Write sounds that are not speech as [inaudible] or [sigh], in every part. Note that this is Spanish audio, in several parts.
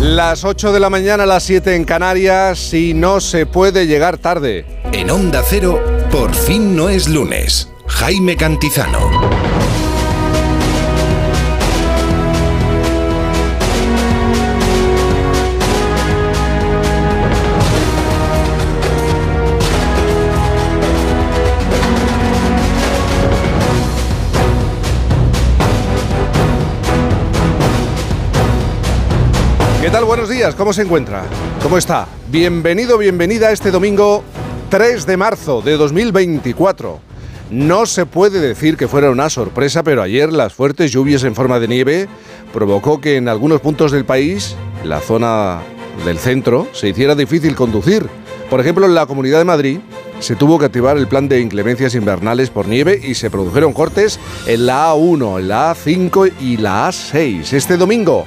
Las 8 de la mañana, las 7 en Canarias y no se puede llegar tarde. En Onda Cero, por fin no es lunes. Jaime Cantizano. ¿Qué tal? Buenos días, ¿cómo se encuentra? ¿Cómo está? Bienvenido, bienvenida a este domingo 3 de marzo de 2024. No se puede decir que fuera una sorpresa, pero ayer las fuertes lluvias en forma de nieve provocó que en algunos puntos del país, la zona del centro, se hiciera difícil conducir. Por ejemplo, en la Comunidad de Madrid se tuvo que activar el plan de inclemencias invernales por nieve y se produjeron cortes en la A1, en la A5 y la A6. Este domingo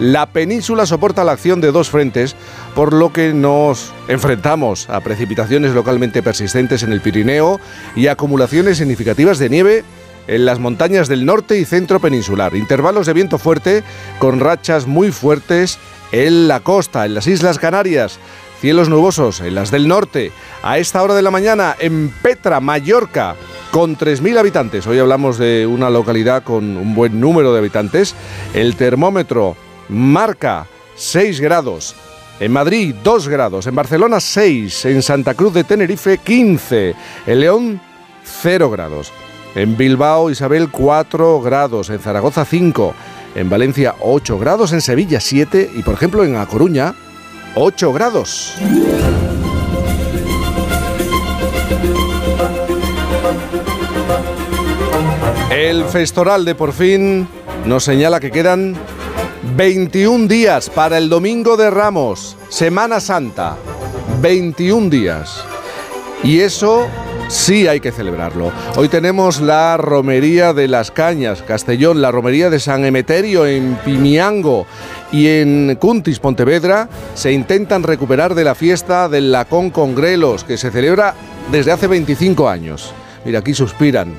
la península soporta la acción de dos frentes, por lo que nos enfrentamos a precipitaciones localmente persistentes en el Pirineo y acumulaciones significativas de nieve en las montañas del norte y centro peninsular. Intervalos de viento fuerte con rachas muy fuertes en la costa, en las Islas Canarias. Cielos nubosos en las del norte. A esta hora de la mañana en Petra, Mallorca, con 3.000 habitantes. Hoy hablamos de una localidad con un buen número de habitantes. El termómetro marca 6 grados. En Madrid 2 grados, en Barcelona 6, en Santa Cruz de Tenerife 15, en León 0 grados, en Bilbao Isabel 4 grados, en Zaragoza 5, en Valencia 8 grados, en Sevilla 7 y por ejemplo en A Coruña 8 grados. El festoral de por fin nos señala que quedan 21 días para el Domingo de Ramos, Semana Santa. 21 días. Y eso sí hay que celebrarlo. Hoy tenemos la Romería de las Cañas, Castellón, la Romería de San Emeterio en Pimiango y en Cuntis, Pontevedra, se intentan recuperar de la fiesta del Lacón con Grelos, que se celebra desde hace 25 años. Mira, aquí suspiran.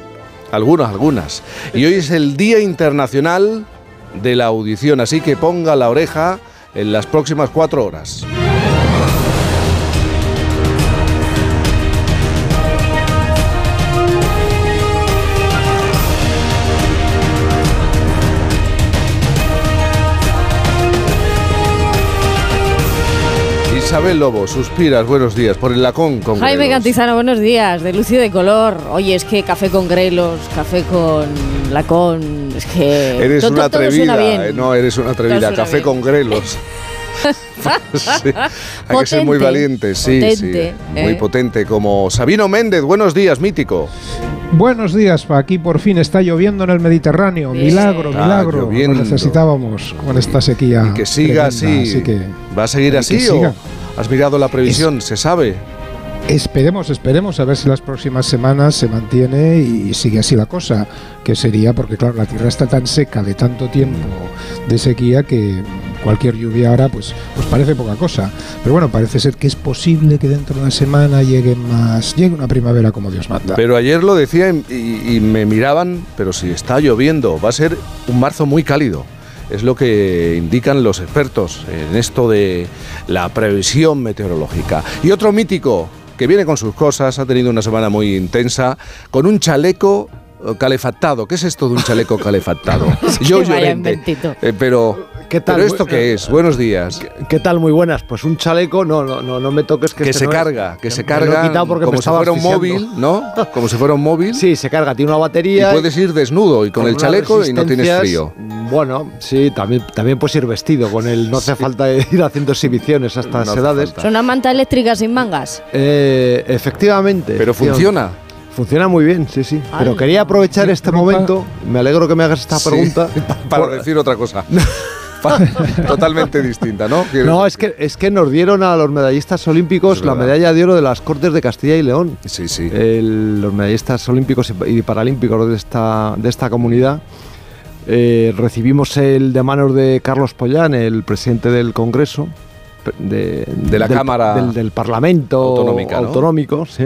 Algunos, algunas. Y hoy es el Día Internacional de la audición, así que ponga la oreja en las próximas cuatro horas. Isabel Lobo, suspiras, buenos días, por el lacón con Jaime grelos. Cantizano, buenos días, de Lucio de Color. Oye, es que café con grelos, café con lacón, es que... Eres todo- una todo suena atrevida, bien. eh, no, eres una atrevida. Café bien. con grelos. [laughs] Sí, Hay que ser muy valiente, sí, potente, sí. Muy eh. potente, como Sabino Méndez, buenos días, mítico. Buenos días, aquí por fin está lloviendo en el Mediterráneo. Milagro, Está milagro. Lloviendo. Lo necesitábamos con esta sequía. Y que siga tremenda, así. que ¿Va a seguir así siga. Has mirado la previsión? ¿Se sabe? Esperemos, esperemos a ver si las próximas semanas se mantiene y sigue así la cosa. Que sería porque, claro, la tierra está tan seca de tanto tiempo de sequía que cualquier lluvia ahora pues, pues parece poca cosa. Pero bueno, parece ser que es posible que dentro de una semana llegue más, llegue una primavera como Dios manda. Pero ayer lo decía y, y me miraban, pero si está lloviendo, va a ser un marzo muy cálido. Es lo que indican los expertos en esto de la previsión meteorológica. Y otro mítico que viene con sus cosas, ha tenido una semana muy intensa, con un chaleco eh, calefactado. ¿Qué es esto de un chaleco [laughs] calefactado? [laughs] Yo llorente. Eh, pero, ¿Qué tal? ¿pero esto qué es? Buenos días. ¿Qué tal? Muy buenas. Pues un chaleco, no, no, no, no me toques que, Que este se no es. carga, que se Me lo he carga quitado porque me como si fuera un asfixiando. móvil, ¿no? [laughs] Como si fuera un móvil. Sí, se carga, tiene una Y batería. puedes ir desnudo y con, el chaleco y no tienes frío. Bueno, sí, también, también puedes ir vestido con él. No hace falta [laughs] ir haciendo exhibiciones a estas No edades. falta. Son una manta eléctrica sin mangas. Eh, efectivamente. Pero funciona. Funciona muy bien, sí, sí. Pero quería aprovechar este momento. Me alegro que me hagas esta Sí, pregunta. [laughs] para por- decir otra cosa. [laughs] Totalmente distinta, ¿no? No, es que, es que nos dieron a los medallistas olímpicos la medalla de oro de las Cortes de Castilla y León. Sí, sí. El- los medallistas olímpicos y paralímpicos de esta, de esta comunidad. Eh, recibimos el de manos de Carlos Pollán, el presidente del Congreso, de, De la del, Cámara del, del Parlamento autonómico, sí.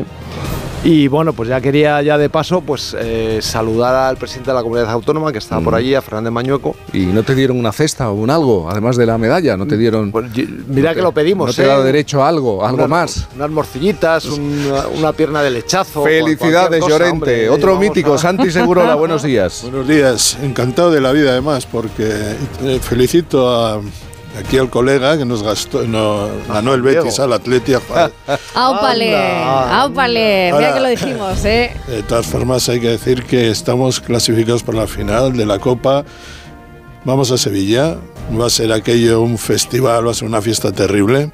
Y bueno, pues ya quería ya de paso pues eh, saludar al presidente de la comunidad autónoma que estaba por Mm. allí, a Fernández Mañueco. ¿Y no te dieron una cesta o un algo, además de la medalla? ¿No te dieron...? Pues, mira no que te- lo pedimos. ¿No te ¿eh? ha dado derecho a algo, algo más? Unas morcillitas, una, una pierna de lechazo. Felicidades, cosa, Llorente. hombre. Otro Vamos mítico, a- Santi Segurola, [laughs] buenos días. Buenos días, encantado de la vida además, porque eh, felicito a, aquí al colega que nos gastó, no, ganó el. Betis al Atleti. a jugar. [laughs] ¡Áupale! Anda, ¡Áupale! Mira que lo dijimos, ¿eh? De todas formas, hay que decir que estamos clasificados para la final de la Copa. Vamos a Sevilla, va a ser aquello un festival, va a ser una fiesta terrible.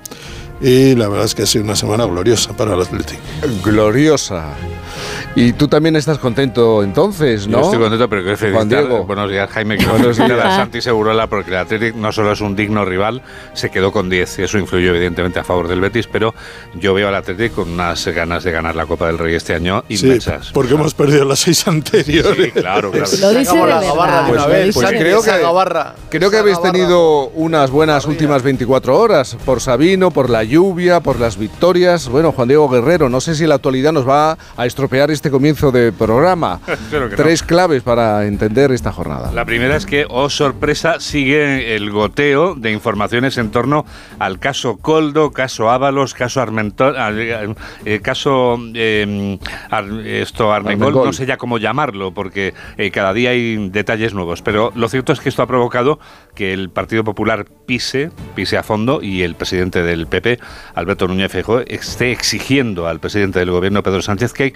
Y la verdad es que ha sido una semana gloriosa para el Atlético. Gloriosa. Y tú también estás contento entonces, ¿no? Yo estoy contento, pero quiero Juan felicitar. Diego. Buenos días, Jaime. Quiero Buenos [laughs] felicitar días. a Santi Segurola porque el Athletic no solo es un digno rival, se quedó con 10 y eso influyó evidentemente a favor del Betis, pero yo veo al Athletic con unas ganas de ganar la Copa del Rey este año Sí, inmensas. porque hemos perdido las seis anteriores. Sí, claro, claro. Lo dice de la gabarra Pues- vez. pues creo que- Creo que habéis tenido unas buenas últimas 24 horas por Sabino, por la lluvia, por las victorias. Bueno, Juan Diego Guerrero, no sé si la actualidad nos va a estropear este comienzo de programa. [laughs] No. Tres claves para entender esta jornada. La primera es que, oh sorpresa, sigue el goteo de informaciones en torno al caso Coldo, caso Ábalos, caso Armentol, eh, eh, caso eh, Ar- esto Armengol, Armengol. no sé ya cómo llamarlo, porque eh, cada día hay detalles nuevos. Pero lo cierto es que esto ha provocado que el Partido Popular pise, pise a fondo y el presidente del PP, Alberto Núñez Feijóo, esté exigiendo al presidente del gobierno, Pedro Sánchez, que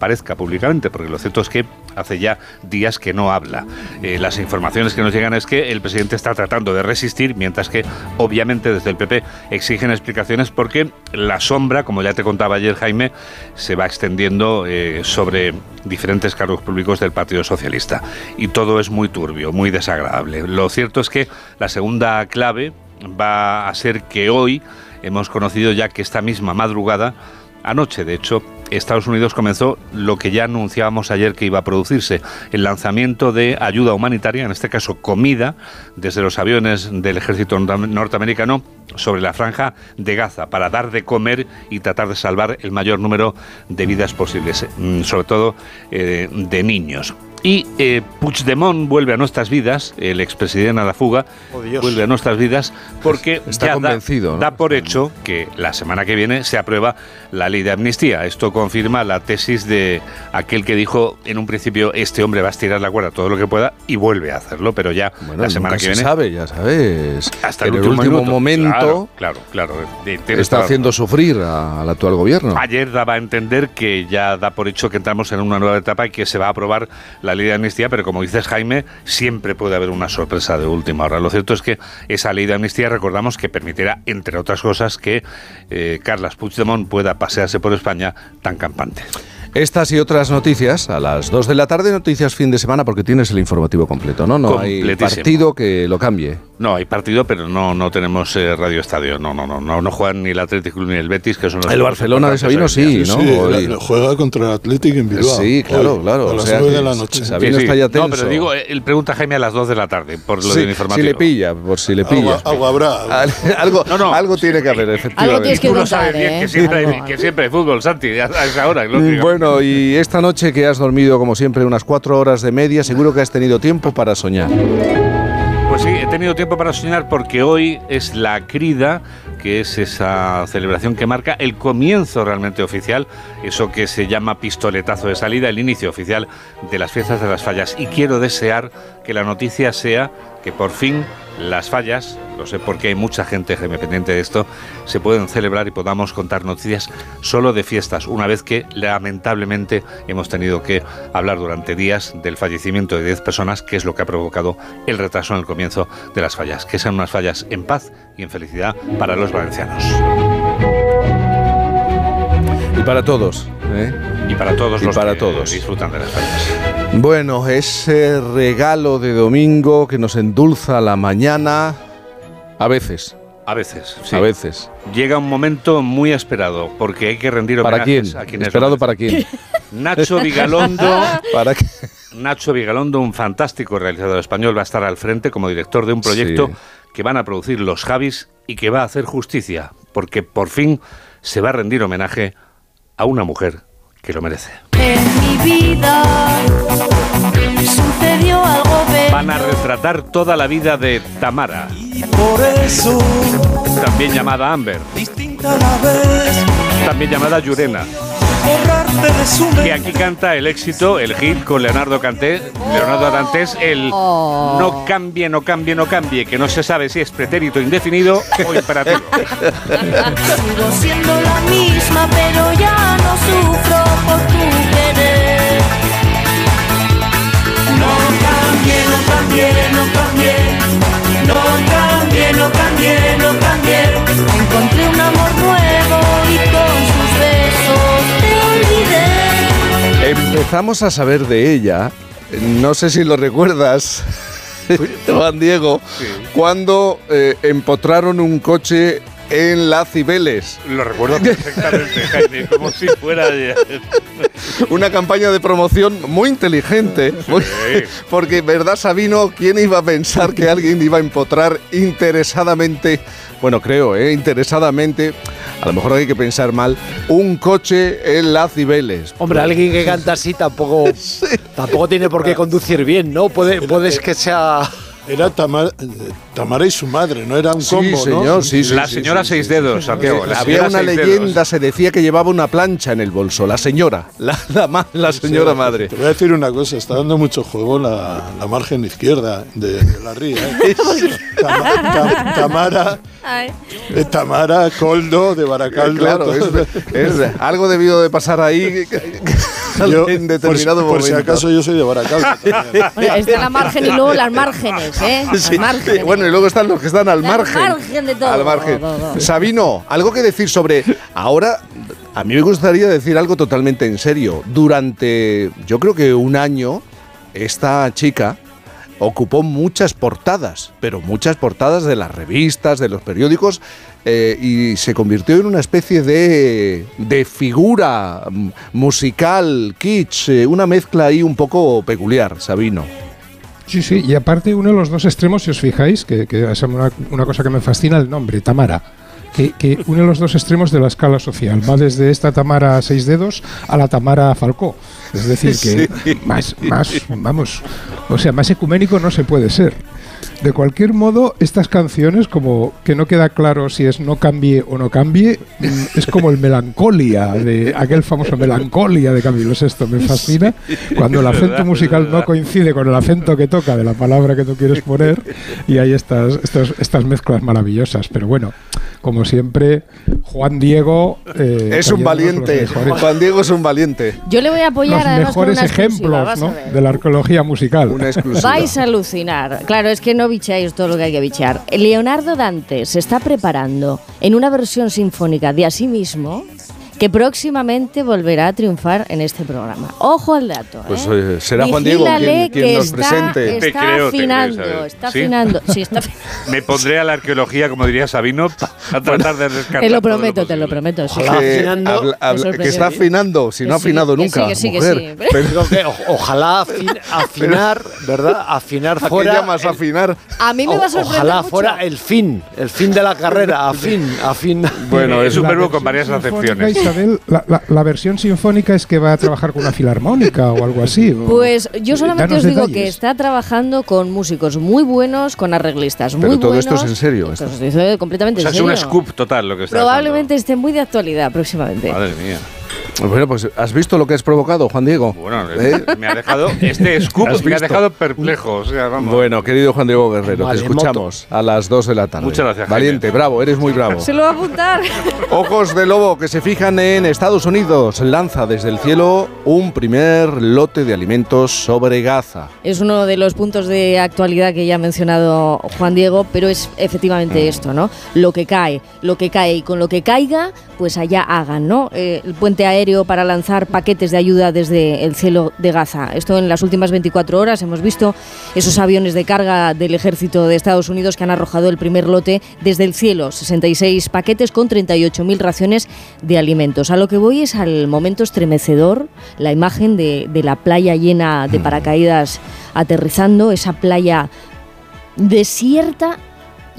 comparezca públicamente, porque lo cierto es que hace ya días que no habla. Eh, las informaciones que nos llegan es que el presidente está tratando de resistir, mientras que obviamente desde el PP exigen explicaciones porque la sombra, como ya te contaba ayer Jaime, se va extendiendo eh, sobre diferentes cargos públicos del Partido Socialista. Y todo es muy turbio, muy desagradable. Lo cierto es que la segunda clave va a ser que hoy hemos conocido ya que esta misma madrugada Anoche, de hecho, Estados Unidos comenzó lo que ya anunciábamos ayer que iba a producirse, el lanzamiento de ayuda humanitaria, en este caso comida, desde los aviones del ejército norte- norteamericano sobre la franja de Gaza, para dar de comer y tratar de salvar el mayor número de vidas posibles, mm, sobre todo eh, de niños. Y eh, Puigdemont vuelve a nuestras vidas, el expresidente a la fuga, Oh, vuelve a nuestras vidas porque Está ya da- convencido, ¿no? da por hecho que la semana que viene se aprueba la ley de amnistía. Esto confirma la tesis de aquel que dijo en un principio este hombre va a estirar la cuerda todo lo que pueda y vuelve a hacerlo, pero ya Bueno, la semana nunca que se viene sabe, ya sabes. hasta el último, momento claro, claro, tienes está haciendo sufrir a- al actual gobierno. Ayer daba a entender que ya da por hecho que entramos en una nueva etapa y que se va a aprobar la ley de amnistía, pero como dices Jaime, siempre puede haber una sorpresa de última hora. Lo cierto es que esa ley de amnistía recordamos que permitirá, entre otras cosas, que eh, Carlas Puigdemont pueda pasearse por España tan campante. Estas y otras noticias a las 2 de la tarde, noticias fin de semana, porque tienes el informativo completo, ¿no? No hay partido que lo cambie. No, hay partido, pero no, no tenemos eh, Radio Estadio. No, no, no, no, no juegan ni el Atlético ni el Betis, que son los El Barcelona de Sabino sí. ¿no? Sí, Hoy- la- juega contra el Athletic en Bilbao. Sí, claro, Hoy, claro. A o las sea 9 que de la noche. Sabino Sí, sí. está ya tenso. No, pero digo, él pregunta a Jaime a las 2 de la tarde, por lo Sí, del informativo. si le pilla, por si le pilla. Agua, agua habrá. Al- algo, No, no. algo tiene que haber, efectivamente. Algo tienes que contar, ¿eh? que siempre, hay, que siempre hay fútbol, Santi, a esa hora. Lógico. Bueno, y esta noche que has dormido, como siempre, unas cuatro horas de media, seguro que has tenido tiempo para soñar. Pues sí, he tenido tiempo para soñar porque hoy es la crida, que es esa celebración que marca el comienzo realmente oficial, eso que se llama pistoletazo de salida, el inicio oficial de las fiestas de las fallas. Y quiero desear que la noticia sea que por fin las fallas, lo sé porque hay mucha gente Jaime, pendiente de esto, se pueden celebrar y podamos contar noticias solo de fiestas, una vez que lamentablemente hemos tenido que hablar durante días del fallecimiento de 10 personas, que es lo que ha provocado el retraso en el comienzo de las fallas, que sean unas fallas en paz y en felicidad para los valencianos. Y para todos. ¿eh? Y para todos Y los para que todos. disfrutan de las fallas. Bueno, ese regalo de domingo que nos endulza la mañana, a veces, A veces, sí. a veces. Llega un momento muy esperado, porque hay que rendir ¿Para quién? homenajes a quienes Esperado para quién. [laughs] Nacho Vigalondo [laughs] ¿Para qué? Nacho Vigalondo, un fantástico realizador español, va a estar al frente como director de un proyecto Sí. que van a producir los Javis y que va a hacer justicia, porque por fin se va a rendir homenaje a una mujer que lo merece. En mi vida sucedió algo bello. Van a retratar toda la vida de Tamara, Por eso, también llamada Amber, distinta a la vez, también llamada Yurena, que aquí canta el éxito, el hit con Leonardo Canté, Leonardo Dantes, el Oh. no cambie, no cambie, no cambie, que no se sabe si es pretérito indefinido o imperativo. [laughs] Sigo siendo la misma, pero ya no sufro por tu querer. No cambié, no cambié, no cambié. No cambié, no cambié, no cambié. Encontré un amor nuevo y con sus besos te olvidé. Empezamos a saber de ella, no sé si lo recuerdas, [laughs] Juan Diego, cuando eh, empotraron un coche en la Cibeles. Lo recuerdo perfectamente, [laughs] Jaime, como si fuera ayer. Una campaña de promoción muy inteligente, muy- porque, ¿verdad, Sabino? ¿Quién iba a pensar que alguien iba a empotrar interesadamente, bueno, creo, ¿eh? interesadamente, a lo mejor hay que pensar mal, un coche en la Cibeles? Hombre, alguien que canta así tampoco, [laughs] tampoco tiene por qué conducir bien, ¿no? Puede, puedes que sea. Era Tamara, eh, Tamara y su madre, no era un Sí, combo, ¿no? señor, sí, sí. La señora sí, seis sí, dedos, Santiago. la Había una leyenda, dedos. se decía que llevaba una plancha en el bolso, la señora, [laughs] la, la la señora madre. Te voy a decir una cosa, está dando mucho juego la, la margen izquierda de, de la ría. ¿eh? [laughs] Tama- Tam- Tamara, eh, Tamara, Coldo, de Baracaldo. Claro, es, todo. es- algo debido de pasar ahí [laughs] Yo, en determinado por, por si momento. acaso yo soy de Baracaldo. [laughs] está la margen y luego las márgenes, ¿eh? Las Sí, márgenes. Bueno, y luego están los que están al margen. margen de todo. Al margen. Sabino, algo que decir sobre. Ahora, a mí me gustaría decir algo totalmente en serio. Durante, yo creo que un año, esta chica ocupó muchas portadas, pero muchas portadas de las revistas, de los periódicos, eh, y se convirtió en una especie de, de figura musical, kitsch, eh, una mezcla ahí un poco peculiar, Sabino. Sí, sí, y aparte uno de los dos extremos, si os fijáis, que, que es una, una cosa que me fascina, el nombre, Tamara. Que, que une los dos extremos de la escala social. Va desde esta Tamara a seis dedos a la Tamara Falcó. Es decir, que [laughs] más, más, vamos, o sea, más ecuménico no se puede ser. De cualquier modo, estas canciones, como que no queda claro si es no cambie o no cambie, mm, es como el [laughs] melancolia, de aquel famoso melancolia de Camilo VI. Me fascina [laughs] cuando el acento musical no coincide con el acento que toca de la palabra que tú quieres poner y hay estas, estas, estas mezclas maravillosas. Pero bueno, como siempre, Juan Diego... eh, Es un valiente. Juan Diego es un valiente. Yo le voy a apoyar los además con mejores una ejemplos ¿no? de la arqueología musical. Una [laughs] exclusiva. Vais a alucinar. Claro, es que no bicháis todo lo que hay que bichar. Leonardo Dante se está preparando en una versión sinfónica de a sí mismo que próximamente volverá a triunfar en este programa. Ojo al dato. Pues, ¿eh? será Juan Diego quien- quien que nos está, presente. Te Está creo, te creo, afinando, está ¿Sí? afinando. Sí, está [laughs] Me pondré a la arqueología, como diría Sabino, a tratar de rescatar. Te lo todo prometo, te lo prometo. sí. Ojalá. Que, afinando, habla- habla- me que está afinando, si no ha afinado que nunca, sí, que sí, que mujer. sí. Pero, Digo que o- ojalá afin- [laughs] afinar, ¿verdad? Afinar ¿A qué fuera. llamas el- afinar? A mí me va a sorprender ojalá mucho. fuera el fin, el fin de la carrera, [laughs] afín, afín. Bueno, es un verbo con varias acepciones. Isabel, la, la- la versión sinfónica es que va a trabajar con una filarmónica o algo así. o- Pues yo solamente Danos os digo que detalles. está trabajando con músicos muy buenos, con arreglistas muy Pero todo buenos. esto es en serio, Esto dice completamente O sea, en es un serio. scoop total lo que está Probablemente esté muy de actualidad próximamente. Madre mía. Bueno, pues ¿has visto lo que has provocado, Juan Diego? Bueno, ¿Eh? me ha dejado. Este scoop ¿Has me ha dejado perplejo. O sea, vamos. Bueno, querido Juan Diego Guerrero, te escuchamos a las 2 de la tarde. Muchas gracias, Jaime. Valiente, bravo, eres muy bravo. Se lo va a apuntar. Ojos de lobo que se fijan en Estados Unidos. Lanza desde el cielo un primer lote de alimentos sobre Gaza. Es uno de los puntos de actualidad que ya ha mencionado Juan Diego, pero es Mm. efectivamente esto, ¿no? Lo que cae, lo que cae y con lo que caiga, pues allá hagan, ¿no? Eh, el puente aéreo para lanzar paquetes de ayuda desde el cielo de Gaza. Esto en las últimas 24 horas hemos visto esos aviones de carga del ejército de Estados Unidos que han arrojado el primer lote desde el cielo, 66 paquetes con 38.000 raciones de alimentos. A lo que voy es al momento estremecedor, la imagen de, de la playa llena de paracaídas aterrizando, esa playa desierta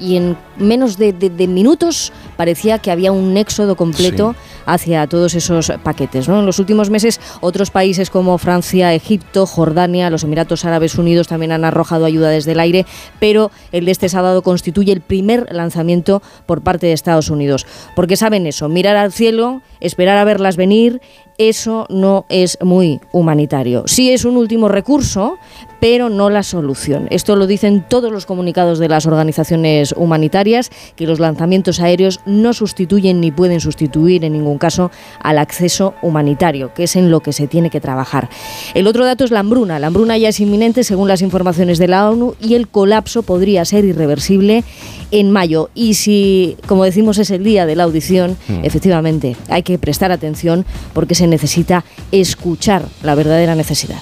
y en menos de, de- de minutos parecía que había un éxodo completo hacia todos esos paquetes. ¿no? En los últimos meses, otros países como Francia, Egipto, Jordania, los Emiratos Árabes Unidos también han arrojado ayuda desde el aire, pero el de este sábado constituye el primer lanzamiento por parte de Estados Unidos. Porque saben eso, mirar al cielo, esperar a verlas venir, eso no es muy humanitario. Sí es un último recurso, pero no la solución. Esto lo dicen todos los comunicados de las organizaciones humanitarias, que los lanzamientos aéreos no sustituyen ni pueden sustituir en ningún caso al acceso humanitario, que es en lo que se tiene que trabajar. El otro dato es la hambruna. La hambruna ya es inminente según las informaciones de la ONU y el colapso podría ser irreversible en mayo. Y si, como decimos, es el día de la audición, efectivamente hay que prestar atención porque se necesita escuchar la verdadera necesidad.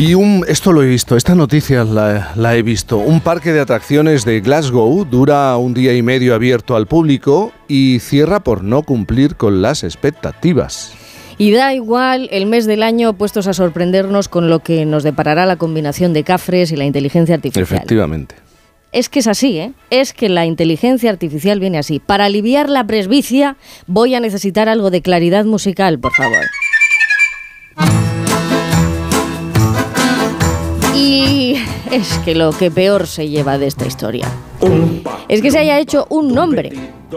Y un, esto lo he visto, esta noticia la, la he visto. Un parque de atracciones de Glasgow dura un día y medio abierto al público y cierra por no cumplir con las expectativas. Y da igual el mes del año puestos a sorprendernos con lo que nos deparará la combinación de cafres y la inteligencia artificial. Efectivamente. Es que es así, ¿eh? Es que la inteligencia artificial viene así. Para aliviar la presbicia voy a necesitar algo de claridad musical, por favor. Y es que lo que peor se lleva de esta historia es que se haya hecho un nombre.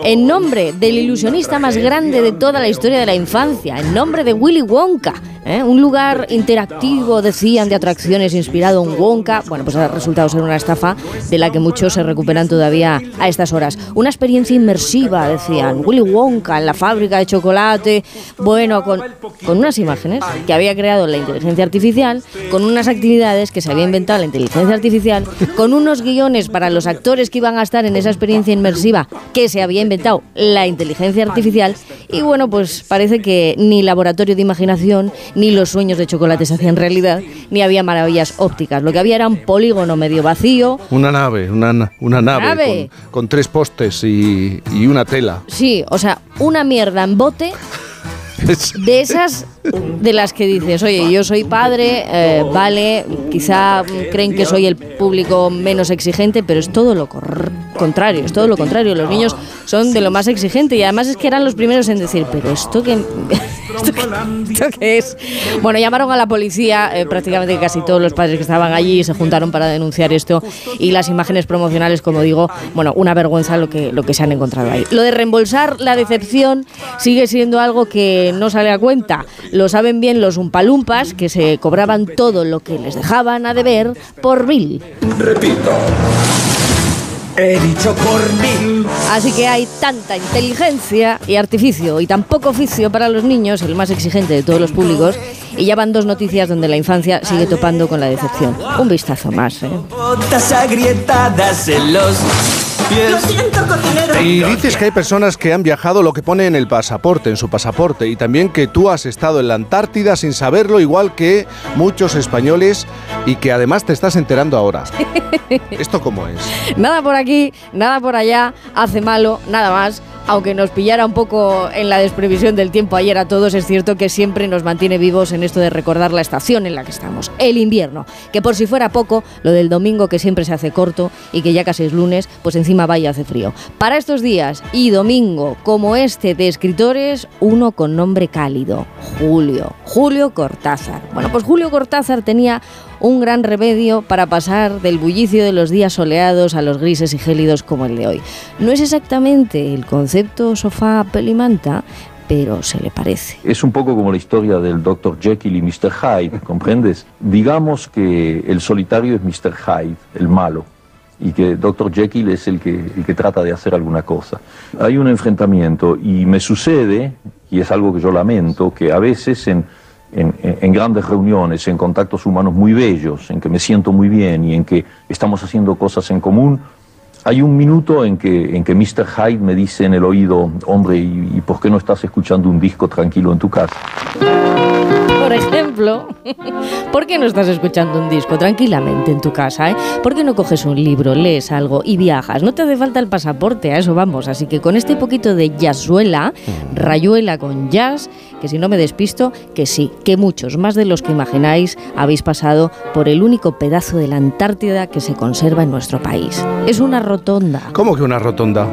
En nombre del ilusionista más grande de toda la historia de la infancia, en nombre de Willy Wonka, ¿eh? un lugar interactivo, decían, de atracciones inspirado en Wonka. Bueno, pues ha resultado ser una estafa de la que muchos se recuperan todavía a estas horas. Una experiencia inmersiva, decían, Willy Wonka en la fábrica de chocolate, bueno, con, con unas imágenes que había creado la inteligencia artificial, con unas actividades que se había inventado la inteligencia artificial, con unos guiones para los actores que iban a estar en esa experiencia inmersiva que se había inventado la inteligencia artificial y bueno, pues parece que ni laboratorio de imaginación ni los sueños de chocolate se hacían realidad, ni había maravillas ópticas. Lo que había era un polígono medio vacío. Una nave, una, na- una nave, Nave. Con, con tres postes y, y una tela. Sí, o sea, una mierda en bote [laughs] de esas de las que dices, oye, yo soy padre, eh, vale, quizá creen que soy el público menos exigente, pero es todo lo contrario, es todo lo contrario. Los niños son de lo más exigente y además es que eran los primeros en decir, pero esto que... [laughs] ¿Esto qué, esto qué es? Bueno, llamaron a la policía, eh, prácticamente casi todos los padres que estaban allí se juntaron para denunciar esto y las imágenes promocionales, como digo, bueno, una vergüenza lo que, lo que se han encontrado ahí. Lo de reembolsar la decepción sigue siendo algo que no sale a cuenta. Lo saben bien los umpalumpas que se cobraban todo lo que les dejaban a deber por mil. Repito. He dicho por mil. Así que hay tanta inteligencia y artificio y tan poco oficio para los niños, el más exigente de todos los públicos, y ya van dos noticias donde la infancia sigue topando con la decepción. Un vistazo más, ¿eh? Botas agrietadas en los pies. Lo siento, cocinero. Y dices que hay personas que han viajado lo que pone en el pasaporte, en su pasaporte, y también que tú has estado en la Antártida sin saberlo, igual que muchos españoles, y que además te estás enterando ahora. [laughs] ¿Esto cómo es? Nada por aquí, nada por allá, hace malo, nada más. Aunque nos pillara un poco en la desprevisión del tiempo ayer a todos, es cierto que siempre nos mantiene vivos en esto de recordar la estación en la que estamos, el invierno. Que por si fuera poco, lo del domingo que siempre se hace corto y que ya casi es lunes, pues encima va y hace frío. Para estos días y domingo como este de escritores, uno con nombre cálido, Julio, Julio Cortázar. Bueno, pues Julio Cortázar tenía un gran remedio para pasar del bullicio de los días soleados a los grises y gélidos como el de hoy. No es exactamente el concepto sofá pelimanta, pero se le parece. Es un poco como la historia del Dr. Jekyll y Mr. Hyde, ¿comprendes? Digamos que el solitario es Mr. Hyde, el malo, y que Dr. Jekyll es el que, el que trata de hacer alguna cosa. Hay un enfrentamiento y me sucede, y es algo que yo lamento, que a veces en, en, en grandes reuniones, en contactos humanos muy bellos, en que me siento muy bien y en que estamos haciendo cosas en común, hay un minuto en que, en que Mr. Hyde me dice en el oído, hombre, ¿y, y por qué no estás escuchando un disco tranquilo en tu casa? Por ejemplo, [laughs] ¿por qué no estás escuchando un disco tranquilamente en tu casa? eh? ¿Por qué no coges un libro, lees algo y viajas? No te hace falta el pasaporte, a eso vamos. Así que con este poquito de jazzuela, rayuela con jazz, que si no me despisto, que sí, que muchos, más de los que imagináis, habéis pasado por el único pedazo de la Antártida que se conserva en nuestro país. Es una rotonda. ¿Cómo que una rotonda?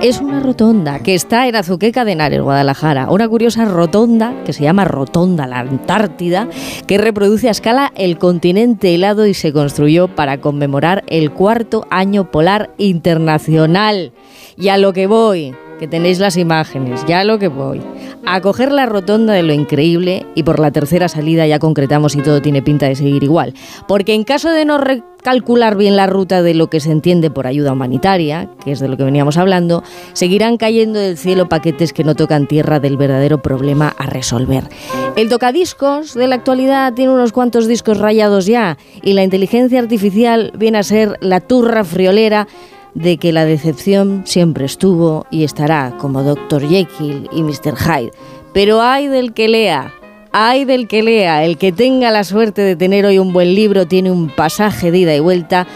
es una rotonda que está en Azuqueca de Henares, Guadalajara. Una curiosa rotonda que se llama Rotonda la Antártida, que reproduce a escala el continente helado y se construyó para conmemorar el cuarto año polar internacional. Y a lo que voy, que tenéis las imágenes, ya lo que voy. A coger la rotonda de lo increíble y por la tercera salida ya concretamos y todo tiene pinta de seguir igual. Porque en caso de no recalcular bien la ruta de lo que se entiende por ayuda humanitaria, que es de lo que veníamos hablando, seguirán cayendo del cielo paquetes que no tocan tierra del verdadero problema a resolver. El tocadiscos de la actualidad tiene unos cuantos discos rayados ya y la inteligencia artificial viene a ser la turra friolera de que la decepción siempre estuvo y estará como Dr. Jekyll y Mr. Hyde. Pero hay del que lea, hay del que lea, el que tenga la suerte de tener hoy un buen libro tiene un pasaje de ida y vuelta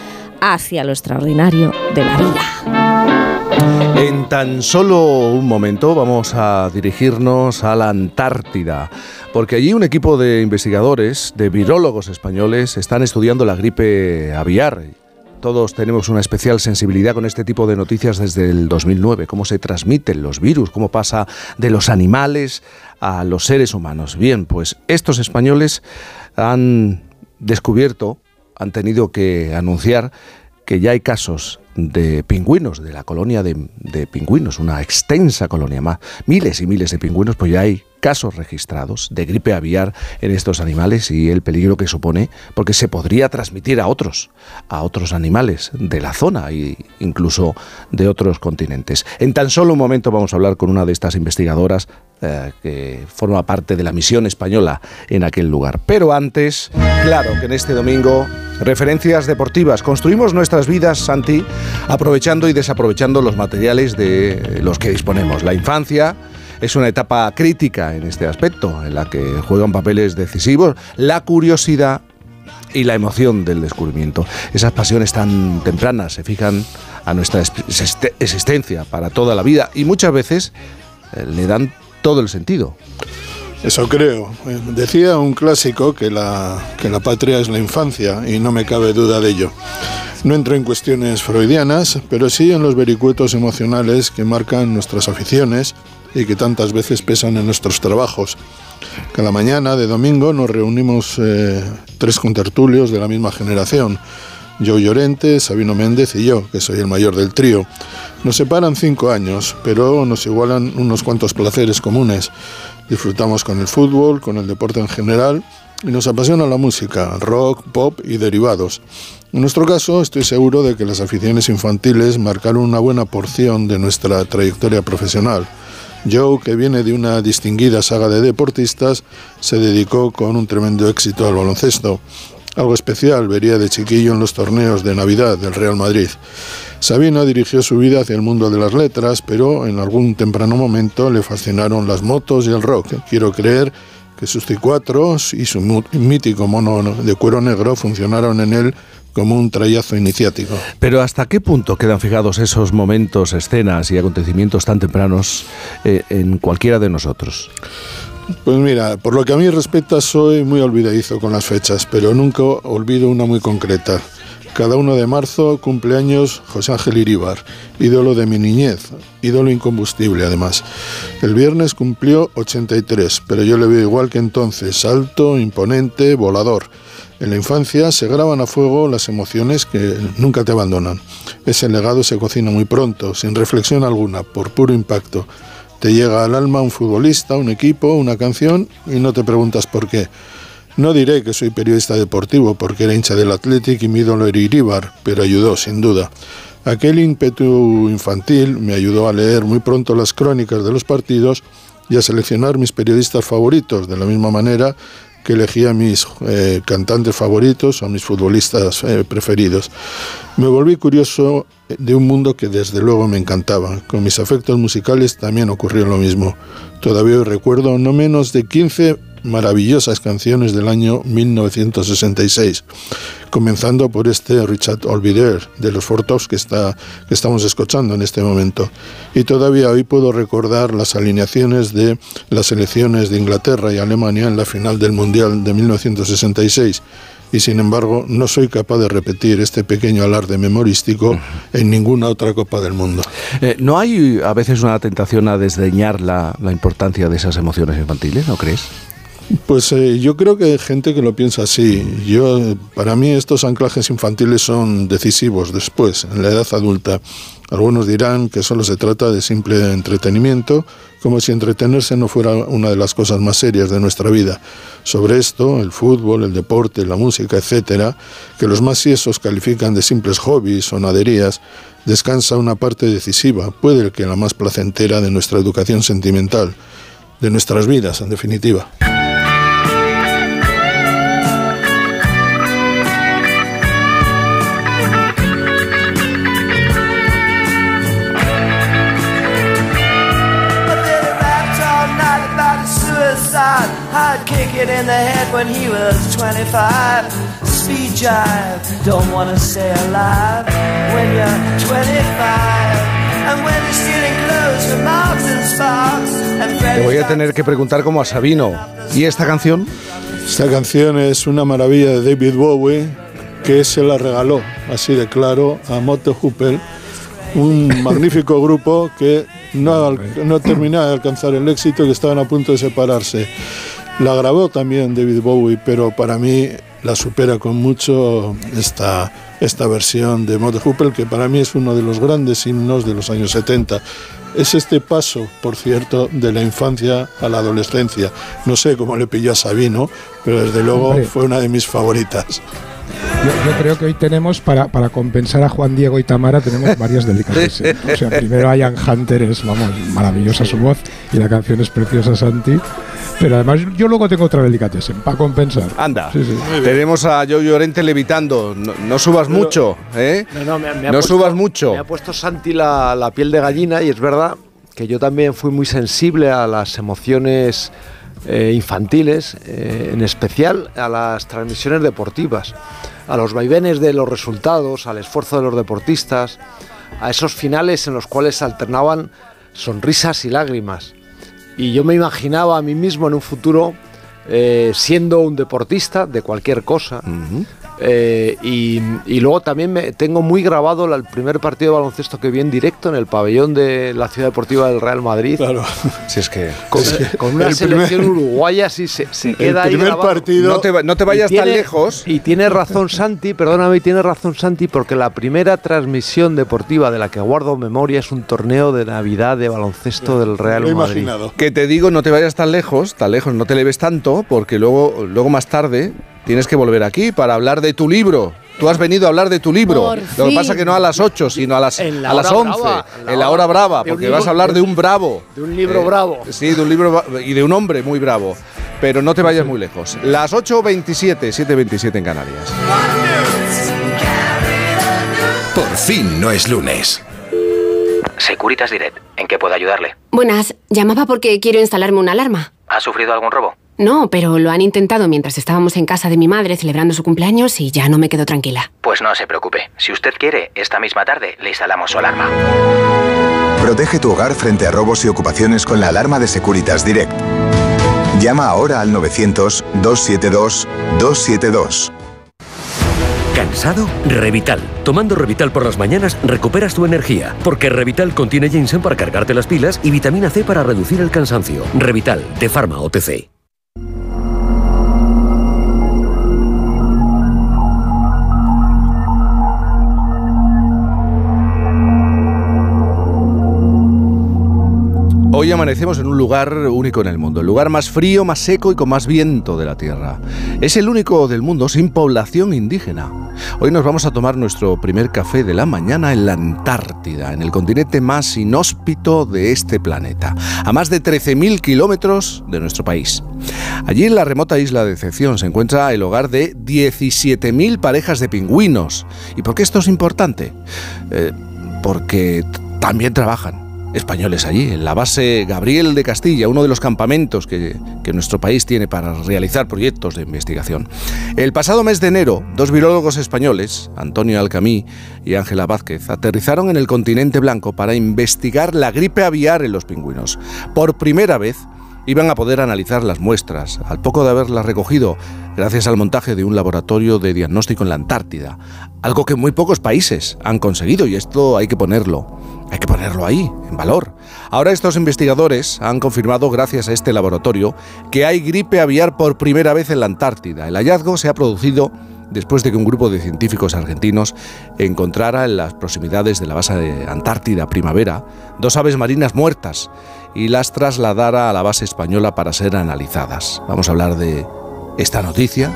hacia lo extraordinario de la vida. En tan solo un momento vamos a dirigirnos a la Antártida, porque allí un equipo de investigadores, de virólogos españoles, están estudiando la gripe aviar todos tenemos una especial sensibilidad con este tipo de noticias desde el 2009, cómo se transmiten los virus, cómo pasa de los animales a los seres humanos. Bien, pues estos españoles han descubierto, han tenido que anunciar que ya hay casos de pingüinos, de la colonia de, pingüinos, una extensa colonia más, miles y miles de pingüinos, pues ya hay casos registrados de gripe aviar en estos animales y el peligro que supone, porque se podría transmitir a otros, a otros animales de la zona e incluso de otros continentes. En tan solo un momento vamos a hablar con una de estas investigadoras eh, que forma parte de la misión española en aquel lugar. Pero antes, claro que en este domingo, referencias deportivas. Construimos nuestras vidas, Santi, aprovechando y desaprovechando los materiales de los que disponemos. La infancia, es una etapa crítica en este aspecto, en la que juegan papeles decisivos la curiosidad y la emoción del descubrimiento. Esas pasiones tan tempranas se fijan a nuestra existencia para toda la vida y muchas veces eh, le dan todo el sentido. Eso creo. Eh, decía un clásico que la, que la patria es la infancia y no me cabe duda de ello. No entro en cuestiones freudianas, pero sí en los vericuetos emocionales que marcan nuestras aficiones y que tantas veces pesan en nuestros trabajos. Cada mañana de domingo nos reunimos eh, tres contertulios de la misma generación. Joe Llorente, Sabino Méndez y yo, que soy el mayor del trío. Nos separan cinco años, pero nos igualan unos cuantos placeres comunes. Disfrutamos con el fútbol, con el deporte en general y nos apasiona la música, rock, pop y derivados. En nuestro caso, estoy seguro de que las aficiones infantiles marcaron una buena porción de nuestra trayectoria profesional. Joe, que viene de una distinguida saga de deportistas, se dedicó con un tremendo éxito al baloncesto. Algo especial vería de chiquillo en los torneos de Navidad del Real Madrid. Sabina dirigió su vida hacia el mundo de las letras, pero en algún temprano momento le fascinaron las motos y el rock. Quiero creer que sus cicuatros y su mítico mono de cuero negro funcionaron en él como un trayazo iniciático. Pero ¿hasta qué punto quedan fijados esos momentos, escenas y acontecimientos tan tempranos eh, en cualquiera de nosotros? Pues mira, por lo que a mí respecta, soy muy olvidadizo con las fechas, pero nunca olvido una muy concreta. Cada 1 de marzo, cumpleaños José Ángel Iríbar, ídolo de mi niñez, ídolo incombustible además. El viernes cumplió 83, pero yo le veo igual que entonces, alto, imponente, volador. En la infancia se graban a fuego las emociones que nunca te abandonan. Ese legado se cocina muy pronto, sin reflexión alguna, por puro impacto. Te llega al alma un futbolista, un equipo, una canción y no te preguntas por qué. No diré que soy periodista deportivo porque era hincha del Athletic y mi ídolo era Iríbar, pero ayudó sin duda. Aquel ímpetu infantil me ayudó a leer muy pronto las crónicas de los partidos y a seleccionar mis periodistas favoritos, de la misma manera que elegía mis eh, cantantes favoritos o mis futbolistas eh, preferidos. Me volví curioso de un mundo que desde luego me encantaba. Con mis afectos musicales también ocurrió lo mismo. Todavía recuerdo no menos de 15 maravillosas canciones del año 1966, comenzando por este Richard Olvider de los Fortos que, está, que estamos escuchando en este momento. Y todavía hoy puedo recordar las alineaciones de las selecciones de Inglaterra y Alemania en la final del Mundial de 1966 y sin embargo no soy capaz de repetir este pequeño alarde memorístico en ninguna otra Copa del Mundo. Eh, ¿No hay a veces una tentación a desdeñar la, la importancia de esas emociones infantiles, no crees? Pues eh, yo creo que hay gente que lo piensa así. Yo, para mí estos anclajes infantiles son decisivos después, en la edad adulta. Algunos dirán que solo se trata de simple entretenimiento, como si entretenerse no fuera una de las cosas más serias de nuestra vida. Sobre esto, el fútbol, el deporte, la música, etcétera, que los más ciesos califican de simples hobbies o naderías, descansa una parte decisiva, puede que la más placentera de nuestra educación sentimental, de nuestras vidas, en definitiva. I'd kick it in the head when he was 25. Speed jive, don't wanna stay alive when you're 25. And when you're stealing clothes from Martin Sparks and Te voy a tener que preguntar como a Sabino. ¿Y esta canción? Esta canción es una maravilla de David Bowie que se la regaló, así de claro, a Motte Hooper, un [laughs] magnífico grupo que no, no terminaba de alcanzar el éxito y que estaban a punto de separarse. La grabó también David Bowie, pero para mí la supera con mucho esta, esta versión de Motte Hooper, que para mí es uno de los grandes himnos de los años 70. Es este paso, por cierto, de la infancia a la adolescencia. No sé cómo le pilló a Sabino, pero desde luego Hombre. fue una de mis favoritas. Yo, yo creo que hoy tenemos, para, para compensar a Juan Diego y Tamara, tenemos varias delicatessen. O sea, primero Ian Hunter es, vamos, maravillosa su voz y la canción es preciosa, Santi. Pero además yo luego tengo otra delicatessen, para compensar. Anda. Sí, sí. Tenemos a Joe Llorente levitando. No, no subas Pero- mucho, ¿eh? No, no, me- me ha No puesto- subas mucho. Me ha puesto Santi la, la piel de gallina y es verdad que yo también fui muy sensible a las emociones eh, infantiles, eh, en especial a las transmisiones deportivas, a los vaivenes de los resultados, al esfuerzo de los deportistas, a esos finales en los cuales se alternaban sonrisas y lágrimas. Y yo me imaginaba a mí mismo en un futuro eh, siendo un deportista de cualquier cosa. Eh, y, y luego también me tengo muy grabado la- el primer partido de baloncesto que vi en directo en el pabellón de la Ciudad Deportiva del Real Madrid. Claro. [laughs] Si es que. Con, con una El selección primer- uruguaya, sí, se, se queda ahí primer grabado. partido- No te, va- no te vayas tan lejos. Y tiene razón Santi, perdóname, tiene razón Santi, porque la primera transmisión deportiva de la que guardo memoria es un torneo de Navidad de baloncesto del Real Lo he Madrid. imaginado. Que te digo, no te vayas tan lejos, tan lejos, no te leves tanto, porque luego, luego más tarde tienes que volver aquí para hablar de tu libro. Tú has venido a hablar de tu libro. Por Lo que pasa fin. que no a las 8, sino a las, En la a las hora 11, brava, en la hora brava, porque vas a hablar de un bravo. De un libro Eh, bravo. Sí, de un libro y de un hombre muy bravo. Pero no te vayas muy lejos. Las 8.27, 7.27 en Canarias. Por fin no es lunes. Securitas Direct, ¿en qué puedo ayudarle? Buenas, llamaba porque quiero instalarme una alarma. ¿Ha sufrido algún robo? No, pero lo han intentado mientras estábamos en casa de mi madre celebrando su cumpleaños y ya no me quedo tranquila. Pues no se preocupe. Si usted quiere, esta misma tarde le instalamos su alarma. Protege tu hogar frente a robos y ocupaciones con la alarma de Securitas Direct. Llama ahora al 900-272-272. ¿Cansado? Revital. Tomando Revital por las mañanas recuperas tu energía, porque Revital contiene ginseng para cargarte las pilas y vitamina C para reducir el cansancio. Revital, de Pharma OTC. Hoy amanecemos en un lugar único en el mundo, el lugar más frío, más seco y con más viento de la Tierra. Es el único del mundo sin población indígena. Hoy nos vamos a tomar nuestro primer café de la mañana en la Antártida, en el continente más inhóspito de este planeta, a más de 13.000 kilómetros de nuestro país. Allí en la remota isla de Decepción se encuentra el hogar de 17.000 parejas de pingüinos. ¿Y por qué esto es importante? Eh, porque también trabajan españoles allí, en la base Gabriel de Castilla, uno de los campamentos que, nuestro país tiene para realizar proyectos de investigación. El pasado mes de enero, dos virólogos españoles, Antonio Alcamí y Ángela Vázquez, aterrizaron en el continente blanco para investigar la gripe aviar en los pingüinos. Por primera vez, iban a poder analizar las muestras, al poco de haberlas recogido, gracias al montaje de un laboratorio de diagnóstico en la Antártida, algo que muy pocos países han conseguido y esto hay que ponerlo, hay que ponerlo ahí, en valor. Ahora estos investigadores han confirmado, gracias a este laboratorio, que hay gripe aviar por primera vez en la Antártida. El hallazgo se ha producido después de que un grupo de científicos argentinos encontrara en las proximidades de la base de Antártida Primavera dos aves marinas muertas y las trasladara a la base española para ser analizadas. Vamos a hablar de esta noticia,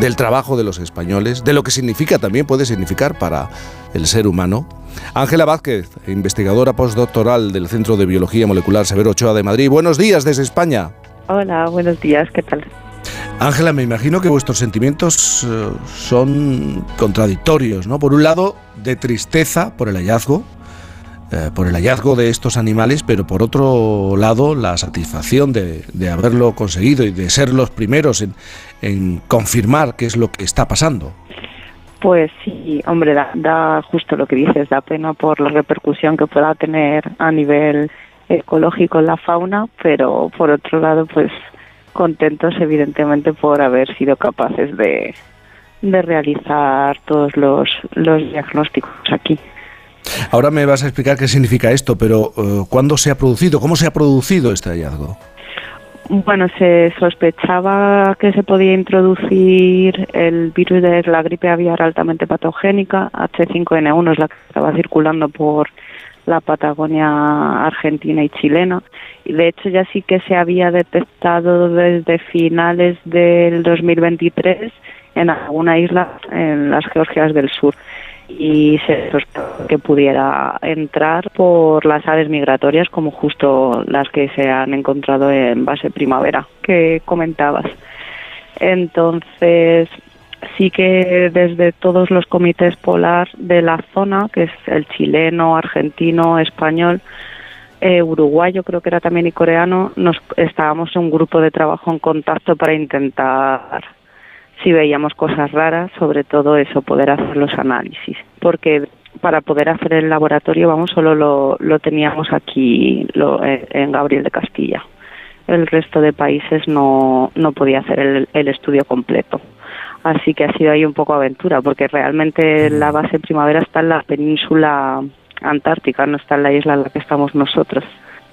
del trabajo de los españoles, de lo que significa también puede significar para el ser humano. Ángela Vázquez, investigadora postdoctoral del Centro de Biología Molecular Severo Ochoa de Madrid. Buenos días desde España. Hola, buenos días, ¿qué tal? Ángela, me imagino que vuestros sentimientos eh, son contradictorios, ¿no? Por un lado, de tristeza por el hallazgo, eh, por el hallazgo de estos animales, pero por otro lado, la satisfacción de, de haberlo conseguido y de ser los primeros en, en, confirmar qué es lo que está pasando. Pues sí, hombre, da, da justo lo que dices, da pena por la repercusión que pueda tener a nivel ecológico en la fauna, pero por otro lado, pues contentos evidentemente por haber sido capaces de, de realizar todos los, los diagnósticos aquí. Ahora me vas a explicar qué significa esto, pero uh, ¿cuándo se ha producido? ¿Cómo se ha producido este hallazgo? Bueno, se sospechaba que se podía introducir el virus de la gripe aviar altamente patogénica, H5N1 es la que estaba circulando por la Patagonia argentina y chilena. Y de hecho ya sí que se había detectado desde finales del 2023 en alguna isla en las Georgias del Sur y se que pudiera entrar por las aves migratorias como justo las que se han encontrado en base primavera que comentabas. Entonces, sí que desde todos los comités polar de la zona, que es el chileno, argentino, español, eh, uruguayo creo que era también y coreano, nos estábamos en un grupo de trabajo en contacto para intentar si veíamos cosas raras, sobre todo eso, poder hacer los análisis, porque para poder hacer el laboratorio, vamos, solo lo, teníamos aquí lo, en Gabriel de Castilla. El resto de países no, no podía hacer el, el estudio completo. Así que ha sido ahí un poco aventura, porque realmente la base primavera está en la península antártica, no está en la isla en la que estamos nosotros.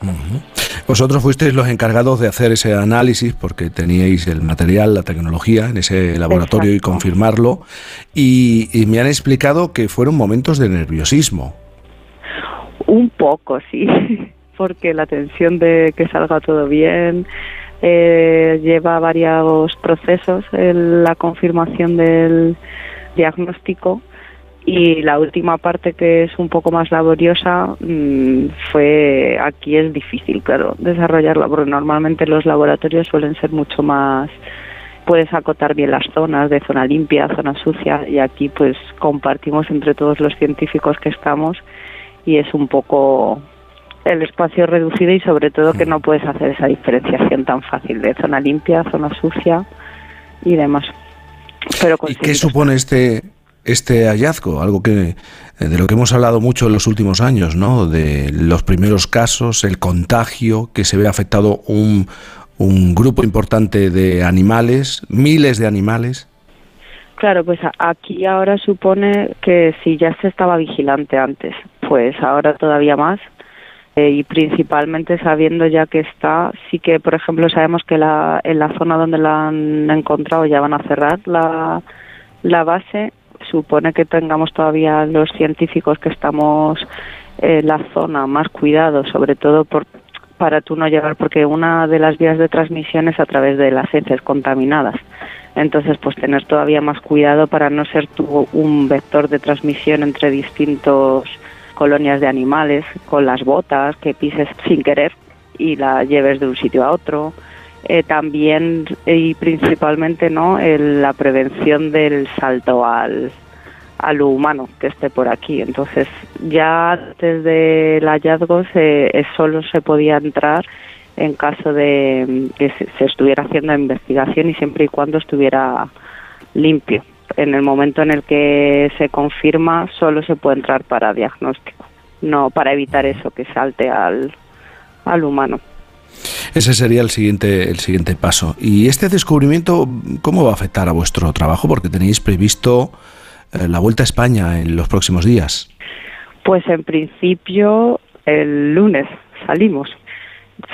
Uh -huh. Vosotros fuisteis los encargados de hacer ese análisis porque teníais el material, la tecnología en ese laboratorio Exacto. y confirmarlo. Y, y, me han explicado que fueron momentos de nerviosismo. Un poco, sí, [laughs] porque la tensión de que salga todo bien eh, lleva varios procesos en la confirmación del diagnóstico y la última parte que es un poco más laboriosa mmm, fue aquí es difícil claro desarrollarla porque normalmente los laboratorios suelen ser mucho más puedes acotar bien las zonas de zona limpia zona sucia y aquí pues compartimos entre todos los científicos que estamos y es un poco el espacio reducido y sobre todo que no puedes hacer esa diferenciación tan fácil de zona limpia zona sucia y demás. Pero ¿Y qué supone este este hallazgo, algo que de lo que hemos hablado mucho en los últimos años, ¿no? De los primeros casos, el contagio, que se ve afectado un, un grupo importante de animales, miles de animales. Claro, pues aquí ahora supone que si ya se estaba vigilante antes, pues ahora todavía más. Eh, y principalmente sabiendo ya que está, sí que, por ejemplo, sabemos que la, en la zona donde la han encontrado ya van a cerrar la, la base supone que tengamos todavía los científicos que estamos en la zona más cuidados, sobre todo por, para tú no llegar, porque una de las vías de transmisión es a través de las heces contaminadas. Entonces, pues tener todavía más cuidado para no ser tú un vector de transmisión entre distintos colonias de animales, con las botas que pises sin querer y la lleves de un sitio a otro eh, también y principalmente no el, la prevención del salto al, a humano que esté por aquí. Entonces, ya desde el hallazgo se, solo se podía entrar en caso de que se, se, estuviera haciendo investigación y siempre y cuando estuviera limpio. En el momento en el que se confirma, solo se puede entrar para diagnóstico, no para evitar eso que salte al, al humano. Ese sería el siguiente, el siguiente paso. ¿Y este descubrimiento cómo va a afectar a vuestro trabajo? Porque tenéis previsto eh, la vuelta a España en los próximos días. Pues en principio el lunes salimos.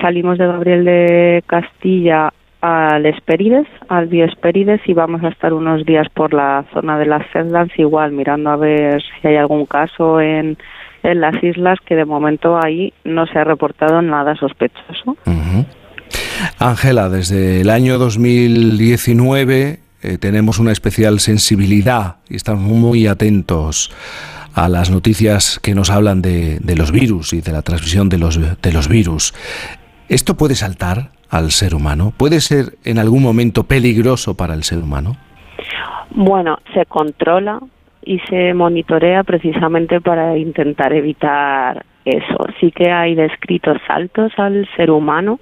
Salimos de Gabriel de Castilla al Esperides, al Bioesperides y vamos a estar unos días por la zona de las Sedlands igual mirando a ver si hay algún caso en, en las islas que de momento ahí no se ha reportado nada sospechoso. Ángela, desde el año 2019 eh, tenemos una especial sensibilidad y estamos muy atentos a las noticias que nos hablan de, de los virus y de la transmisión de los, de los virus. ¿Esto puede saltar al ser humano? ¿Puede ser en algún momento peligroso para el ser humano? Bueno, se controla y se monitorea precisamente para intentar evitar eso. Sí que hay descritos saltos al ser humano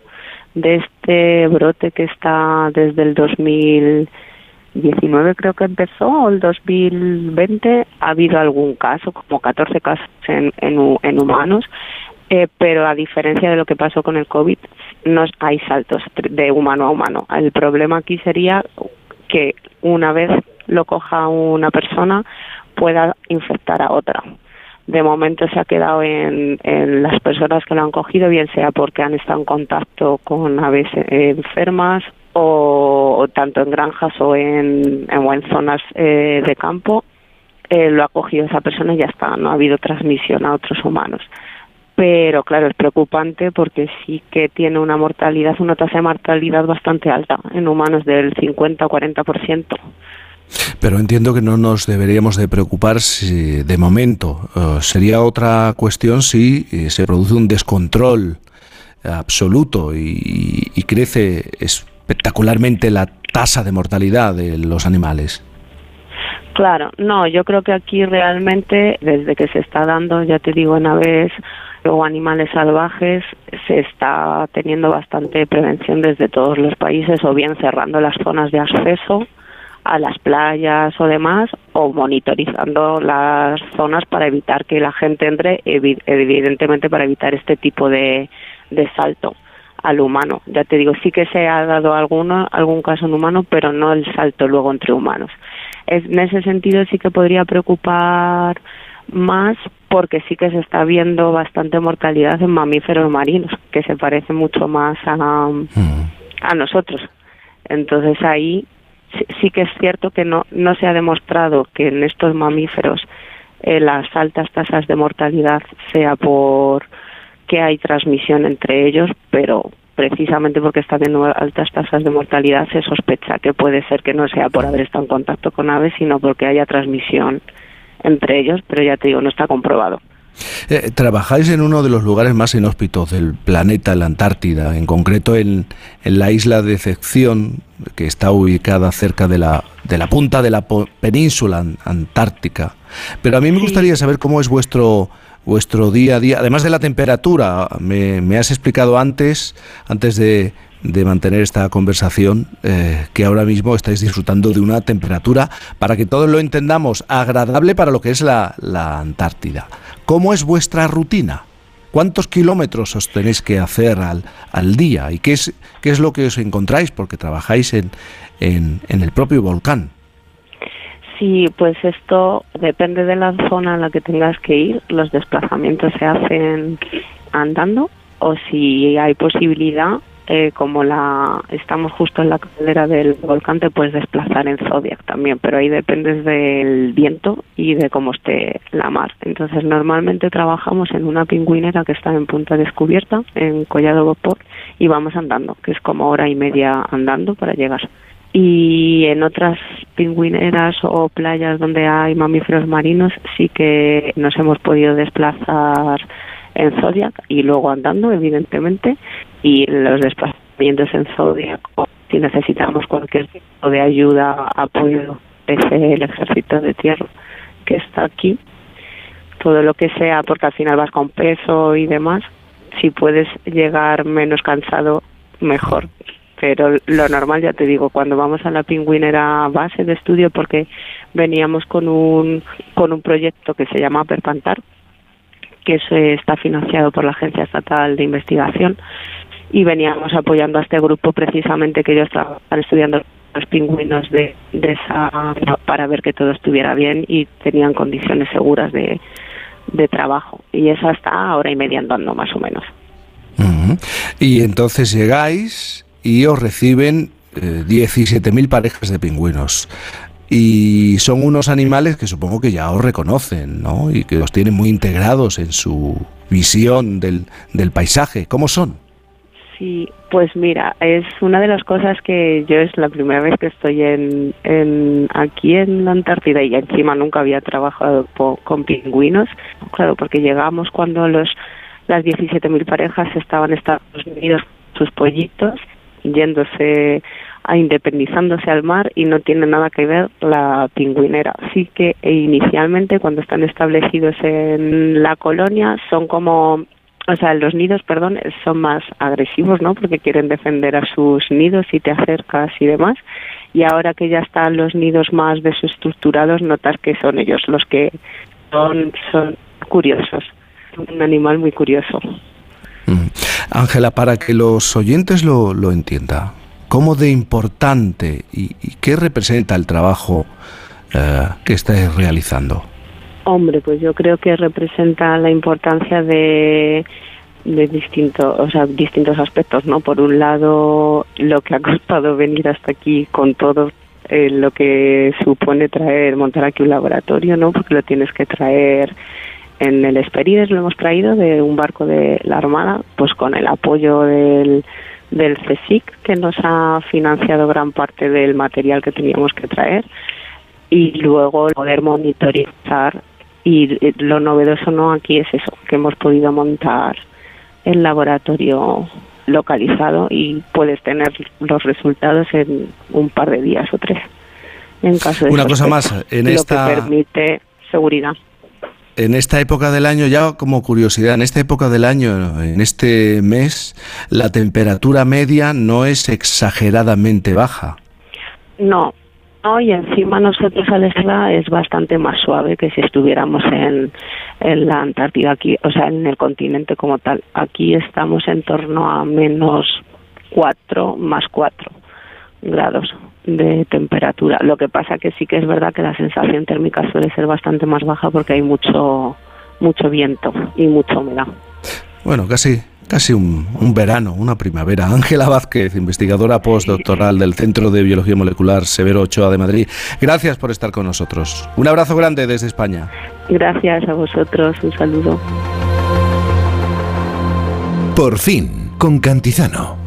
de este brote que está desde el 2019 creo que empezó o el 2020 ha habido algún caso, como 14 casos en, en, humanos, eh, pero a diferencia de lo que pasó con el COVID, no hay saltos de humano a humano. El problema aquí sería que una vez lo coja una persona pueda infectar a otra. De momento se ha quedado en, las personas que lo han cogido, bien sea porque han estado en contacto con aves enfermas o, o tanto en granjas o en, en, o en zonas eh, de campo, eh, lo ha cogido esa persona y ya está, no ha habido transmisión a otros humanos pero claro, es preocupante porque sí que tiene una mortalidad, una tasa de mortalidad bastante alta, en humanos del 50 o 40%. Pero entiendo que no nos deberíamos de preocupar si de momento. Uh, sería otra cuestión si eh, se produce un descontrol absoluto y, y crece espectacularmente la tasa de mortalidad de los animales. Claro, no, yo creo que aquí realmente, desde que se está dando, ya te digo, en aves o animales salvajes se está teniendo bastante prevención desde todos los países o bien cerrando las zonas de acceso a las playas o demás o monitorizando las zonas para evitar que la gente entre evidentemente para evitar este tipo de, de salto al humano. Ya te digo, sí que se ha dado alguno, algún caso en humano, pero no el salto luego entre humanos. Es, en ese sentido sí que podría preocupar más porque sí que se está viendo bastante mortalidad en mamíferos marinos, que se parece mucho más a, a nosotros. Entonces ahí sí que es cierto que no, no se ha demostrado que en estos mamíferos eh, las altas tasas de mortalidad sea por que hay transmisión entre ellos, pero precisamente porque está habiendo altas tasas de mortalidad se sospecha que puede ser que no sea por haber estado en contacto con aves, sino porque haya transmisión entre ellos, pero ya te digo, no está comprobado. Eh, trabajáis en uno de los lugares más inhóspitos del planeta, la Antártida, en concreto en, en, la isla de Decepción, que está ubicada cerca de la, de la punta de la península antártica. Pero a mí me gustaría saber cómo es vuestro, vuestro día a día, además de la temperatura. Me, me has explicado antes, antes de, de mantener esta conversación, eh, que ahora mismo estáis disfrutando de una temperatura, para que todos lo entendamos, agradable para lo que es la, la Antártida. ¿Cómo es vuestra rutina? ¿Cuántos kilómetros os tenéis que hacer al, al día? ¿Y qué es, qué es lo que os encontráis? Porque trabajáis en, en, en el propio volcán. Sí, pues esto depende de la zona en la que tengas que ir. Los desplazamientos se hacen andando o si hay posibilidad eh, como la estamos justo en la caldera del volcán, te puedes desplazar en Zodiac también, pero ahí dependes del viento y de cómo esté la mar. Entonces, normalmente trabajamos en una pingüinera que está en punta descubierta, en Collado Bopor, y vamos andando, que es como hora y media andando para llegar. Y en otras pingüineras o playas donde hay mamíferos marinos sí que nos hemos podido desplazar en Zodiac y luego andando, evidentemente, y los desplazamientos en Zodiac, si necesitamos cualquier tipo de ayuda, apoyo, desde el ejército de tierra que está aquí, todo lo que sea, porque al final vas con peso y demás, si puedes llegar menos cansado, mejor. Pero lo normal, ya te digo, cuando vamos a la pingüinera base de estudio, porque veníamos con un, con un proyecto que se llama Perpantar, que se está financiado por la Agencia Estatal de Investigación y veníamos apoyando a este grupo precisamente que ellos estaban estudiando los pingüinos de, de esa para ver que todo estuviera bien y tenían condiciones seguras de, de trabajo y eso está hora y media andando más o menos. Y entonces llegáis y os reciben eh, 17.000 parejas de pingüinos. Y son unos animales que supongo que ya os reconocen, ¿no? Y que os tienen muy integrados en su visión del, del paisaje. ¿Cómo son? Sí, pues mira, es una de las cosas que yo es la primera vez que estoy en, aquí en la Antártida y encima nunca había trabajado con pingüinos. Claro, porque llegamos cuando los las 17.000 parejas estaban en Estados Unidos sus pollitos yéndose a independizándose al mar y no tiene nada que ver la pingüinera. Así que e inicialmente cuando están establecidos en la colonia son como o sea, los nidos, perdón, son más agresivos, ¿no? Porque quieren defender a sus nidos y te acercas y demás. Y ahora que ya están los nidos más desestructurados, notas que son ellos los que son, son curiosos. Un animal muy curioso. Ángela, para que los oyentes lo, lo entiendan, ¿cómo de importante y, y qué representa el trabajo eh, que estáis realizando? Hombre, pues yo creo que representa la importancia de de distintos, o sea, distintos aspectos, ¿no? Por un lado, lo que ha costado venir hasta aquí con todo eh, lo que supone traer, montar aquí un laboratorio, ¿no? Porque lo tienes que traer en el Esperides, lo hemos traído de un barco de la Armada, pues con el apoyo del, del CSIC, que nos ha financiado gran parte del material que teníamos que traer, y luego poder monitorizar. Y eh, lo novedoso no aquí es eso, que hemos podido montar el laboratorio localizado y puedes tener los resultados en un par de días o tres. En caso de Una cosa más, en lo esta- que permite seguridad. En esta época del año, ya como curiosidad, en esta época del año, en este mes, la temperatura media no es exageradamente baja. No, no, y encima nosotros al estar es bastante más suave que si estuviéramos en, en la Antártida aquí, o sea, en el continente como tal. Aquí estamos en torno a menos 4 más 4 grados de temperatura. Lo que pasa que sí que es verdad que la sensación térmica suele ser bastante más baja porque hay mucho mucho viento y mucha humedad. Bueno, casi, casi un, un verano, una primavera. Ángela Vázquez, investigadora postdoctoral del Centro de Biología Molecular Severo Ochoa de Madrid. Gracias por estar con nosotros. Un abrazo grande desde España. Gracias a vosotros, un saludo. Por fin, con Cantizano.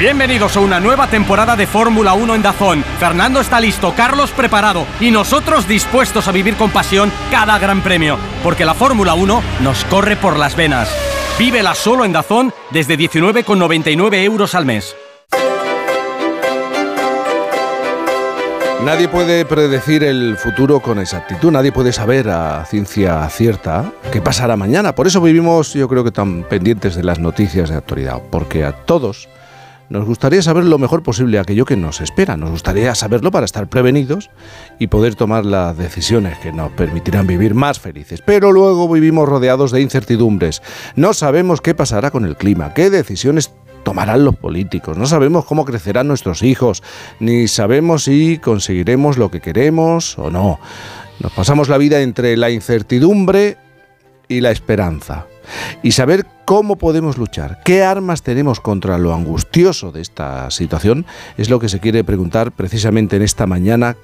Bienvenidos a una nueva temporada de Fórmula 1 en Dazón. Fernando está listo, Carlos preparado y nosotros dispuestos a vivir con pasión cada gran premio, porque la Fórmula 1 nos corre por las venas. Vívela solo en Dazón desde 19,99 euros al mes. Nadie puede predecir el futuro con exactitud, nadie puede saber a ciencia cierta qué pasará mañana. Por eso vivimos, yo creo que tan pendientes de las noticias de actualidad, porque a todos nos gustaría saber lo mejor posible aquello que nos espera. Nos gustaría saberlo para estar prevenidos y poder tomar las decisiones que nos permitirán vivir más felices. Pero luego vivimos rodeados de incertidumbres. No sabemos qué pasará con el clima, qué decisiones tomarán los políticos, no sabemos cómo crecerán nuestros hijos, ni sabemos si conseguiremos lo que queremos o no. Nos pasamos la vida entre la incertidumbre y la esperanza. Y saber cómo podemos luchar, qué armas tenemos contra lo angustioso de esta situación, es lo que se quiere preguntar precisamente en esta mañana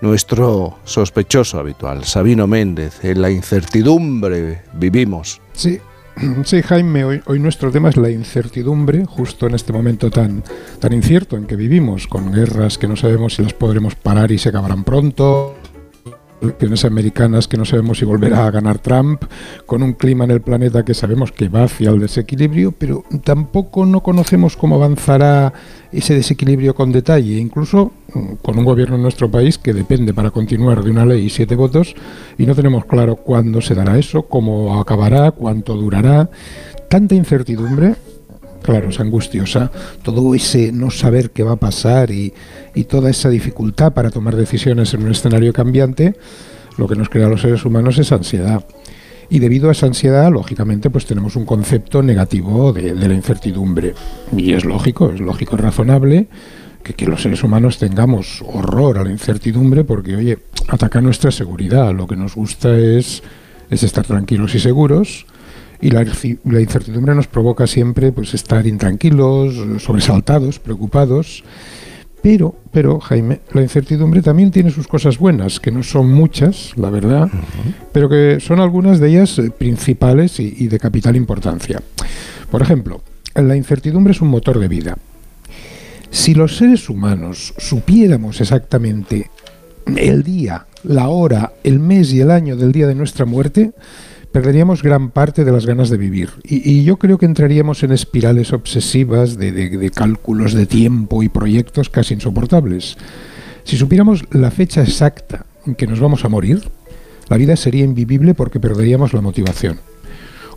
nuestro sospechoso habitual, Sabino Méndez. En la incertidumbre vivimos. Sí, [clears throat] Sí, Jaime, hoy, nuestro tema es la incertidumbre, justo en este momento tan, tan incierto en que vivimos, con guerras que no sabemos si las podremos parar y se acabarán pronto, elecciones americanas que no sabemos si volverá a ganar Trump, con un clima en el planeta que sabemos que va hacia el desequilibrio, pero tampoco no conocemos cómo avanzará ese desequilibrio con detalle, incluso mm, con un gobierno en nuestro país que depende para continuar de una ley y siete votos y no tenemos claro cuándo se dará eso, cómo acabará, cuánto durará. Tanta incertidumbre claro, es angustiosa, todo ese no saber qué va a pasar y, y, toda esa dificultad para tomar decisiones en un escenario cambiante, lo que nos crea a los seres humanos es ansiedad. Y debido a esa ansiedad, lógicamente, pues tenemos un concepto negativo de, de la incertidumbre. Y es lógico, es lógico y razonable que, que, los seres humanos tengamos horror a la incertidumbre porque, oye, ataca nuestra seguridad. Lo que nos gusta es, es estar tranquilos y seguros y la, la, incertidumbre nos provoca siempre pues estar intranquilos, sobresaltados, preocupados. Pero, pero, Jaime, la incertidumbre también tiene sus cosas buenas, que no son muchas, la verdad, uh -huh. pero que son algunas de ellas eh, principales y, y de capital importancia. Por ejemplo, la incertidumbre es un motor de vida. Si los seres humanos supiéramos exactamente el día, la hora, el mes y el año del día de nuestra muerte, perderíamos gran parte de las ganas de vivir. Y, yo creo que entraríamos en espirales obsesivas de, de, cálculos de tiempo y proyectos casi insoportables. Si supiéramos la fecha exacta en que nos vamos a morir, la vida sería invivible porque perderíamos la motivación.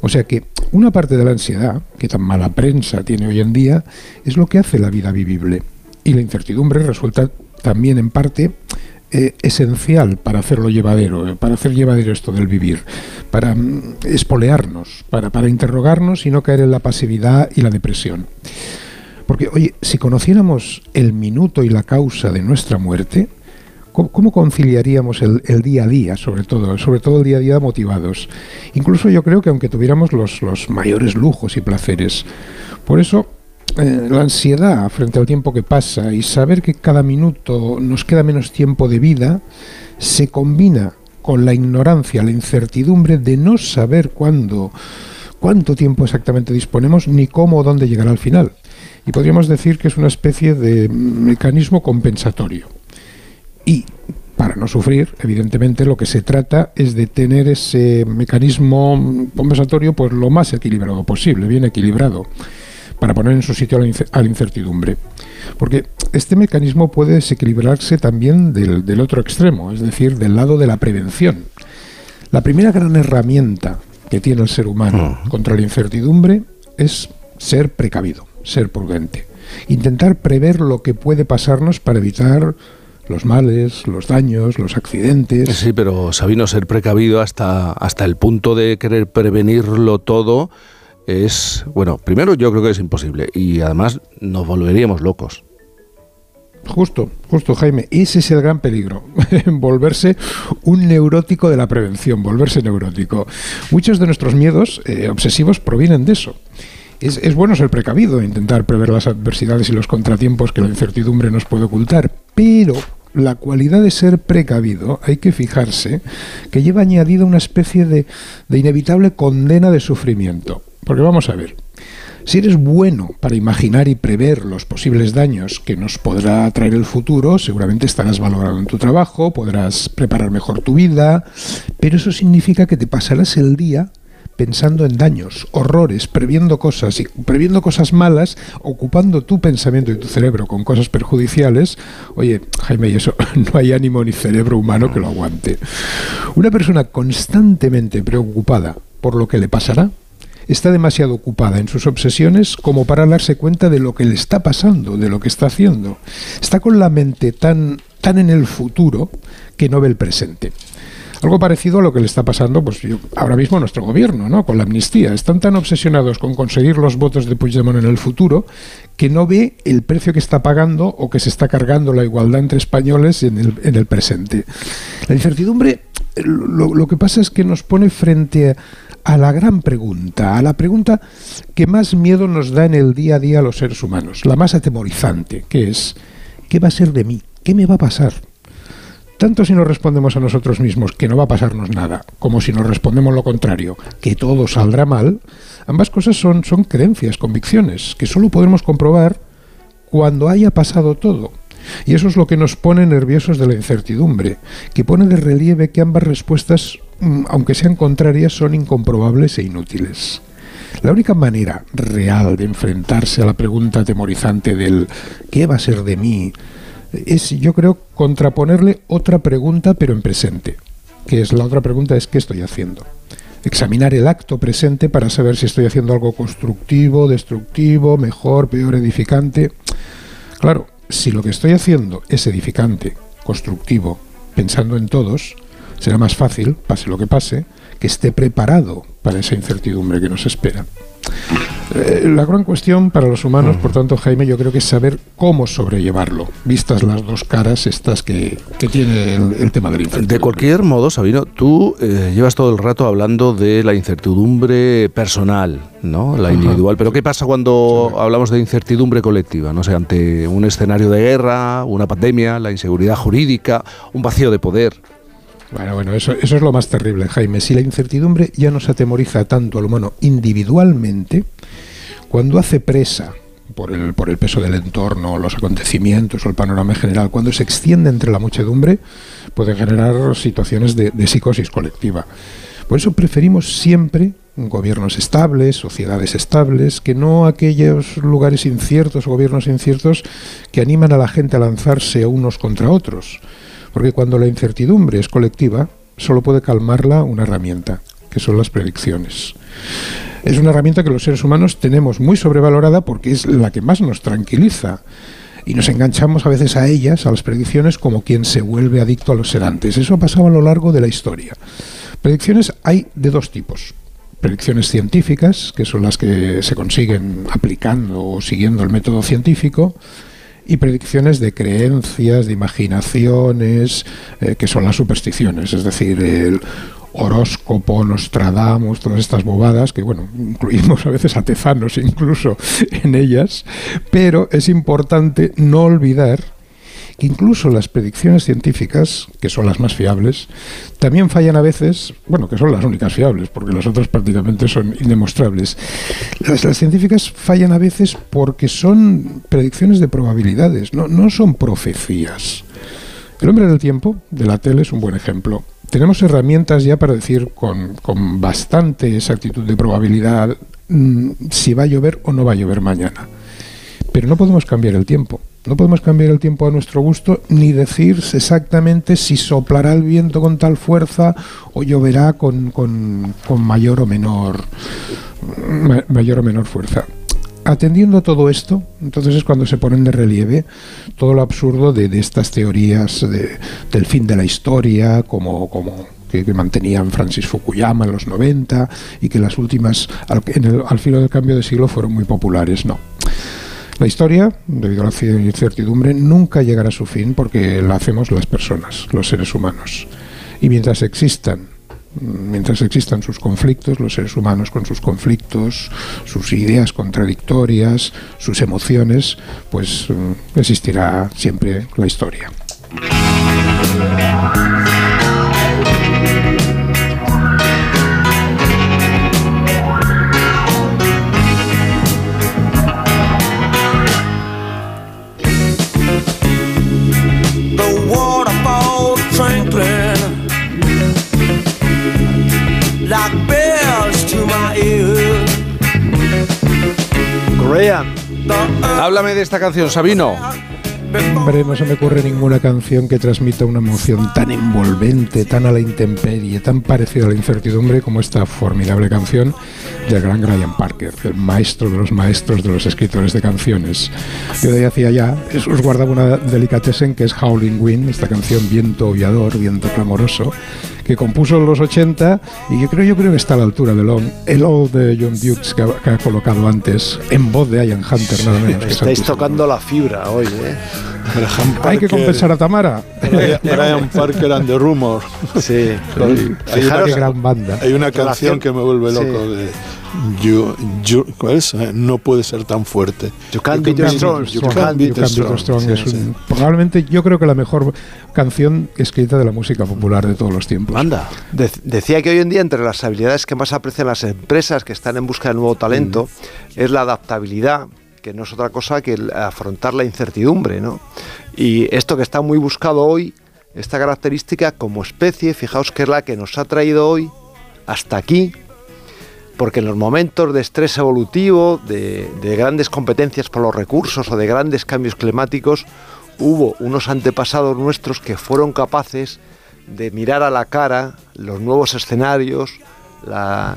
O sea que una parte de la ansiedad, que tan mala prensa tiene hoy en día, es lo que hace la vida vivible. Y la incertidumbre resulta también en parte eh, esencial para hacerlo llevadero, eh, para hacer llevadero esto del vivir, para mm, espolearnos, para, para interrogarnos y no caer en la pasividad y la depresión. Porque, oye, si conociéramos el minuto y la causa de nuestra muerte, ¿cómo, conciliaríamos el, el, día a día, sobre todo, sobre todo el día a día motivados? Incluso yo creo que aunque tuviéramos los, los mayores lujos y placeres, por eso eh, la ansiedad frente al tiempo que pasa y saber que cada minuto nos queda menos tiempo de vida se combina con la ignorancia, la incertidumbre de no saber cuándo, cuánto tiempo exactamente disponemos ni cómo o dónde llegará al final. Y podríamos decir que es una especie de mecanismo compensatorio. Y para no sufrir, evidentemente lo que se trata es de tener ese mecanismo compensatorio pues lo más equilibrado posible, bien equilibrado para poner en su sitio a la incertidumbre. Porque este mecanismo puede desequilibrarse también del, del, otro extremo, es decir, del lado de la prevención. La primera gran herramienta que tiene el ser humano uh -huh. contra la incertidumbre es ser precavido, ser prudente. Intentar prever lo que puede pasarnos para evitar los males, los daños, los accidentes. Sí, pero Sabino, ser precavido hasta, hasta el punto de querer prevenirlo todo es, bueno, primero yo creo que es imposible y además nos volveríamos locos. Justo, justo Jaime, ese es el gran peligro, [laughs] volverse un neurótico de la prevención, volverse neurótico. Muchos de nuestros miedos eh, obsesivos provienen de eso. Es, bueno ser precavido, intentar prever las adversidades y los contratiempos que la incertidumbre nos puede ocultar, pero la cualidad de ser precavido, hay que fijarse, que lleva añadida una especie de inevitable condena de sufrimiento. Porque vamos a ver, si eres bueno para imaginar y prever los posibles daños que nos podrá traer el futuro, seguramente estarás valorado en tu trabajo, podrás preparar mejor tu vida, pero eso significa que te pasarás el día pensando en daños, horrores, previendo cosas y previendo cosas malas, ocupando tu pensamiento y tu cerebro con cosas perjudiciales, oye, Jaime, y eso [laughs] no hay ánimo ni cerebro humano que lo aguante. Una persona constantemente preocupada por lo que le pasará, está demasiado ocupada en sus obsesiones como para darse cuenta de lo que le está pasando, de lo que está haciendo. Está con la mente tan, tan en el futuro que no ve el presente. Algo parecido a lo que le está pasando pues, yo, ahora mismo a nuestro gobierno, ¿no? con la amnistía. Están tan obsesionados con conseguir los votos de Puigdemont en el futuro que no ve el precio que está pagando o que se está cargando la igualdad entre españoles en el, en el presente. La incertidumbre, lo, lo, que pasa es que nos pone frente a a la gran pregunta, a la pregunta que más miedo nos da en el día a día los seres humanos, la más atemorizante, que es, ¿qué va a ser de mí? ¿Qué me va a pasar? Tanto si nos respondemos a nosotros mismos que no va a pasarnos nada, como si nos respondemos lo contrario, que todo saldrá mal, ambas cosas son, son creencias, convicciones, que solo podremos comprobar cuando haya pasado todo. Y eso es lo que nos pone nerviosos de la incertidumbre, que pone de relieve que ambas respuestas, aunque sean contrarias, son incomprobables e inútiles. La única manera real de enfrentarse a la pregunta atemorizante del ¿qué va a ser de mí? es, yo creo, contraponerle otra pregunta, pero en presente, que es la otra pregunta es ¿qué estoy haciendo? Examinar el acto presente para saber si estoy haciendo algo constructivo, destructivo, mejor, peor, edificante. Claro, si lo que estoy haciendo es edificante, constructivo, pensando en todos, será más fácil, pase lo que pase, que esté preparado para esa incertidumbre que nos espera. Eh, la gran cuestión para los humanos, por tanto, Jaime, yo creo que es saber cómo sobrellevarlo, vistas las dos caras estas que, que tiene el, el tema del incertidumbre. De cualquier modo, Sabino, tú eh, llevas todo el rato hablando de la incertidumbre personal, ¿no? La individual. Pero ¿qué pasa cuando hablamos de incertidumbre colectiva? No sé, ante un escenario de guerra, una pandemia, la inseguridad jurídica, un vacío de poder. Bueno, bueno, eso, eso es lo más terrible, Jaime. Si la incertidumbre ya nos atemoriza tanto al humano individualmente, cuando hace presa por el, por el peso del entorno, los acontecimientos o el panorama en general, cuando se extiende entre la muchedumbre, puede generar situaciones de, de psicosis colectiva. Por eso preferimos siempre gobiernos estables, sociedades estables, que no aquellos lugares inciertos o gobiernos inciertos que animan a la gente a lanzarse unos contra otros. Porque cuando la incertidumbre es colectiva, solo puede calmarla una herramienta, que son las predicciones. Es una herramienta que los seres humanos tenemos muy sobrevalorada porque es la que más nos tranquiliza. Y nos enganchamos a veces a ellas, a las predicciones, como quien se vuelve adicto a los sedantes. Eso ha pasado a lo largo de la historia. Predicciones hay de dos tipos. Predicciones científicas, que son las que se consiguen aplicando o siguiendo el método científico, y predicciones de creencias, de imaginaciones, eh, que son las supersticiones, es decir, el horóscopo, Nostradamus, todas estas bobadas, que bueno, incluimos a veces a tezanos [laughs] incluso en ellas, pero es importante no olvidar incluso las predicciones científicas, que son las más fiables, también fallan a veces, bueno, que son las únicas fiables, porque las otras prácticamente son indemostrables. Las, científicas fallan a veces porque son predicciones de probabilidades, no, no son profecías. El hombre del tiempo, de la tele, es un buen ejemplo. Tenemos herramientas ya para decir con, con bastante exactitud de probabilidad mm, si va a llover o no va a llover mañana. Pero no podemos cambiar el tiempo. No podemos cambiar el tiempo a nuestro gusto ni decir exactamente si soplará el viento con tal fuerza o lloverá con, con- con mayor o menor ma- mayor o menor fuerza. Atendiendo a todo esto, entonces es cuando se ponen de relieve todo lo absurdo de, de estas teorías de- del fin de la historia, como, como que, que mantenían Francis Fukuyama en los 90 y que las últimas, al, en el- al filo del cambio de siglo, fueron muy populares. No. La historia, debido a la incertidumbre, nunca llegará a su fin porque la hacemos las personas, los seres humanos. Y mientras existan, mientras existan sus conflictos, los seres humanos con sus conflictos, sus ideas contradictorias, sus emociones, pues mm, existirá siempre la historia. Graham. Háblame de esta canción, Sabino. Hombre, no se me ocurre ninguna canción que transmita una emoción tan envolvente, tan a la intemperie, tan parecida a la incertidumbre como esta formidable canción del gran Graham Parker, el maestro de los maestros de los escritores de canciones. Yo de ahí ya, es- os guardaba una delicatessen que es Howling Wind, esta canción viento aullador, viento clamoroso, que compuso en los 80 y yo creo, yo creo que está a la altura de Long, el old de John Dukes que ha, que ha colocado antes, en voz de Ian Hunter, nada menos. que Estáis tocando la fibra hoy, ¿eh? Hay que compensar a Tamara. Brian [laughs] Parker and the Rumor. Sí. Hay una, gran banda. hay una canción que me vuelve loco Sí. de you, you- ¿cuál es? Eh, No puede ser tan fuerte. You can't be strong. Probablemente yo creo que la mejor canción escrita de la música popular de todos los tiempos. Anda. De- decía que hoy en día entre las habilidades que más aprecian las empresas que están en busca de nuevo talento Mm. es la adaptabilidad, que no es otra cosa que el afrontar la incertidumbre, ¿no? Y esto que está muy buscado hoy, esta característica como especie, fijaos que es la que nos ha traído hoy hasta aquí, porque en los momentos de estrés evolutivo, de, de grandes competencias por los recursos o de grandes cambios climáticos, hubo unos antepasados nuestros que fueron capaces de mirar a la cara los nuevos escenarios,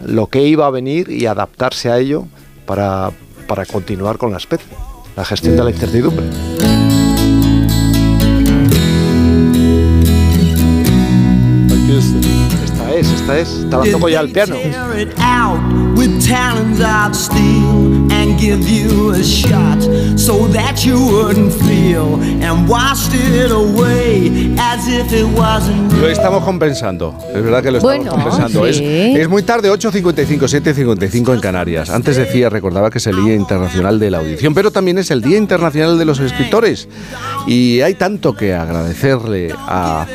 lo que iba a venir y adaptarse a ello para, para continuar con la especie, la gestión de la incertidumbre. Es, esta es, está la toco ya al piano. Tear it out with talons of steel and give you a shot so that you wouldn't feel and washed it away as if it wasn't Lo estamos compensando, es verdad que lo estamos Bueno, compensando. Es muy tarde, 8.55, 7.55 en Canarias. Antes decía, recordaba que es el Día Internacional de la Audición, pero también es el Día Internacional de los Escritores. Y hay tanto que agradecerle a,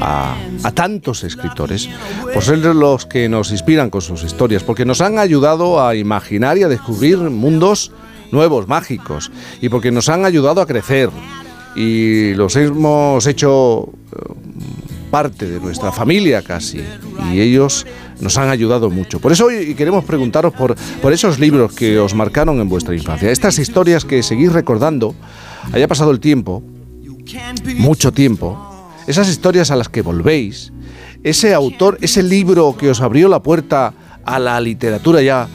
a- tantos escritores por ser los que nos inspiran con sus historias, porque nos han ayudado a imaginar y a descubrir mundos nuevos, mágicos, y porque nos han ayudado a crecer. Y los hemos hecho eh, parte de nuestra familia casi y ellos nos han ayudado mucho. Por eso hoy queremos preguntaros por, por esos libros que os marcaron en vuestra infancia, estas historias que seguís recordando, haya pasado el tiempo, mucho tiempo, esas historias a las que volvéis, ese autor, ese libro que os abrió la puerta a la literatura ya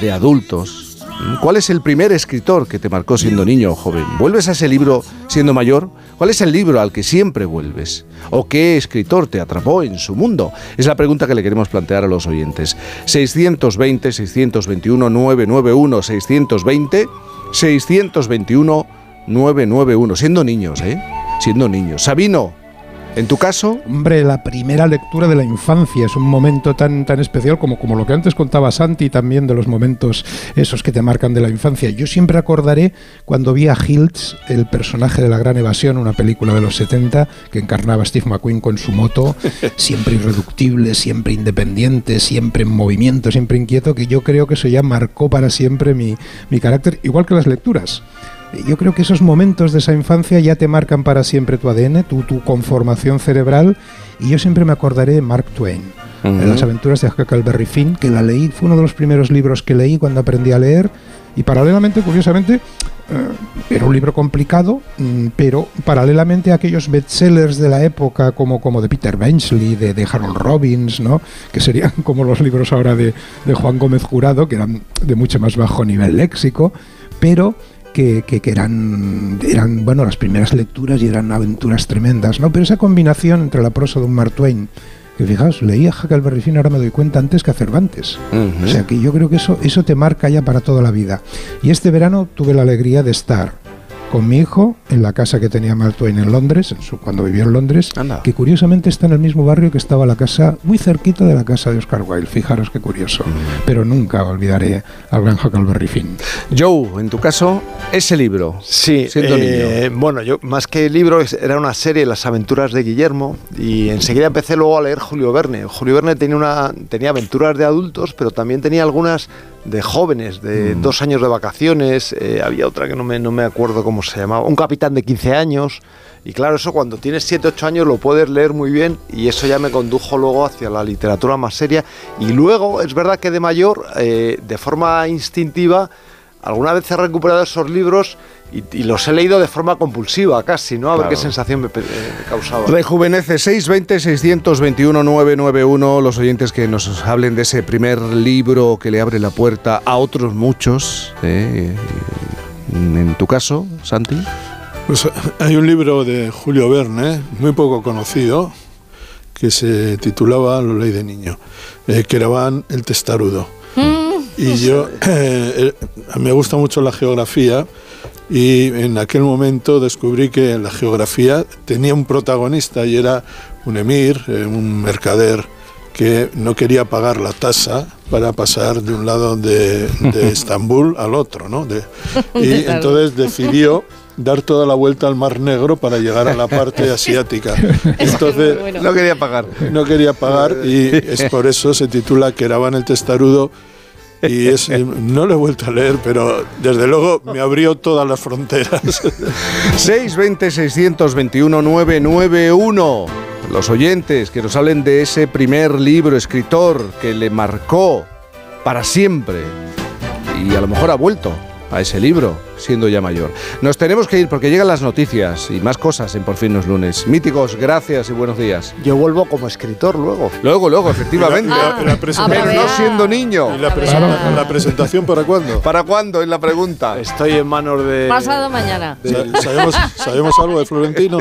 de adultos. ¿Cuál es el primer escritor que te marcó siendo niño o joven? ¿Vuelves a ese libro siendo mayor? ¿Cuál es el libro al que siempre vuelves? ¿O qué escritor te atrapó en su mundo? Es la pregunta que le queremos plantear a los oyentes. 620, 621, 991, 620, 621, 991. Siendo niños, ¿eh? Siendo niños. Sabino, en tu caso... Hombre, la primera lectura de la infancia es un momento tan, tan especial como, como lo que antes contaba Santi también de los momentos esos que te marcan de la infancia. Yo siempre acordaré cuando vi a Hiltz, el personaje de La Gran Evasión, una película de los 70 que encarnaba a Steve McQueen con su moto, [laughs] siempre irreductible, siempre independiente, siempre en movimiento, siempre inquieto, que yo creo que eso ya marcó para siempre mi, mi carácter, igual que las lecturas. Yo creo que esos momentos de esa infancia ya te marcan para siempre tu ADN, tu, tu conformación cerebral, y yo siempre me acordaré de Mark Twain, de las aventuras de Huckleberry Finn, que la leí, fue uno de los primeros libros que leí cuando aprendí a leer, y paralelamente, curiosamente, eh, era un libro complicado, mm, pero paralelamente a aquellos bestsellers de la época, como, como de Peter Benchley, de, de Harold Robbins, ¿no? que serían como los libros ahora de, de Juan Gómez Jurado, que eran de mucho más bajo nivel léxico, pero que, que- que eran, eran bueno las primeras lecturas y eran aventuras tremendas, ¿no? Pero esa combinación entre la prosa de un Mark Twain, que fijaos, leía Huckleberry Finn, ahora me doy cuenta antes que a Cervantes. O sea que yo creo que eso, eso te marca ya para toda la vida. Y este verano tuve la alegría de estar con mi hijo en la casa que tenía Mark Twain en Londres, en su, cuando vivió en Londres, que curiosamente está en el mismo barrio que estaba la casa, muy cerquita de la casa de Oscar Wilde. Fijaros qué curioso. Pero nunca olvidaré al gran Huckleberry Finn. Joe, en tu caso, ese libro. Sí, siendo eh, niño. bueno, yo más que libro era una serie, Las aventuras de Guillermo, y enseguida empecé luego a leer Julio Verne. Julio Verne tenía una tenía aventuras de adultos, pero también tenía algunas de jóvenes, Mm. de dos años de vacaciones. eh, había otra que no me, no me acuerdo cómo se llamaba, un capitán de 15 años. Y claro, eso cuando tienes 7, 8 años lo puedes leer muy bien y eso ya me condujo luego hacia la literatura más seria. Y luego, es verdad que de mayor, eh, de forma instintiva, alguna vez he recuperado esos libros y, y los he leído de forma compulsiva casi, ¿no? A ver qué sensación me, eh, me causaba. Rejuvenece 620 621 991 los oyentes que nos hablen de ese primer libro que le abre la puerta a otros muchos. ¿eh? En tu caso, Santi. Pues hay un libro de Julio Verne, muy poco conocido, que se titulaba Lo ley de niño, eh, que era el testarudo. Y yo, [laughs] eh, eh, me gusta mucho la geografía y en aquel momento descubrí que la geografía tenía un protagonista y era un emir, eh, un mercader que no quería pagar la tasa para pasar de un lado de, de [laughs] Estambul al otro, ¿no? De- [laughs] y entonces decidió dar toda la vuelta al Mar Negro para llegar a la parte asiática. Entonces No quería pagar. no quería pagar y es por eso se titula Queraban el testarudo. Y es, eh, no lo he vuelto a leer, pero desde luego me abrió todas las fronteras. 620 621 991 Los oyentes que nos hablen de ese primer libro escritor que le marcó para siempre y a lo mejor ha vuelto a ese libro, siendo ya mayor. Nos tenemos que ir porque llegan las noticias y más cosas en Por fin los lunes. Míticos, gracias y buenos días. Yo vuelvo como escritor luego. Luego, luego, efectivamente. [laughs] La- la Pero no siendo niño. ¿Y la, presenta- la presentación para cuándo? ¿Para cuándo? Es la pregunta. Estoy en manos de... Pasado mañana. Sa- ¿Sabemos, ¿Sabemos algo de Florentino?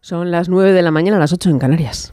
Son las 9 de la mañana, las 8 en Canarias.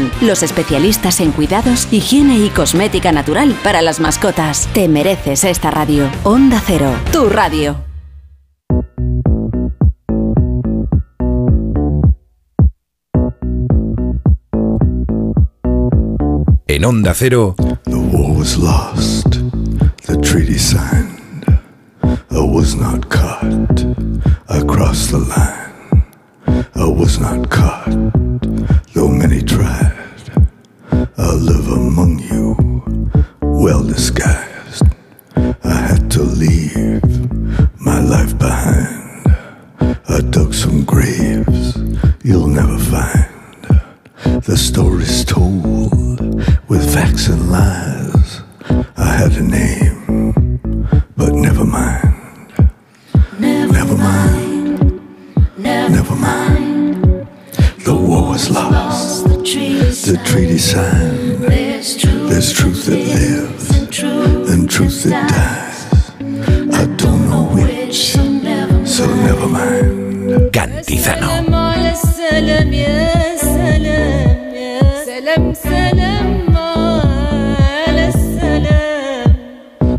los especialistas en cuidados, higiene y cosmética natural para las mascotas. Te mereces esta radio. Onda Cero, tu radio. En Onda Cero, The war was lost, the treaty signed. I was not caught. I crossed the line. I was not caught, though many tried. I live among you, well disguised. I had to leave my life behind. I dug some graves you'll never find. The stories told with facts and lies. I had a name, but never mind. Never mind never, mind. The war was lost, the treaty signed. There's truth, that lives and truth, that dies. I don't know which, so never mind. Cantizano.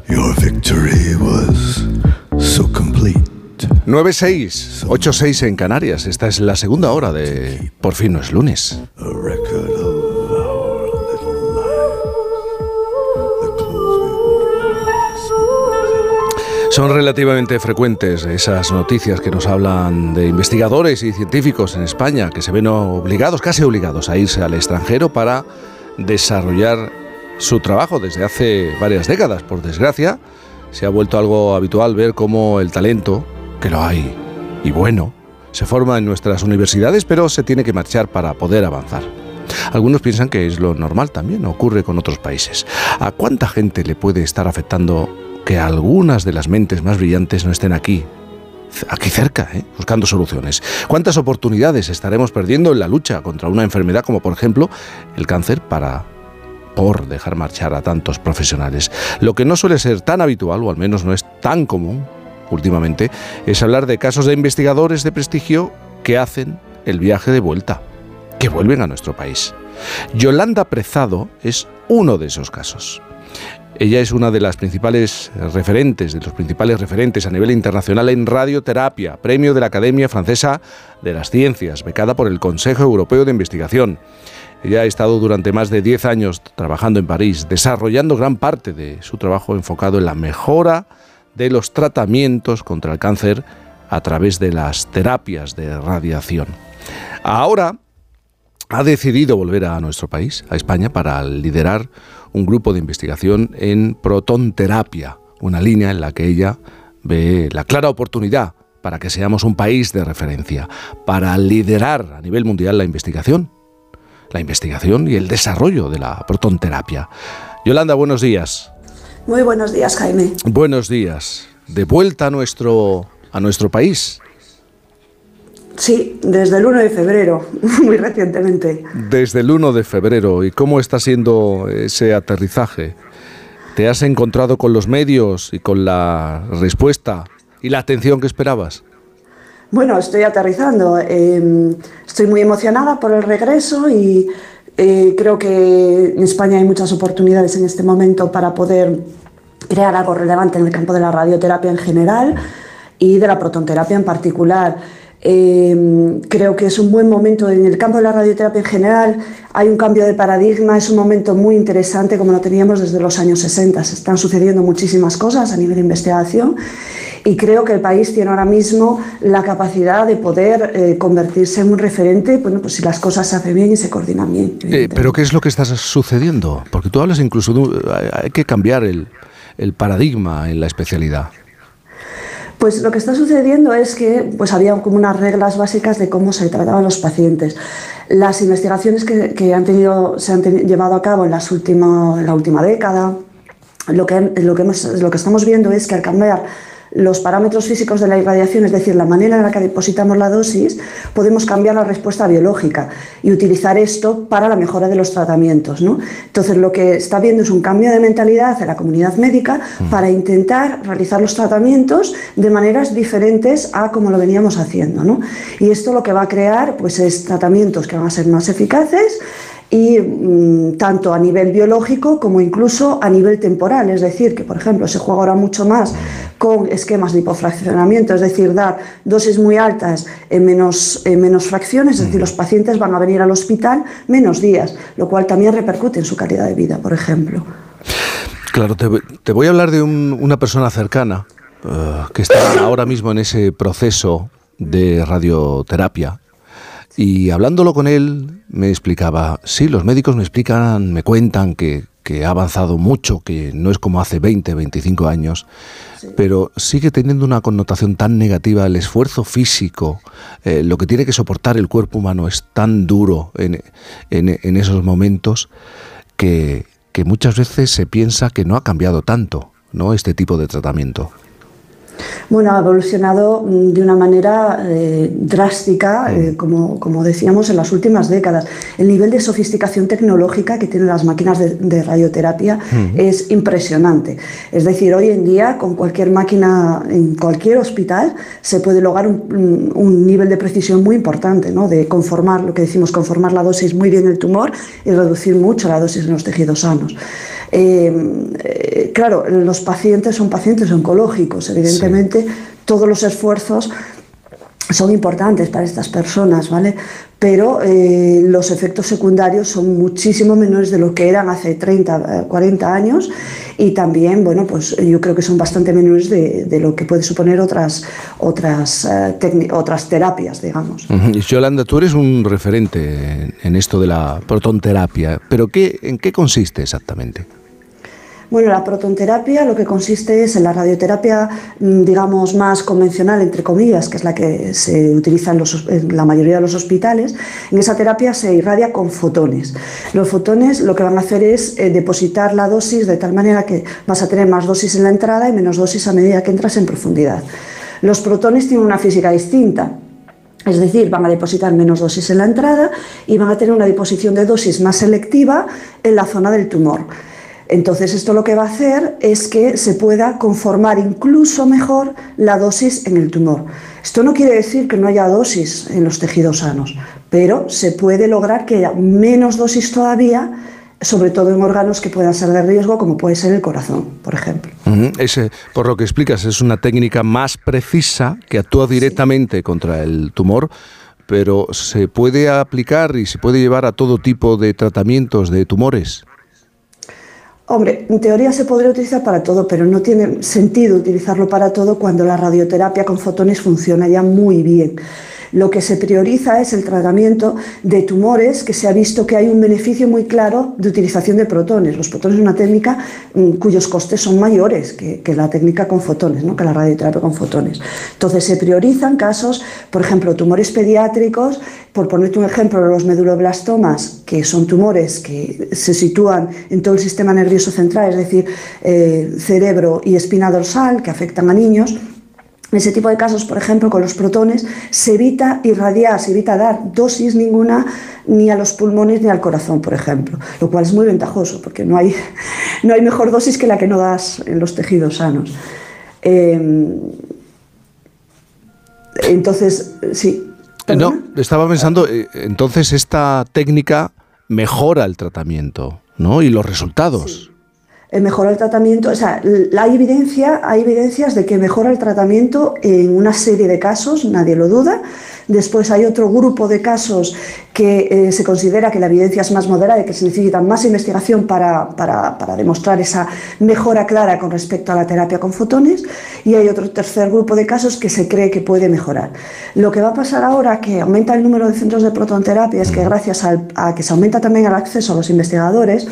Your victory was so complete. 9-6, 8-6 en Canarias. Esta es la segunda hora de Por fin no es lunes. Son relativamente frecuentes esas noticias que nos hablan de investigadores y científicos en España que se ven obligados, casi obligados, a irse al extranjero para desarrollar su trabajo desde hace varias décadas. Por desgracia, se ha vuelto algo habitual ver cómo el talento, que lo hay, y bueno, se forma en nuestras universidades, pero se tiene que marchar para poder avanzar. Algunos piensan que es lo normal también, ocurre con otros países. ¿A cuánta gente le puede estar afectando que algunas de las mentes más brillantes no estén aquí, aquí cerca, ¿eh? buscando soluciones? ¿Cuántas oportunidades estaremos perdiendo en la lucha contra una enfermedad como por ejemplo el cáncer para por dejar marchar a tantos profesionales? Lo que no suele ser tan habitual, o al menos no es tan común últimamente, es hablar de casos de investigadores de prestigio que hacen el viaje de vuelta, que vuelven a nuestro país. Yolanda Prezado es uno de esos casos. Ella es una de las principales referentes, de los principales referentes a nivel internacional en radioterapia, premio de la Academia Francesa de las Ciencias, becada por el Consejo Europeo de Investigación. Ella ha estado durante más de 10 años trabajando en París, desarrollando gran parte de su trabajo enfocado en la mejora de los tratamientos contra el cáncer a través de las terapias de radiación. Ahora ha decidido volver a nuestro país, a España, para liderar un grupo de investigación en protonterapia, una línea en la que ella ve la clara oportunidad para que seamos un país de referencia, para liderar a nivel mundial la investigación, la investigación y el desarrollo de la protonterapia. Yolanda, buenos días. Muy buenos días, Jaime. Buenos días. De vuelta a nuestro, a nuestro país. Sí, desde el 1 de febrero, [laughs] muy recientemente. Desde el 1 de febrero. ¿Y cómo está siendo ese aterrizaje? ¿Te has encontrado con los medios y con la respuesta y la atención que esperabas? Bueno, estoy aterrizando. eh, estoy muy emocionada por el regreso y Eh, creo que en España hay muchas oportunidades en este momento para poder crear algo relevante en el campo de la radioterapia en general y de la protonterapia en particular. Eh, creo que es un buen momento en el campo de la radioterapia en general. Hay un cambio de paradigma, es un momento muy interesante como lo teníamos desde los años 60. Se están sucediendo muchísimas cosas a nivel de investigación y creo que el país tiene ahora mismo la capacidad de poder eh, convertirse en un referente, bueno, pues si las cosas se hacen bien y se coordinan bien. Eh, pero ¿qué es lo que está sucediendo? Porque tú hablas incluso de hay que cambiar el, el paradigma en la especialidad. Pues lo que está sucediendo es que pues había como unas reglas básicas de cómo se trataban los pacientes. Las investigaciones que, que han tenido, se han llevado a cabo en, las última- en la última década, lo que, lo, que hemos- lo que estamos viendo es que al cambiar los parámetros físicos de la irradiación, es decir, la manera en la que depositamos la dosis, podemos cambiar la respuesta biológica y utilizar esto para la mejora de los tratamientos. ¿no? Entonces, lo que está viendo es un cambio de mentalidad en la comunidad médica para intentar realizar los tratamientos de maneras diferentes a como lo veníamos haciendo. ¿no? Y esto lo que va a crear pues, es tratamientos que van a ser más eficaces y mm, tanto a nivel biológico como incluso a nivel temporal. Es decir, que por ejemplo se juega ahora mucho más con esquemas de hipofraccionamiento, es decir, dar dosis muy altas en menos, en menos fracciones, es decir, los pacientes van a venir al hospital menos días, lo cual también repercute en su calidad de vida, por ejemplo. Claro, te, te voy a hablar de un- una persona cercana eh, que está ahora mismo en ese proceso de radioterapia. Y hablándolo con él, me explicaba, sí, los médicos me explican, me cuentan que, que ha avanzado mucho, que no es como hace 20, 25 años, pero sigue teniendo una connotación tan negativa. El esfuerzo físico, eh, lo que tiene que soportar el cuerpo humano es tan duro en, en- en esos momentos que, que muchas veces se piensa que no ha cambiado tanto ¿no? este tipo de tratamiento. Bueno, ha evolucionado mm, de una manera eh, drástica, eh, como, como decíamos, en las últimas décadas. El nivel de sofisticación tecnológica que tienen las máquinas de, de radioterapia Ujú. es impresionante. Es decir, hoy en día, con cualquier máquina en cualquier hospital, se puede lograr un, mm, un nivel de precisión muy importante, ¿no? de conformar, lo que decimos, conformar la dosis muy bien del tumor y reducir mucho la dosis en los tejidos sanos. Eh, eh, claro, los pacientes son pacientes oncológicos, evidentemente todos los esfuerzos son importantes para estas personas, ¿vale? Pero eh, los efectos secundarios son muchísimo menores de lo que eran hace 30, eh, 40 años y también, bueno, pues yo creo que son bastante menores de, de lo que puede suponer otras, otras, eh, otras terapias, digamos. Yolanda, tú eres un referente en, en esto de la protonterapia, pero ¿qué, ¿en qué consiste exactamente? Bueno, la protonterapia lo que consiste es en la radioterapia, mm, digamos, más convencional, entre comillas, que es la que se utiliza en, la mayoría de los hospitales. En esa terapia se irradia con fotones. Los fotones lo que van a hacer es eh, depositar la dosis de tal manera que vas a tener más dosis en la entrada y menos dosis a medida que entras en profundidad. Los protones tienen una física distinta. Es decir, van a depositar menos dosis en la entrada y van a tener una deposición de dosis más selectiva en la zona del tumor. Entonces, esto lo que va a hacer es que se pueda conformar incluso mejor la dosis en el tumor. Esto no quiere decir que no haya dosis en los tejidos sanos, pero se puede lograr que haya menos dosis todavía, sobre todo en órganos que puedan ser de riesgo, como puede ser el corazón, por ejemplo. Ese, por lo que explicas, es una técnica más precisa que actúa directamente contra el tumor, pero se puede aplicar y se puede llevar a todo tipo de tratamientos de tumores. Hombre, en teoría se podría utilizar para todo, pero no tiene sentido utilizarlo para todo cuando la radioterapia con fotones funciona ya muy bien. Lo que se prioriza es el tratamiento de tumores que se ha visto que hay un beneficio muy claro de utilización de protones. Los protones es una técnica mm, cuyos costes son mayores que, la técnica con fotones, ¿no? que la radioterapia con fotones. Entonces se priorizan casos, por ejemplo, tumores pediátricos, por ponerte un ejemplo, los meduloblastomas, que son tumores que se sitúan en todo el sistema nervioso central, es decir, eh, cerebro y espina dorsal, que afectan a niños. En ese tipo de casos, por ejemplo, con los protones, se evita irradiar, se evita dar dosis ninguna ni a los pulmones ni al corazón, por ejemplo, lo cual es muy ventajoso porque no hay, [laughs] no hay mejor dosis que la que no das en los tejidos sanos. Eh, entonces, sí. Eh, No, estaba pensando, eh, entonces esta técnica mejora el tratamiento, ¿no? Y los resultados. Mejora el tratamiento, o sea, hay evidencia, hay evidencias de que mejora el tratamiento en una serie de casos, nadie lo duda. Después hay otro grupo de casos que eh, se considera que la evidencia es más moderada y que se necesita más investigación para, para- para demostrar esa mejora clara con respecto a la terapia con fotones. Y hay otro tercer grupo de casos que se cree que puede mejorar. Lo que va a pasar ahora que aumenta el número de centros de protonterapia es que gracias al- a que se aumenta también el acceso a los investigadores,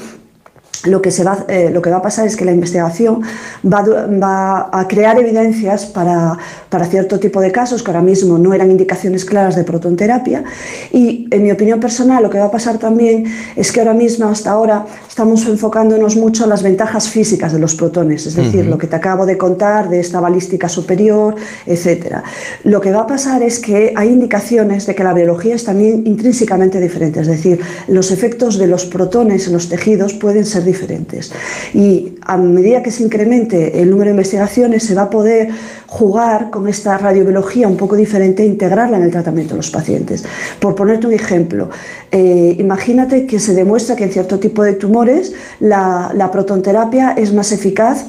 lo que, se va, eh, lo que va a pasar es que la investigación va, va a crear evidencias para, para cierto tipo de casos que ahora mismo no eran indicaciones claras de protonterapia y en mi opinión personal lo que va a pasar también es que ahora mismo hasta ahora estamos enfocándonos mucho en las ventajas físicas de los protones, es decir, lo que te acabo de contar de esta balística superior, etcétera. Lo que va a pasar es que hay indicaciones de que la biología es también intrínsecamente diferente, es decir, los efectos de los protones en los tejidos pueden ser diferentes. Y a medida que se incremente el número de investigaciones, se va a poder jugar con esta radiobiología un poco diferente e integrarla en el tratamiento de los pacientes. Por ponerte un ejemplo, eh, imagínate que se demuestra que en cierto tipo de tumores la, la protonterapia es más eficaz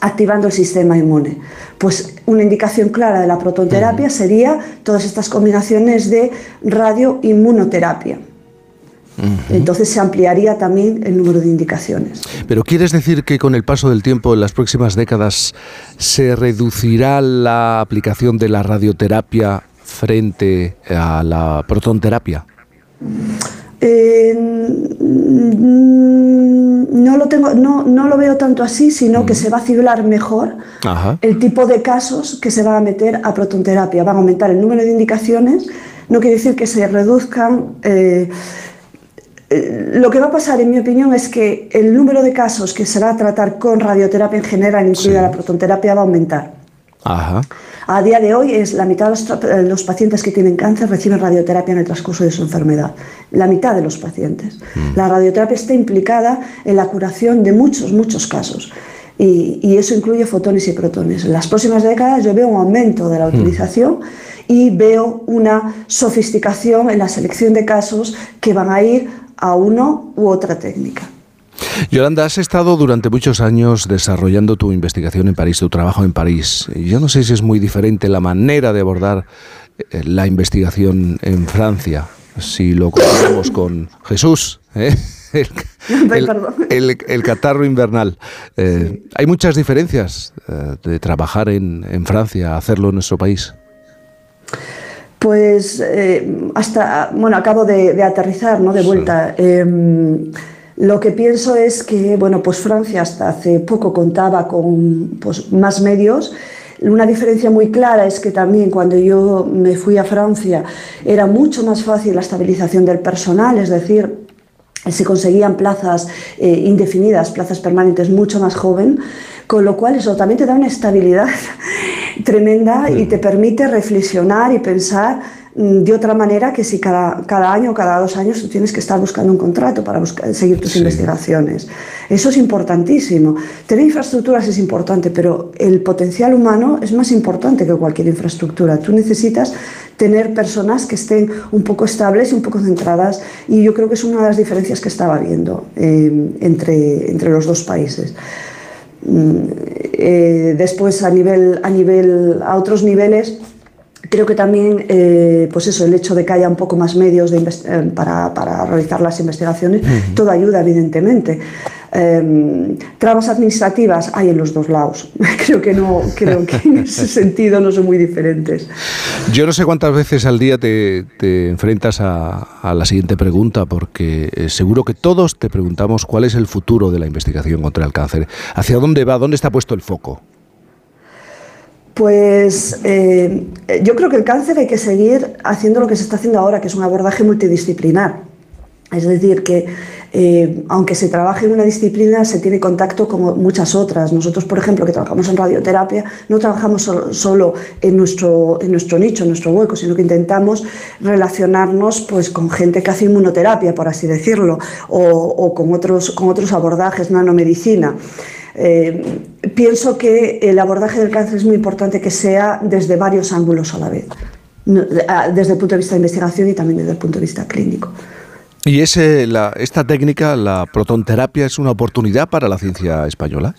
activando el sistema inmune. Pues una indicación clara de la protonterapia sería todas estas combinaciones de radioinmunoterapia. Entonces se ampliaría también el número de indicaciones. Pero ¿quieres decir que con el paso del tiempo en las próximas décadas se reducirá la aplicación de la radioterapia frente a la protonterapia? Eh, mm, no lo tengo, no, no lo veo tanto así, sino que se va a ciblar mejor Ajá. el tipo de casos que se van a meter a protonterapia. Van a aumentar el número de indicaciones, no quiere decir que se reduzcan. eh, lo que va a pasar, en mi opinión, es que el número de casos que se va a tratar con radioterapia en general, incluida la protonterapia, va a aumentar. Ajá. A día de hoy es la mitad de los, eh, los pacientes que tienen cáncer reciben radioterapia en el transcurso de su enfermedad. La mitad de los pacientes. La radioterapia está implicada en la curación de muchos, muchos casos. Y, y eso incluye fotones y protones. En las próximas décadas yo veo un aumento de la utilización y veo una sofisticación en la selección de casos que van a ir a uno u otra técnica. Yolanda, has estado durante muchos años desarrollando tu investigación en París, tu trabajo en París. Yo no sé si es muy diferente la manera de abordar eh, la investigación en Francia, si lo comparamos con Jesús, ¿eh? [laughs] el, [laughs] el- Perdón. el- el catarro invernal. Eh, Hay muchas diferencias de trabajar en, en Francia hacerlo en nuestro país. Pues eh, hasta, bueno, acabo de, de aterrizar, ¿no? De vuelta. Eh, lo que pienso es que, bueno, pues Francia hasta hace poco contaba con pues, más medios. Una diferencia muy clara es que también cuando yo me fui a Francia era mucho más fácil la estabilización del personal, es decir, se conseguían plazas eh, indefinidas, plazas permanentes mucho más joven, con lo cual eso también te da una estabilidad tremenda y te permite reflexionar y pensar mm, de otra manera que si cada, cada año o cada dos años tú tienes que estar buscando un contrato para buscar- seguir tus investigaciones. Eso es importantísimo. Tener infraestructuras es importante, pero el potencial humano es más importante que cualquier infraestructura. Tú necesitas tener personas que estén un poco estables y un poco centradas y yo creo que es una de las diferencias que estaba viendo eh, entre, entre los dos países. Eh, después a nivel a nivel a otros niveles creo que también eh, pues eso el hecho de que haya un poco más medios de eh, para, para realizar las investigaciones todo ayuda evidentemente Eh, trabas administrativas hay en los dos lados [laughs] creo que no creo que en ese [laughs] sentido no son muy diferentes Yo no sé cuántas veces al día te, te enfrentas a, a la siguiente pregunta, porque eh, seguro que todos te preguntamos cuál es el futuro de la investigación contra el cáncer. ¿Hacia dónde va? ¿Dónde está puesto el foco? Pues eh, yo creo que el cáncer hay que seguir haciendo lo que se está haciendo ahora, que es un abordaje multidisciplinar. Es decir, que eh, aunque se trabaje en una disciplina, se tiene contacto con muchas otras. Nosotros, por ejemplo, que trabajamos en radioterapia, no trabajamos solo, en, nuestro, nicho, en nuestro hueco, sino que intentamos relacionarnos pues, con gente que hace inmunoterapia, por así decirlo, o, con, otros, con otros abordajes, nanomedicina. Eh, pienso que el abordaje del cáncer es muy importante que sea desde varios ángulos a la vez, No, a- desde el punto de vista de investigación y también desde el punto de vista clínico. ¿Y ese, la, esta técnica, la protonterapia, es una oportunidad para la ciencia española?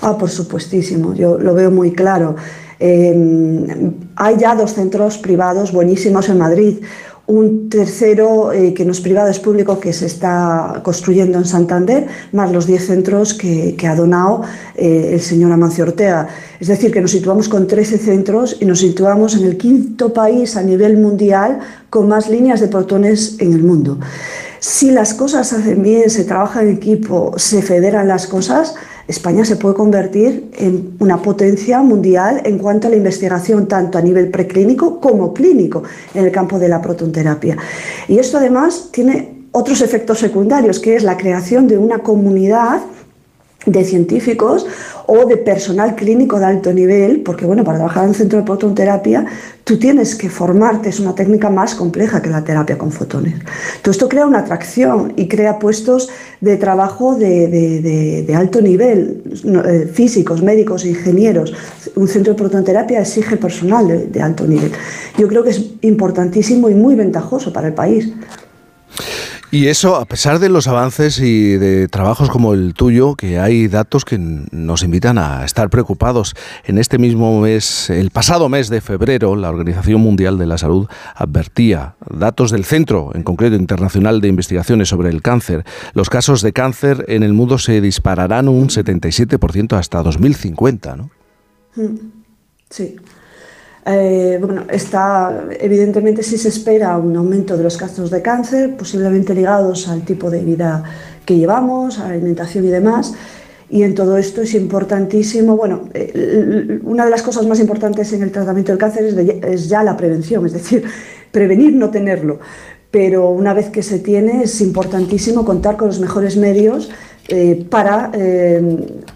Ah, por supuestísimo, yo lo veo muy claro. Eh, hay ya dos centros privados buenísimos en Madrid. Un tercero, eh, que no es privado, es público, que se está construyendo en Santander, más los 10 centros que, que ha donado eh, el señor Amancio Ortega. Es decir, que nos situamos con 13 centros y nos situamos en el quinto país a nivel mundial con más líneas de protones en el mundo. Si las cosas se hacen bien, se trabaja en equipo, se federan las cosas, España se puede convertir en una potencia mundial en cuanto a la investigación, tanto a nivel preclínico como clínico, en el campo de la protonterapia. Y esto además tiene otros efectos secundarios, que es la creación de una comunidad de científicos o de personal clínico de alto nivel, porque bueno, para trabajar en un centro de protonterapia tú tienes que formarte, es una técnica más compleja que la terapia con fotones. Todo esto crea una atracción y crea puestos de trabajo de, de- de- de alto nivel, eh, físicos, médicos, ingenieros. Un centro de protonterapia exige personal de alto nivel. Yo creo que es importantísimo y muy ventajoso para el país. Y eso, a pesar de los avances y de trabajos como el tuyo, que hay datos que nos invitan a estar preocupados. En este mismo mes, el pasado mes de febrero, la Organización Mundial de la Salud advertía datos del Centro, en concreto internacional de investigaciones sobre el cáncer. Los casos de cáncer en el mundo se dispararán un 77% hasta 2050, ¿no? Mm, Sí. Eh, bueno, está, evidentemente sí se espera un aumento de los casos de cáncer, posiblemente ligados al tipo de vida que llevamos, a la alimentación y demás. Y en todo esto es importantísimo, bueno, eh, una de las cosas más importantes en el tratamiento del cáncer es ya la prevención, es decir, [laughs] prevenir no tenerlo. Pero una vez que se tiene es importantísimo contar con los mejores medios eh, para eh,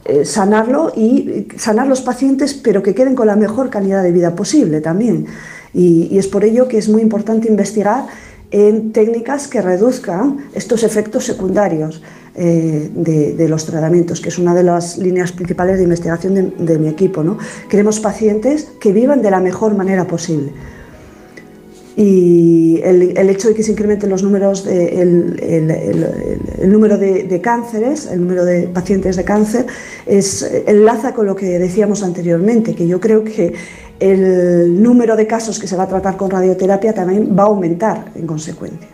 eh, sanarlo y sanar los pacientes, pero que queden con la mejor calidad de vida posible también. Y, es por ello que es muy importante investigar en técnicas que reduzcan estos efectos secundarios de, de los tratamientos, que es una de las líneas principales de investigación de, de mi equipo. ¿no? Queremos pacientes que vivan de la mejor manera posible. Y el, el hecho de que se incrementen los números, de- el, el- el- número de, de cánceres, el número de pacientes de cáncer, es, enlaza con lo que decíamos anteriormente, que yo creo que el número de casos que se va a tratar con radioterapia también va a aumentar en consecuencia.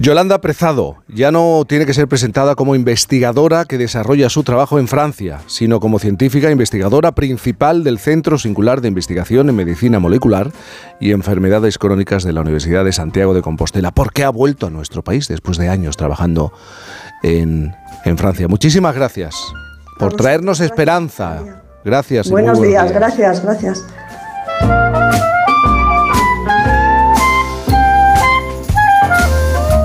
Yolanda Prezado ya no tiene que ser presentada como investigadora que desarrolla su trabajo en Francia, sino como científica investigadora principal del Centro Singular de Investigación en Medicina Molecular y Enfermedades Crónicas de la Universidad de Santiago de Compostela, porque ha vuelto a nuestro país después de años trabajando en, en Francia. Muchísimas gracias por traernos esperanza. Gracias. muy Buenos días, gracias, gracias.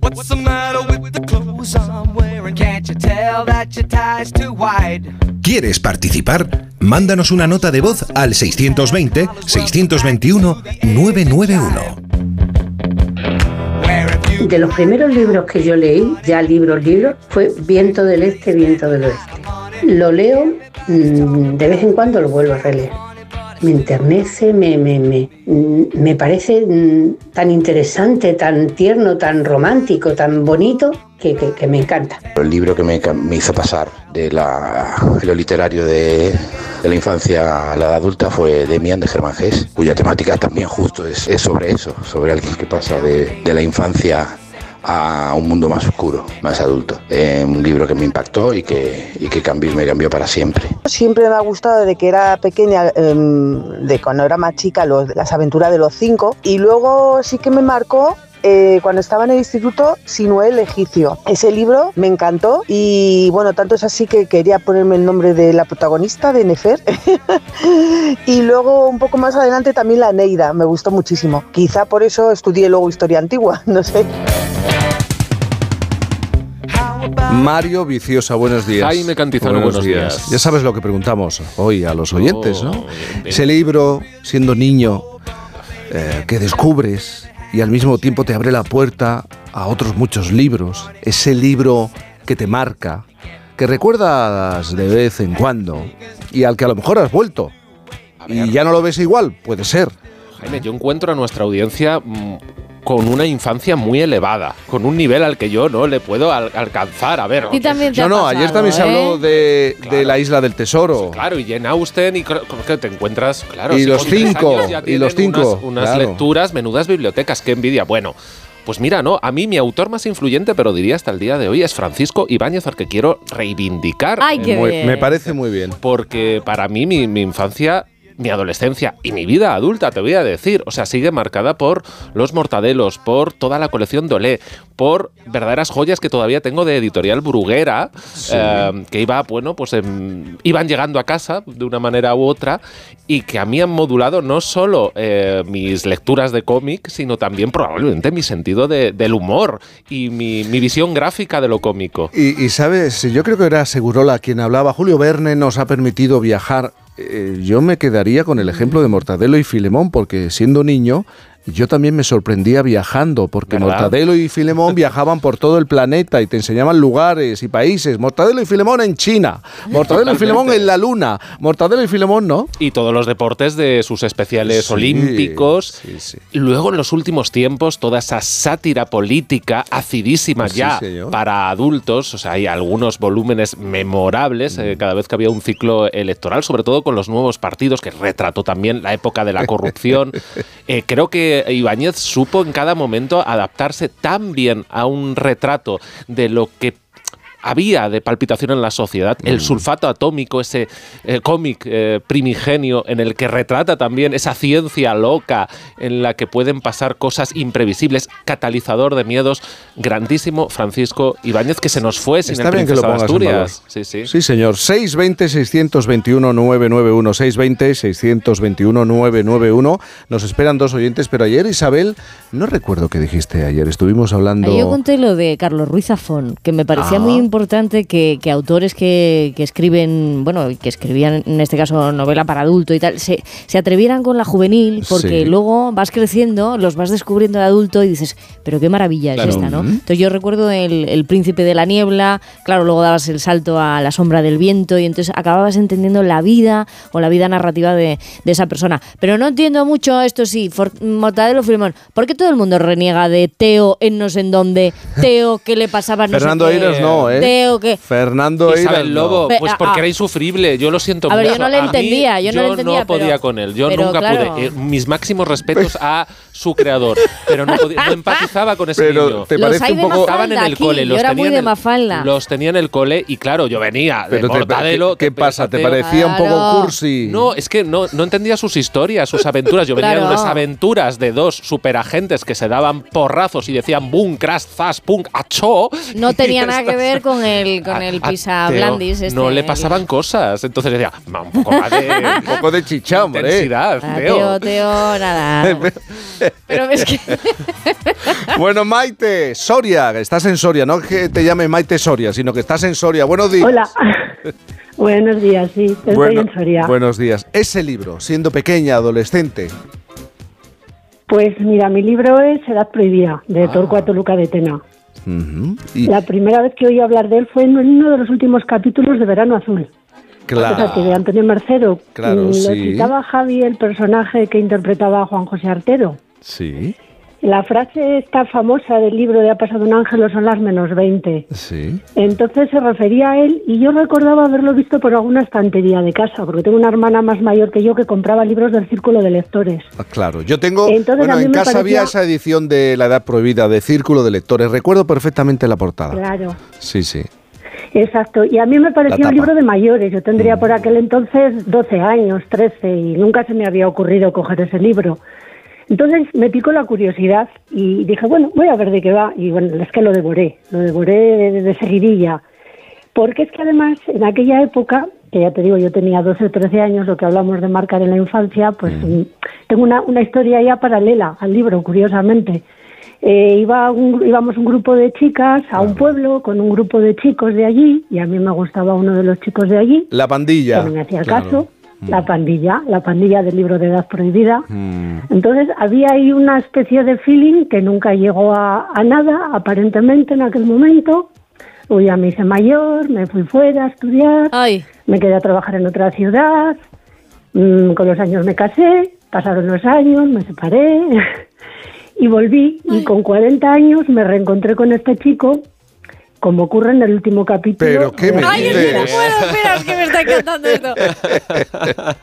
What's the matter with the clothes I'm wearing? Can't you tell that your tie's too wide? ¿Quieres participar? Mándanos una nota de voz al 620-621-991. De los primeros libros que yo leí, ya libros, libros, fue Viento del Este, Viento del Oeste. Lo leo, mm, de vez en cuando lo vuelvo a releer. Me enternece, me, me, me, me parece mm, tan interesante, tan tierno, tan romántico, tan bonito, que, que- que me encanta. El libro que me, me hizo pasar de, la, de lo literario de, de la infancia a la edad adulta fue Demian de Germán Gess, cuya temática también justo es, es sobre eso, sobre alguien que pasa de, de la infancia a un mundo más oscuro, más adulto. Eh, un libro que me impactó y que, y que cambió, me cambió para siempre. Siempre me ha gustado de que era pequeña, em, de cuando era más chica, los- las aventuras de los cinco. Y luego sí que me marcó eh, cuando estaba en el instituto Sinué el egipcio. Ese libro me encantó y bueno, tanto es así que quería ponerme el nombre de la protagonista, de Nefer. [laughs] y luego un poco más adelante también la Neida, me gustó muchísimo. Quizá por eso estudié luego historia antigua, [laughs] no sé. Mario Viciosa, buenos días. Jaime Cantizano, buenos días. Ya sabes lo que preguntamos hoy a los oyentes, ¿no? Ese libro, siendo niño, eh, que descubres y al mismo tiempo te abre la puerta a otros muchos libros. Ese libro que te marca, que recuerdas de vez en cuando y al que a lo mejor has vuelto. Y ya no lo ves igual, puede ser. Jaime, yo encuentro a nuestra audiencia mm, con una infancia muy elevada, con un nivel al que yo no le puedo al- alcanzar. A ver, Y también te No, ha no, pasado, ayer también se ¿eh? habló de, de la isla del tesoro. Claro, y Jane Austen, y que te encuentras, claro, Y si los cinco, y los cinco, Unas, unas claro. lecturas, menudas bibliotecas, qué envidia. Bueno, pues mira, ¿no? A mí mi autor más influyente, pero diría hasta el día de hoy, es Francisco Ibáñez, al que quiero reivindicar. Ay, qué Muy- bien. me parece muy bien. Porque para mí mi, mi infancia, mi adolescencia y mi vida adulta, te voy a decir, o sea, sigue marcada por los mortadelos, por toda la colección de Olé, por verdaderas joyas que todavía tengo de editorial Bruguera, eh, que iba, bueno, pues em, iban llegando a casa de una manera u otra y que a mí han modulado no solo eh, mis lecturas de cómic, sino también probablemente mi sentido de- del humor y mi, mi visión gráfica de lo cómico. Y, y, sabes, yo creo que era Segurola quien hablaba. Julio Verne nos ha permitido viajar. Eh, yo me quedaría con el ejemplo de Mortadelo y Filemón, porque siendo niño yo también me sorprendía viajando, porque ¿Verdad? Mortadelo y Filemón [laughs] viajaban por todo el planeta y te enseñaban lugares y países. Mortadelo y Filemón en China, Mortadelo y Filemón en la Luna, Mortadelo y Filemón no. Y todos los deportes de sus especiales Sí, olímpicos. Y luego en los últimos tiempos toda esa sátira política acidísima Sí, ya señor. para adultos. O sea, hay algunos volúmenes memorables eh, cada vez que había un ciclo electoral, sobre todo con los nuevos partidos, que retrató también la época de la corrupción. [laughs] Eh, creo que Ibáñez supo en cada momento adaptarse tan bien a un retrato de lo que había de palpitación en la sociedad, el sulfato atómico, ese eh, cómic eh, primigenio en el que retrata también esa ciencia loca en la que pueden pasar cosas imprevisibles, catalizador de miedos, grandísimo Francisco Ibáñez que se nos fue sin Está el bien que lo pongas en Asturias. valor. Sí, sí. Sí, señor. 620-621-991. 620-621-991. Nos esperan dos oyentes, pero ayer, Isabel, no recuerdo qué dijiste ayer. Estuvimos hablando. Yo conté lo de Carlos Ruiz Zafón, que me parecía Ah. muy importante que, que autores que, que escriben, bueno, que escribían en este caso novela para adulto y tal, se, se atrevieran con la juvenil, porque Sí. luego vas creciendo, los vas descubriendo de adulto y dices, pero qué maravilla Claro. es esta, ¿no? Entonces yo recuerdo el, el Príncipe de la Niebla, claro, luego dabas el salto a La Sombra del Viento y entonces acababas entendiendo la vida o la vida narrativa de, de esa persona. Pero no entiendo mucho esto sí, For- Mortadelo Filemón, ¿por qué todo el mundo reniega de Teo en no sé en dónde? Teo, ¿qué le pasaba? No sé Fernando qué? No, ¿eh? Teo, ¿qué? Fernando Isabel. Lobo, pues porque ah. era insufrible, yo lo siento A ver, mucho. yo no le entendía, yo no le entendía, no podía pero- con él, yo nunca claro. pude. Eh, mis máximos respetos a su creador, pero no, podía- no empatizaba con ese Pero, niño. ¿te Los parece hay un de poco- Estaban en el aquí, cole, yo los era tenía muy en el-. Los tenía en el cole y claro, yo venía de Pero Mortadelo. ¿qué, qué te- pasa? ¿Te parecía un poco cursi? No, es que no, no entendía sus historias, sus aventuras. Yo venía Claro. de unas aventuras de dos superagentes que se daban porrazos y decían boom, crash, zas, punk, achó. No tenía nada que ver con el, con el a pisa Teo blandis. Este, no le el- pasaban cosas. Entonces decía, "Ma, un poco más de, [laughs] Un poco de chicha, hombre. intensidad, Teo. Teo, Teo, nada. [laughs] Pero es que [laughs] Bueno, Maite, Soria, estás en Soria, no que te llame Maite Soria, sino que estás en Soria. Buenos días. Hola. [laughs] Buenos días, sí, estoy Bueno- en Soria. Buenos días. Ese libro, siendo pequeña, adolescente. Pues mira, mi libro es Edad Prohibida, Ah. de Torcuato Luca de Tena. Y La primera vez que oí hablar de él fue en uno de los últimos capítulos de Verano Azul. claro. Fíjate, de Antonio Mercero. Claro, Lo sí. citaba Javi, el personaje que interpretaba a Juan José Artero. Sí, La frase esta famosa del libro de Ha pasado un ángel o son las menos 20. sí. Entonces se refería a él y yo recordaba haberlo visto por alguna estantería de casa, porque tengo una hermana más mayor que yo que compraba libros del Círculo de Lectores. Ah, Claro, yo tengo, Entonces, bueno, en casa había esa edición de La Edad Prohibida de Círculo de Lectores. Recuerdo perfectamente la portada. Claro. Sí, sí. Exacto, y a mí me tapa. un libro de mayores. Yo tendría por aquel entonces 12 años, 13, y nunca se me había ocurrido coger ese libro. Entonces me picó la curiosidad y dije, bueno, voy a ver de qué va. Y bueno, es que lo devoré, lo devoré de, de seguidilla. Porque es que además, en aquella época, que ya te digo, yo tenía 12 o 13 años, lo que hablamos de marcar en la infancia, pues mm, tengo una, una historia ya paralela al libro, curiosamente. Eh, iba un- íbamos un grupo de chicas a un pueblo con un grupo de chicos de allí, y a mí me gustaba uno de los chicos de allí, La pandilla. que no me hacía claro. caso, la pandilla, la pandilla del libro de edad prohibida. Mm. Entonces había ahí una especie de feeling que nunca llegó a, a nada, aparentemente en aquel momento. Uy, ya me hice mayor, me fui fuera a estudiar, me quedé a trabajar en otra ciudad, mm, con los años me casé, pasaron los años, me separé [laughs] y volví y con 40 años me reencontré con este chico, como ocurre en el último capítulo. Pero qué me Ay, dices. Espera, es que me está encantando esto. [laughs]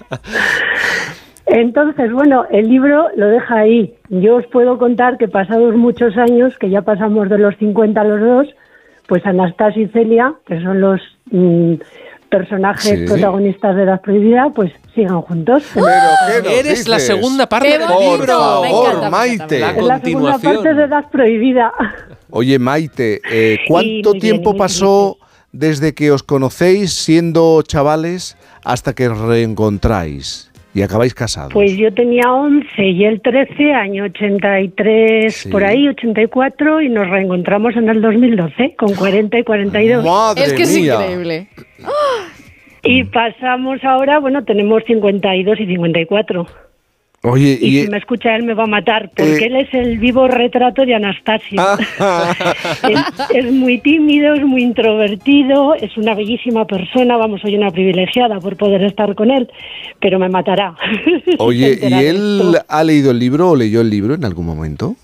Entonces, bueno, el libro lo deja ahí. Yo os puedo contar que pasados muchos años, que ya pasamos de los 50 a los dos, pues Anastasia y Celia, que son los mm, personajes Sí. protagonistas de Edad Prohibida, pues sigan juntos. Eres la segunda parte ¡Qué del libro. Me favor, encanta, Maite. La Es la segunda parte de Edad Prohibida. Oye, Maite, eh, ¿cuánto tiempo pasó desde que os conocéis siendo chavales hasta que os reencontráis y acabáis casados? Pues yo tenía 11 y él 13, año 83, Sí. por ahí, 84, y nos reencontramos en el 2012, con 40 y 42. Madre es que es mía. increíble. Y pasamos ahora, bueno, tenemos 52 y 54. Oye, Y, y, si me escucha él me va a matar, porque eh, él es el vivo retrato de Anastasia. Ah. [laughs] es, es muy tímido, es muy introvertido, es una bellísima persona, vamos, soy una privilegiada por poder estar con él, pero me matará. [laughs] oye, ¿y él ha leído el libro o leyó el libro en algún momento?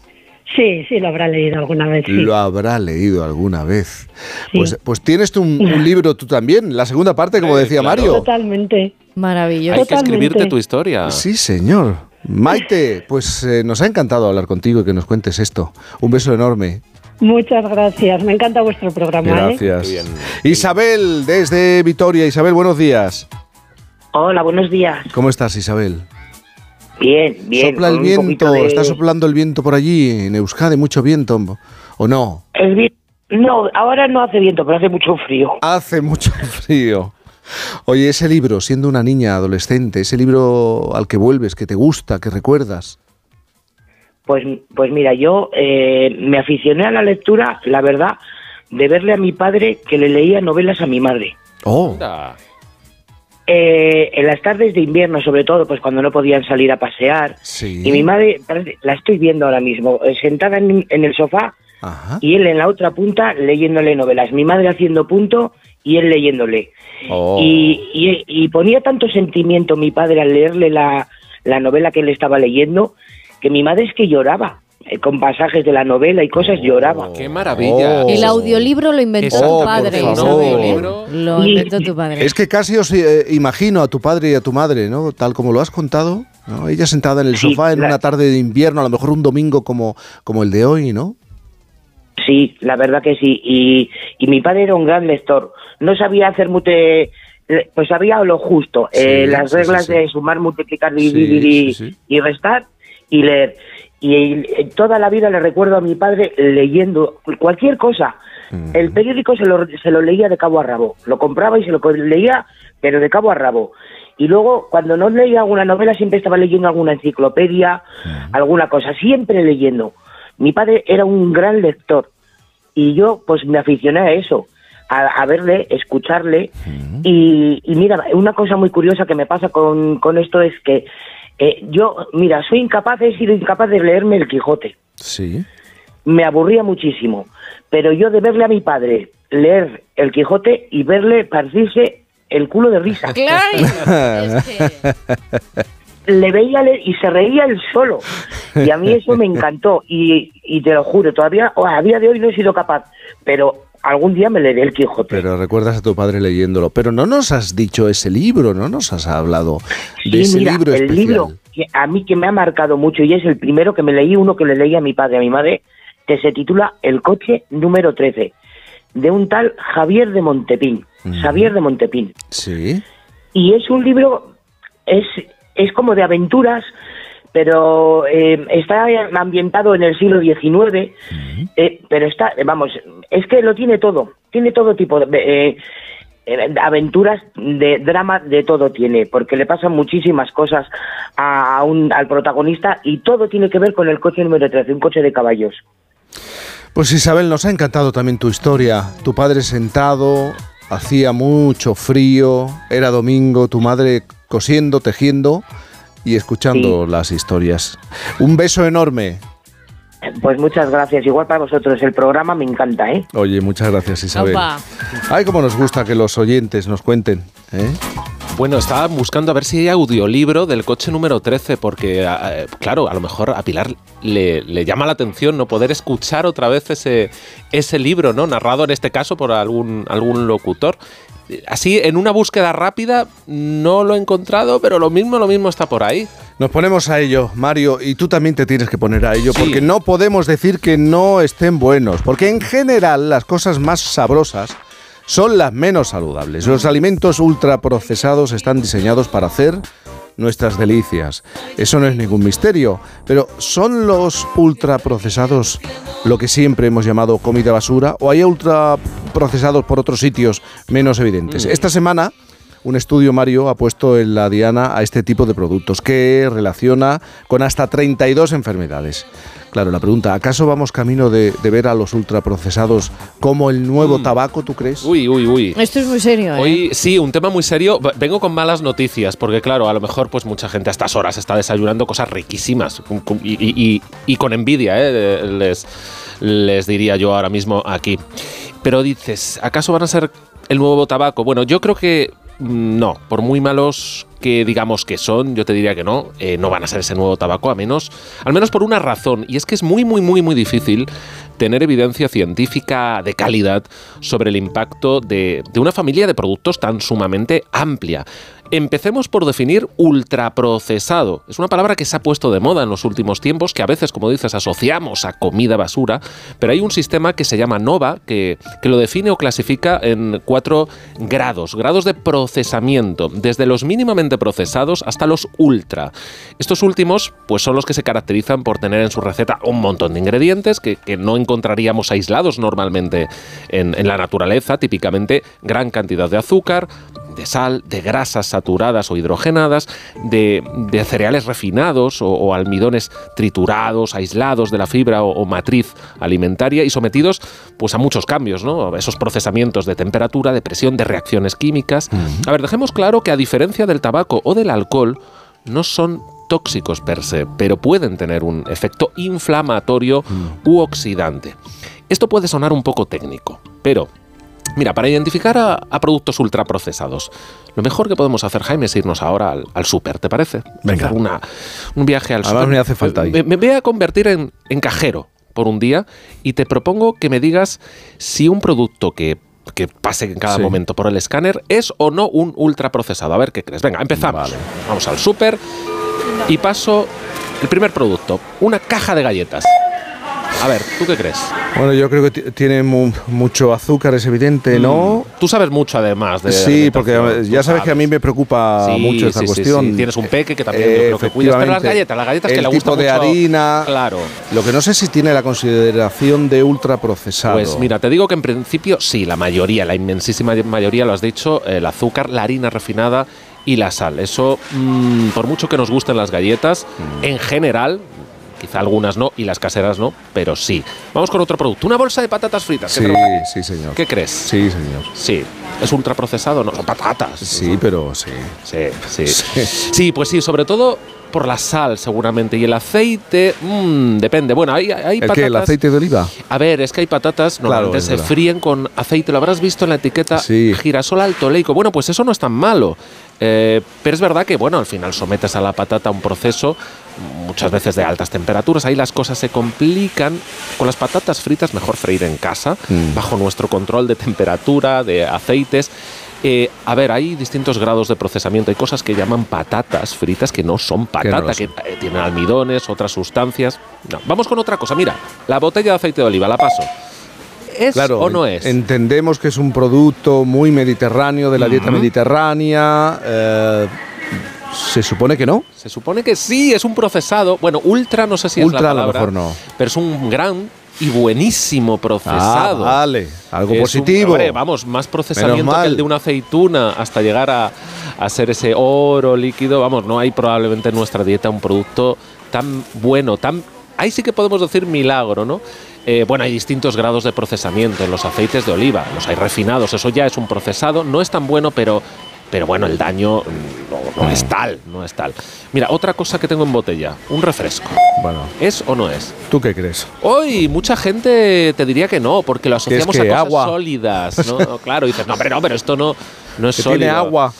Sí, sí, lo habrá leído alguna vez, sí. Lo habrá leído alguna vez. Pues, pues tienes tú un, un [laughs] libro tú también, la segunda parte, como decía Mario. Totalmente. Maravilloso. Hay que escribirte tu historia. Sí, señor. Maite, pues eh, nos ha encantado hablar contigo y que nos cuentes esto. Un beso enorme. Muchas gracias, me encanta vuestro programa. ¿eh? Gracias. Isabel, desde Vitoria. Isabel, buenos días. Hola, buenos días. ¿Cómo estás, Isabel? Bien, bien. Sopla el viento, de- está soplando el viento por allí, en Euskadi, mucho viento, ¿o no? El vi- No, ahora no hace viento, pero hace mucho frío. Hace mucho [laughs] frío. Oye, ese libro, siendo una niña adolescente, ese libro al que vuelves, que te gusta, que recuerdas. Pues, pues mira, yo eh, me aficioné a la lectura, la verdad, de verle a mi padre que le leía novelas a mi madre. Oh. Eh, en las tardes de invierno, sobre todo, pues cuando no podían salir a pasear. Y mi madre, parece- la estoy viendo ahora mismo, eh, sentada en, en el sofá y él en la otra punta leyéndole novelas. Mi madre haciendo punto y él leyéndole. Oh. Y, y- y ponía tanto sentimiento mi padre al leerle la, la novela que él estaba leyendo que mi madre es que lloraba. eh, con pasajes de la novela y cosas lloraba. ¡Qué maravilla! Oh. El audiolibro lo inventó Oh, tu padre. Isabel. ¿eh? Lo inventó tu padre. Es que casi os eh, imagino a tu padre y a tu madre, ¿no? Tal como lo has contado, ¿no? Ella sentada en el Sí, sofá en la- una tarde de invierno, a lo mejor un domingo como, como el de hoy, ¿no? Sí, la verdad que sí. Y, y mi padre era un gran lector. No sabía hacer mute, pues sabía lo justo, eh, las sí, reglas sí, de sumar, multiplicar, dividir y, restar y leer. Y eh, toda la vida le recuerdo a mi padre leyendo cualquier cosa. El periódico se lo, se lo leía de cabo a rabo. Lo compraba y se lo leía, pero de cabo a rabo. Y luego, cuando no leía alguna novela, siempre estaba leyendo alguna enciclopedia, alguna cosa, siempre leyendo. Mi padre era un gran lector y yo pues me aficioné a eso, a, a verle, escucharle y, y mira, una cosa muy curiosa que me pasa con, con esto es que eh, yo, mira, soy incapaz, he sido incapaz de leerme el Quijote, Sí. me aburría muchísimo, pero yo de verle a mi padre leer El Quijote y verle partirse el culo de risa. [laughs] Le veía leer y se reía él solo. Y a mí eso me encantó. Y, y te lo juro, todavía, a día de hoy no he sido capaz, pero algún día me leeré El Quijote. Pero recuerdas a tu padre leyéndolo. Pero no nos has dicho ese libro, no nos has hablado de Sí, ese mira, libro el especial. libro que a mí que me ha marcado mucho y es el primero que me leí, uno que le leí a mi padre y a mi madre, que se titula El coche número 13, de un tal Javier de Montepín. Javier de Montepín. Sí. Y es un libro, es, es como de aventuras, pero eh, está ambientado en el siglo XIX, eh, pero está, vamos, es que lo tiene todo, tiene todo tipo de... eh, aventuras de drama de todo tiene, porque le pasan muchísimas cosas a un, al protagonista y todo tiene que ver con el coche número 13, un coche de caballos. Pues Isabel, nos ha encantado también tu historia. Tu padre sentado, hacía mucho frío, era domingo, tu madre cosiendo, tejiendo y escuchando las historias. Un beso enorme. Pues muchas gracias, igual para vosotros, el programa me encanta, ¿eh? Oye, muchas gracias Isabel. Opa. Ay, cómo nos gusta que los oyentes nos cuenten. ¿eh? Bueno, estaba buscando a ver si hay audiolibro del coche número 13, porque, eh, claro, a lo mejor a Pilar le, le llama la atención no poder escuchar otra vez ese, ese libro, ¿no? Narrado en este caso por algún, algún locutor. Así, en una búsqueda rápida, no lo he encontrado, pero lo mismo, lo mismo está por ahí. Nos ponemos a ello, Mario, y tú también te tienes que poner a ello, porque no podemos decir que no estén buenos, porque en general las cosas más sabrosas son las menos saludables. Los alimentos ultraprocesados están diseñados para hacer nuestras delicias. Eso no es ningún misterio, pero ¿son los ultraprocesados lo que siempre hemos llamado comida basura o hay ultraprocesados por otros sitios menos evidentes? Esta semana un estudio, Mario, ha puesto en la diana a este tipo de productos que relaciona con hasta 32 enfermedades. Claro, la pregunta, ¿acaso vamos camino de, de ver a los ultraprocesados como el nuevo tabaco, tú crees? Uy, uy, uy. Esto es muy serio, ¿eh? Hoy sí, un tema muy serio. Vengo con malas noticias, porque claro, a lo mejor pues mucha gente a estas horas está desayunando cosas riquísimas y, y- y- y con envidia, ¿eh? les, les diría yo ahora mismo aquí. Pero dices, ¿acaso van a ser el nuevo tabaco? Bueno, yo creo que mm, no, por muy malos que digamos que son, yo te diría que no, eh, no van a ser ese nuevo tabaco, a menos, al menos por una razón, y es que es muy, muy, muy, muy difícil tener evidencia científica de calidad sobre el impacto de, de una familia de productos tan sumamente amplia. Empecemos por definir ultraprocesado. Es una palabra que se ha puesto de moda en los últimos tiempos, que a veces, como dices, asociamos a comida basura, pero hay un sistema que se llama NOVA, que, que lo define o clasifica en cuatro grados, grados de procesamiento, desde los mínimamente procesados hasta los ultra. Estos últimos, pues son los que se caracterizan por tener en su receta un montón de ingredientes que, que no encontraríamos aislados normalmente en, en la naturaleza, típicamente gran cantidad de azúcar, de sal, de grasas saturadas o hidrogenadas, de, de cereales refinados o, o almidones triturados, aislados de la fibra o, o matriz alimentaria y sometidos pues, a muchos cambios, ¿no? Esos procesamientos de temperatura, de presión, de reacciones químicas. A ver, dejemos claro que a diferencia del tabaco o del alcohol, no son tóxicos per se, pero pueden tener un efecto inflamatorio u oxidante. Esto puede sonar un poco técnico, pero Mira, para identificar a, a productos ultraprocesados, lo mejor que podemos hacer, Jaime, es irnos ahora al, al súper, ¿te parece? Venga. Una- un viaje al súper. me hace falta ahí. Me, me voy a convertir en, en cajero por un día y te propongo que me digas si un producto que, que pase en cada Sí. momento por el escáner es o no un ultraprocesado. A ver qué crees. Venga, empezamos. Vamos al súper y paso el primer producto, una caja de galletas. A ver, ¿tú qué crees? Bueno, yo creo que ti- tiene mu- mucho azúcar, es evidente, ¿no? Tú sabes mucho además de Sí, porque ya sabes que a mí me preocupa Sí, mucho sí, sí, cuestión. sí. Tienes un peque que también yo Eh, creo que cuidas. Pero las galletas, las galletas que le gusta tipo de mucho- harina. Claro. Lo que no sé si tiene la consideración de ultraprocesado. Pues mira, te digo que en principio sí, la mayoría, la inmensísima mayoría, lo has dicho, el azúcar, la harina refinada y la sal. Eso, mm, por mucho que nos gusten las galletas, Mm. en general, quizá algunas no y las caseras no, pero sí. Vamos con otro producto, una bolsa de patatas fritas. ¿Qué Sí, sí, señor. ¿Qué crees? Sí, señor. Sí. ¿Es ultraprocesado? No, son patatas. Sí, pero sí. Sí, sí. Sí, pues sí, sobre todo por la sal, seguramente. Y el aceite, mm, depende. Bueno, hay, hay ¿El patatas. qué? ¿El aceite de oliva? A ver, es que hay patatas, normalmente se verdad. fríen con aceite. Lo habrás visto en la etiqueta Sí. girasol altoleico. Bueno, pues eso no es tan malo. Eh, pero es verdad que, bueno, al final sometes a la patata a un proceso muchas veces de altas temperaturas. Ahí las cosas se complican. Con las patatas fritas, mejor freír en casa, Mm. bajo nuestro control de temperatura, de aceites. Eh, a ver, hay distintos grados de procesamiento. Hay cosas que llaman patatas fritas que no son patata, que, eh, tienen almidones, otras sustancias. No, vamos con otra cosa. Mira, la botella de aceite de oliva, la paso. ¿Es Claro, o no es? Entendemos que es un producto muy mediterráneo, de la dieta mediterránea. eh, se supone que no. Se supone que sí, es un procesado. Bueno, ultra no sé si es Ultra la a lo mejor no. pero es un gran y buenísimo procesado. Ah, vale, algo Es un- positivo. hombre, vamos, más procesamiento que el de una aceituna hasta llegar a, a ser ese oro líquido. Vamos, no hay probablemente en nuestra dieta un producto tan bueno, tan... Ahí sí que podemos decir milagro, ¿no? Eh, bueno, hay distintos grados de procesamiento en los aceites de oliva. Los hay refinados, eso ya es un procesado. No es tan bueno, pero, pero bueno, el daño mm, no, no es tal, no es tal. Mira, otra cosa que tengo en botella, un refresco. Bueno, ¿Es o no es? ¿tú qué crees? Hoy mucha gente te diría que no, porque lo asociamos que a cosas agua. sólidas. [laughs] ¿no? claro, dices, no, pero no, pero esto no, no es Que sólido. tiene agua.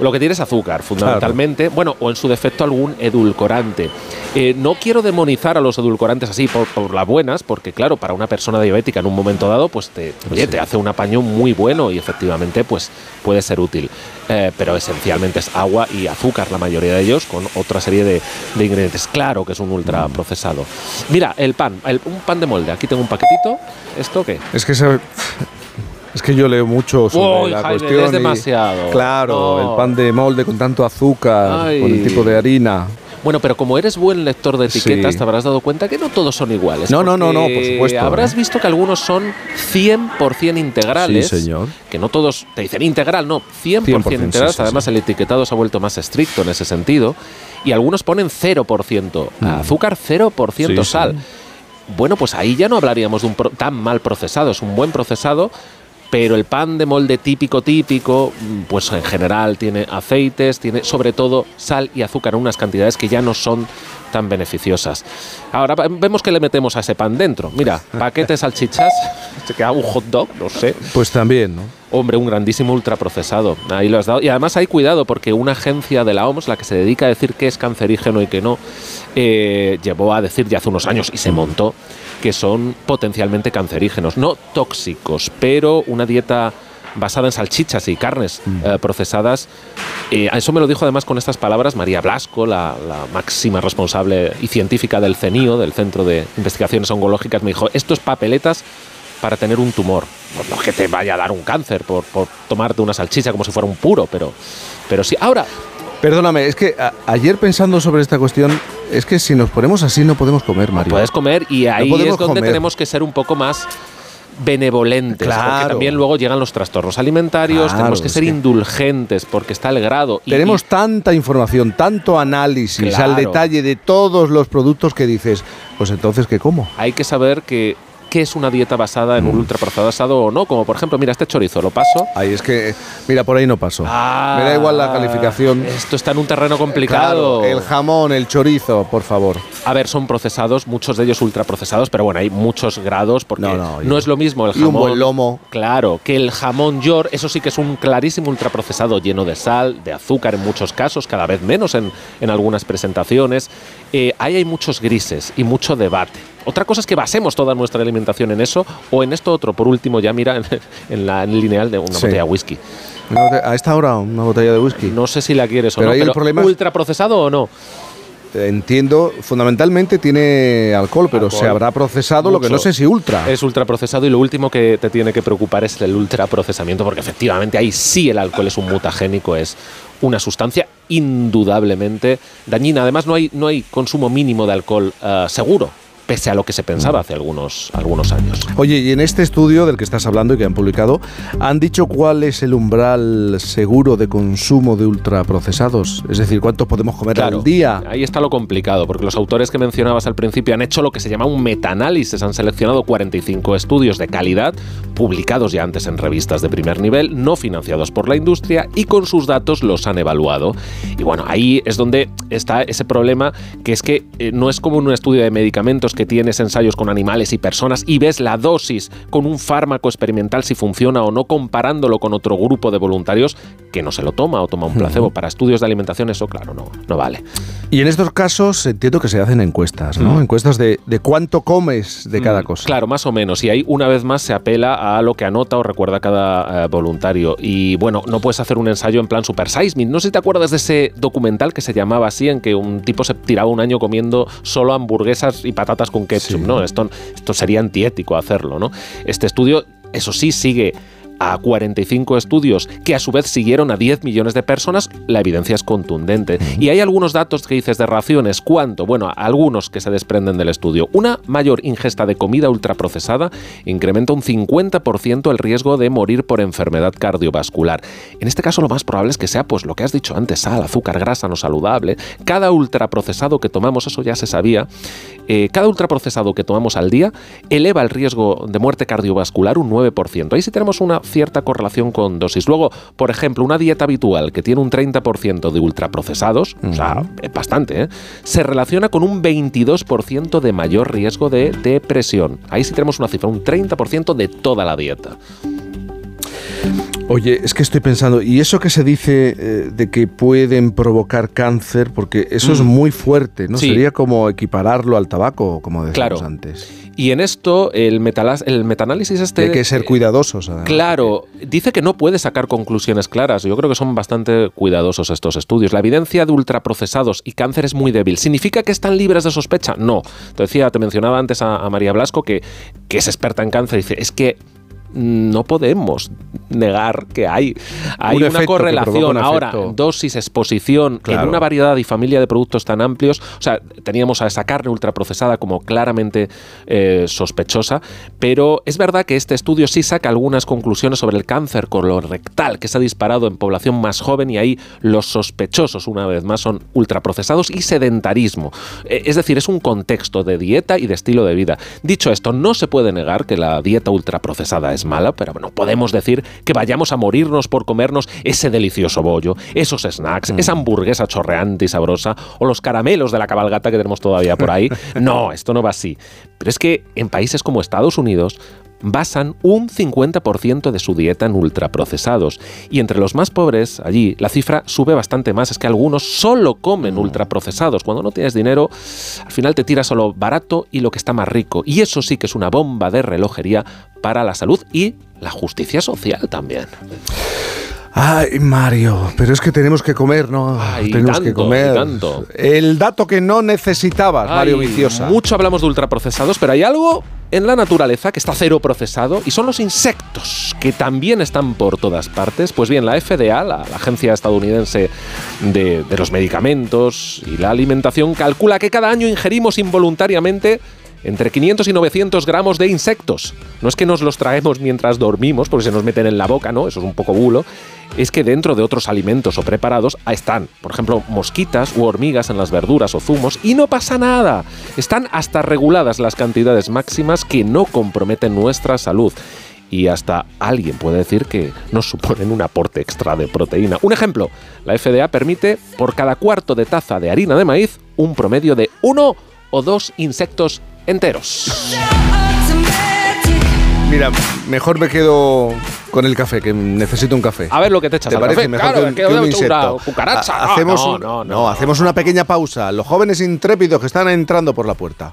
Lo que tiene es azúcar, fundamentalmente. Bueno, o en su defecto algún edulcorante. Eh, no quiero demonizar a los edulcorantes así por, por las buenas, porque claro, para una persona diabética en un momento dado, pues te, oye, te hace un apaño muy bueno y efectivamente pues puede ser útil. Eh, pero esencialmente es agua y azúcar, la mayoría de ellos, con otra serie de, de ingredientes. Claro que es un ultra procesado. Mira, el pan, el- un pan de molde. Aquí tengo un paquetito. ¿Esto qué? Es que se- es que yo leo mucho sobre Uy, la Jaime, cuestión. y- demasiado. claro, No. el pan de molde con tanto azúcar, Ay. con el tipo de harina. Bueno, pero como eres buen lector de etiquetas, Sí. te habrás dado cuenta que no todos son iguales. No, no, no, no, por supuesto, Habrás ¿eh? visto que algunos son 100% integrales. Sí, señor. Que no todos te dicen integral, no, 100%, 100%, integrales. sí, Además, el etiquetado se ha vuelto más estricto en ese sentido. Y algunos ponen 0% azúcar, 0% Mm. Sí, sí. sal. Bueno, pues ahí ya no hablaríamos de un pro- tan mal procesado. Es un buen procesado, pero el pan de molde típico, típico, mm, pues en general tiene aceites, tiene sobre todo sal y azúcar en unas cantidades que ya no son tan beneficiosas. Ahora vemos que le metemos a ese pan dentro. Mira, [laughs] paquetes salchichas, se queda un hot dog, no sé. Pues también, ¿no? Hombre, un grandísimo ultraprocesado. Ahí lo has dado. Y además hay cuidado porque una agencia de la OMS, la que se dedica a decir qué es cancerígeno y qué no, eh, llevó a decir ya hace unos años y se montó que son potencialmente cancerígenos. No tóxicos, pero una dieta basada en salchichas y carnes eh, procesadas. Eh, eso me lo dijo además con estas palabras María Blasco, la, la máxima responsable y científica del CENIO, del Centro de Investigaciones Oncológicas. Me dijo, esto es papeletas para tener un tumor. Pues no que te vaya a dar un cáncer por, por tomarte una salchicha como si fuera un puro, pero, pero sí. Ahora, Perdóname, es que a- ayer pensando sobre esta cuestión, es que si nos ponemos así no podemos comer, Mario. puedes comer y ahí es donde comer. tenemos que ser un poco más benevolentes, porque Claro. también luego llegan los trastornos alimentarios, Claro, tenemos que ser indulgentes porque está el grado. y- Tenemos tanta información, tanto análisis al detalle de todos los productos que dices, pues entonces, ¿qué como? hay que saber que qué es una dieta basada Mm. en un ultraprocesado o no, como por ejemplo, mira, este chorizo lo paso. Ahí es que, mira, por ahí no paso. Ah, Me da igual la calificación. Esto está en un terreno complicado. Claro, el jamón, el chorizo, por favor. A ver, son procesados, muchos de ellos ultraprocesados, pero bueno, hay muchos grados porque No, no, no, y- es lo mismo el y un jamón. buen lomo. Claro, que el jamón york, eso sí que es un clarísimo ultraprocesado lleno de sal, de azúcar en muchos casos, cada vez menos en, en algunas presentaciones. Eh, ahí hay muchos grises y mucho debate. Otra cosa es que basemos toda nuestra alimentación en eso o en esto otro. Por último, ya mira en, en la en el lineal de una Sí. botella de whisky. A esta hora, una botella de whisky. No sé si la quieres o Pero no, ahí el pero problema es- ultraprocesado o no. Entiendo, fundamentalmente tiene alcohol, pero Alcohol. se habrá procesado lo que no sé si ultra. Es ultraprocesado y lo último que te tiene que preocupar es el ultraprocesamiento, porque efectivamente ahí sí el alcohol es un mutagénico, es una sustancia indudablemente dañina. Además, no hay, no hay consumo mínimo de alcohol eh, seguro. Pese a lo que se pensaba hace algunos, algunos años. Oye, y en este estudio del que estás hablando y que han publicado, ¿han dicho cuál es el umbral seguro de consumo de ultraprocesados? Es decir, ¿cuánto podemos comer Claro, al día? Ahí está lo complicado, porque los autores que mencionabas al principio han hecho lo que se llama un metaanálisis, han seleccionado 45 estudios de calidad, publicados ya antes en revistas de primer nivel, no financiados por la industria, y con sus datos los han evaluado. Y bueno, ahí es donde está ese problema, que es que eh, no es como en un estudio de medicamentos que tienes ensayos con animales y personas y ves la dosis con un fármaco experimental si funciona o no comparándolo con otro grupo de voluntarios que no se lo toma o toma un placebo. Para estudios de alimentación eso, claro, no, no vale. Y en estos casos entiendo que se hacen encuestas, ¿no? Encuestas de, de cuánto comes de cada Mm, cosa. Claro, más o menos. Y ahí una vez más se apela a lo que anota o recuerda cada eh, voluntario. Y bueno, no puedes hacer un ensayo en plan Super Size Me. No sé si te acuerdas de ese documental que se llamaba así, en que un tipo se tiraba un año comiendo solo hamburguesas y patatas con ketchup, ¿no? Esto, esto sería antiético hacerlo, ¿no? Este estudio, eso sí, sigue a 45 estudios que a su vez siguieron a 10 millones de personas, la evidencia es contundente. Y hay algunos datos que dices de raciones. ¿Cuánto? Bueno, algunos que se desprenden del estudio. Una mayor ingesta de comida ultraprocesada incrementa un 50% el riesgo de morir por enfermedad cardiovascular. En este caso lo más probable es que sea pues lo que has dicho antes, sal, azúcar, grasa no saludable. Cada ultraprocesado que tomamos, eso ya se sabía, eh, cada ultraprocesado que tomamos al día eleva el riesgo de muerte cardiovascular un 9%. Ahí sí tenemos una cierta correlación con dosis. Luego, por ejemplo, una dieta habitual que tiene un 30% de ultraprocesados, o sea, bastante, ¿eh? se relaciona con un 22% de mayor riesgo de depresión. Ahí sí tenemos una cifra, un 30% de toda la dieta. Oye, es que estoy pensando, ¿y eso que se dice eh, de que pueden provocar cáncer? Porque eso es Mm. muy fuerte, ¿no? Sí. Sería como equipararlo al tabaco, como decíamos Claro. antes. Y en esto, el, el metanálisis este... Hay que ser cuidadosos. además. Claro, dice que no puede sacar conclusiones claras. Yo creo que son bastante cuidadosos estos estudios. La evidencia de ultraprocesados y cáncer es muy débil. ¿Significa que están libres de sospecha? No. Te decía, te mencionaba antes a, a María Blasco, que, que es experta en cáncer. Dice, es que no podemos negar que hay, hay Un una correlación. un Ahora, dosis, exposición, Claro. en una variedad y familia de productos tan amplios. O sea, teníamos a esa carne ultraprocesada como claramente eh, sospechosa, pero es verdad que este estudio sí saca algunas conclusiones sobre el cáncer colorectal que se ha disparado en población más joven y ahí los sospechosos, una vez más, son ultraprocesados y sedentarismo. Eh, es decir, es un contexto de dieta y de estilo de vida. Dicho esto, no se puede negar que la dieta ultraprocesada es mala, pero bueno, podemos decir que vayamos a morirnos por comernos ese delicioso bollo, esos snacks, esa hamburguesa chorreante y sabrosa, o los caramelos de la cabalgata que tenemos todavía por ahí. [laughs] No, esto no va así. Pero es que en países como Estados Unidos basan un 50% de su dieta en ultraprocesados. Y entre los más pobres, allí, la cifra sube bastante más. Es que algunos solo comen ultraprocesados. Cuando no tienes dinero, al final te tiras a lo barato y lo que está más rico. Y eso sí que es una bomba de relojería para la salud y la justicia social también. Ay, Mario, pero es que tenemos que comer, ¿no? Ay, tenemos que comer. tanto. El dato que no necesitabas, Mario Viciosa. Mucho hablamos de ultraprocesados, pero hay algo en la naturaleza que está cero procesado y son los insectos, que también están por todas partes. Pues bien, la FDA, la, la Agencia Estadounidense de, de los Medicamentos y la Alimentación, calcula que cada año ingerimos involuntariamente entre 500 y 900 gramos de insectos. No es que nos los traemos mientras dormimos, porque se nos meten en la boca, ¿no? Eso es un poco bulo. Es que dentro de otros alimentos o preparados están, por ejemplo, mosquitas u hormigas en las verduras o zumos y no pasa nada. Están hasta reguladas las cantidades máximas que no comprometen nuestra salud. Y hasta alguien puede decir que nos suponen un aporte extra de proteína. Un ejemplo, la FDA permite por cada cuarto de taza de harina de maíz un promedio de uno o dos insectos enteros. Mira, mejor me quedo con el café, que necesito un café. A ver lo que te echas ¿Te al parece café? mejor Claro, que un, que un una insecto? cucaracha. Ha- No, no, un- no, no, hacemos una pequeña pausa. Los jóvenes intrépidos que están entrando por la puerta.